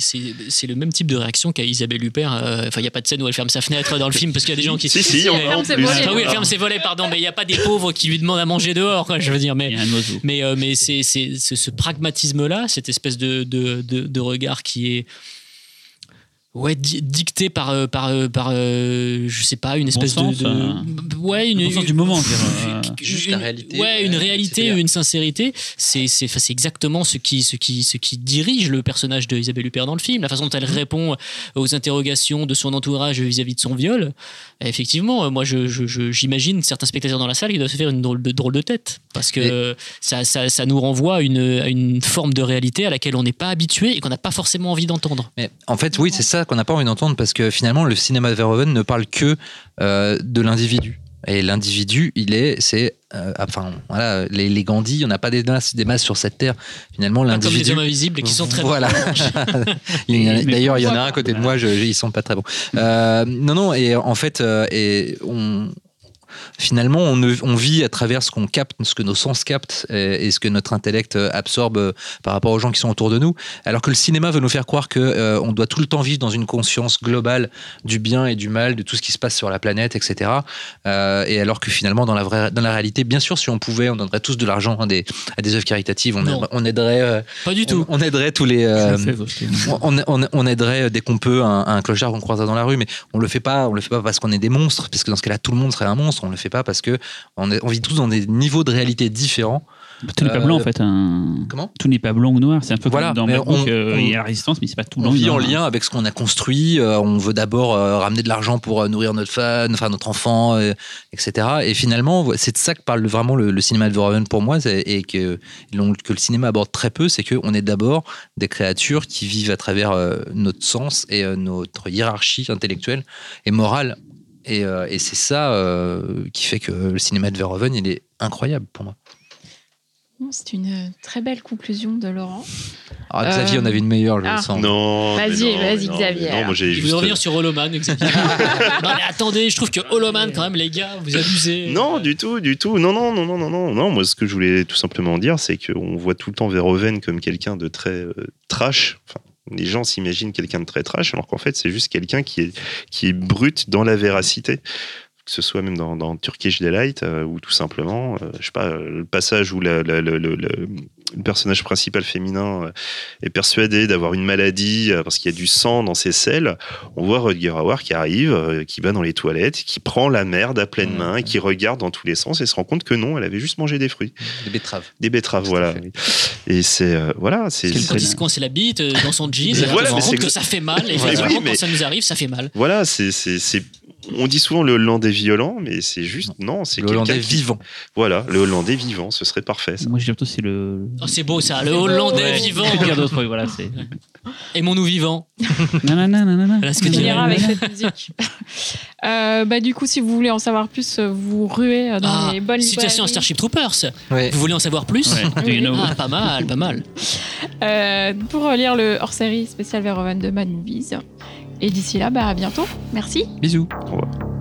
c'est le même type de réaction qu'a Isabelle Huppert. euh, Enfin, il n'y a pas de scène où elle ferme sa fenêtre dans le film parce qu'il y a des gens qui. Si, si, on ferme ses volets. Enfin, oui, elle ferme ses volets, pardon, mais il n'y a pas des pauvres qui lui demandent à manger dehors, quoi, je veux dire. Mais, mais, euh, mais c'est c'est- ce, ce pragmatisme-là, cette espèce de, de, de, de regard qui est ouais, di- dicté par, euh, par, euh, par euh, je sais pas, une espèce sens, de, de- euh, Ouais, une. bon sens du moment, je veux dire, euh, Juste une- la réalité, Ouais, une réalité, une sincérité. C'est c'est- enfin, c'est exactement ce qui, ce, qui, ce qui dirige le personnage de Isabelle Huppert dans le film. La façon dont elle répond aux interrogations de son entourage vis-à-vis de son viol. Effectivement, moi, je- je- je- j'imagine certains spectateurs dans la salle qui doivent se faire une drôle de, drôle de tête. Parce que Et- ça, ça, ça nous renvoie à une, à une forme de réalité à laquelle on n'est pas habitué et qu'on n'a pas forcément envie d'entendre. Mais en fait, oui, c'est ça qu'on n'a pas envie d'entendre parce que finalement, le cinéma de Verhoeven ne parle que euh, de l'individu. Et l'individu, il est, c'est, euh, enfin, voilà, les, les Gandhi, il n'y en a pas des masses, des masses sur cette terre. Finalement, Pas comme les l'individu. hommes invisibles et qui sont très Voilà. D'ailleurs, il y en a un à côté de moi, je, je- ils sont pas très bons. Euh, non, non, et en fait, euh, et on, finalement, on, ne- on vit à travers ce qu'on capte, ce que nos sens captent et, et ce que notre intellect euh, absorbe euh, par rapport aux gens qui sont autour de nous. Alors que le cinéma veut nous faire croire que euh, on doit tout le temps vivre dans une conscience globale du bien et du mal, de tout ce qui se passe sur la planète, etc. Euh, et alors que finalement, dans la, vraie, dans la réalité, bien sûr, si on pouvait, on donnerait tous de l'argent à des, à des œuvres caritatives, on, aiderait, on aiderait, euh, Pas du tout. on, on aiderait tous les. Euh, on, aiderait dès qu'on peut un, un clochard qu'on croiserait dans la rue, mais on le fait pas. On le fait pas parce qu'on est des monstres, parce que dans ce cas-là, tout le monde serait un monstre. On le fait pas parce que on, est- on vit tous dans des niveaux de réalité différents. Tout n'est pas Euh, blanc en fait. un- Comment? Tout n'est pas blanc ou noir. C'est un peu Voilà, comme dans on- euh, il y a la résistance, mais c'est pas tout blanc On vit en lien avec ce qu'on a construit. euh, on veut d'abord euh, ramener de l'argent pour nourrir notre fan, enfin notre enfant, etc. Et finalement, c'est de ça que parle vraiment le, le cinéma de Verhoeven pour moi, et que, que le cinéma aborde très peu, c'est qu'on est d'abord des créatures qui vivent à travers notre sens et notre hiérarchie intellectuelle et morale. Et, euh, et c'est ça euh, qui fait que le cinéma de Verhoeven, il est incroyable pour moi. C'est une euh, très belle conclusion de Laurent. Alors, Xavier, Euh, on avait une meilleure, je ah. le sens. Non. Vas-y, vas-y, Xavier, Non, moi j'ai Je juste. voulais revenir sur Holoman, Xavier. non, mais attendez, je trouve que Holoman, quand même, les gars, vous abusez. Non, du tout, du tout. Non, non, non, non, non, non. Non, moi, ce que je voulais tout simplement dire, c'est qu'on voit tout le temps Verhoeven comme quelqu'un de très euh, trash. Enfin, les gens s'imaginent quelqu'un de très trash, alors qu'en fait, c'est juste quelqu'un qui est, qui est brut dans la véracité. Que ce soit même dans, dans Turkish Delight, euh, ou tout simplement, euh, je sais pas, euh, le passage où la- la- le, le- personnage principal féminin euh, est persuadé d'avoir une maladie euh, parce qu'il y a du sang dans ses selles. On voit Rutger Hauer qui arrive, euh, qui va dans les toilettes, qui prend la merde à pleine Ouais. main, et qui regarde dans tous les sens et se rend compte que non, elle avait juste mangé des fruits, Des betteraves. des betteraves, voilà. Et c'est euh, voilà, c'est il se coince la bite dans son jean, voilà, on se rend c'est compte que ça fait mal. Et Oui, mais- quand ça nous arrive, ça fait mal. voilà, c'est On dit souvent le Hollandais violent, mais c'est juste non, c'est Le quelqu'un Hollandais qui- vivant. Voilà, le Hollandais vivant, ce serait parfait. ça. Moi, je dirais plutôt c'est le. Oh, c'est beau ça, le Hollandais Ouais, vivant. que dire d'autre oui, voilà, c'est. Aimons-nous vivants. Nanana, nanana. Voilà ce que ira avec cette musique. Euh, bah, du coup, si vous voulez en savoir plus, vous ruez dans Ah, les bonnes situation librairies. Starship Troopers. Ouais. Vous voulez en savoir plus Ouais, do you know Ah, pas mal, pas mal. Euh, pour lire le hors-série spécial Verhoeven de Mad Movies. Et d'ici là, bah, à bientôt. Merci. Bisous. Au revoir.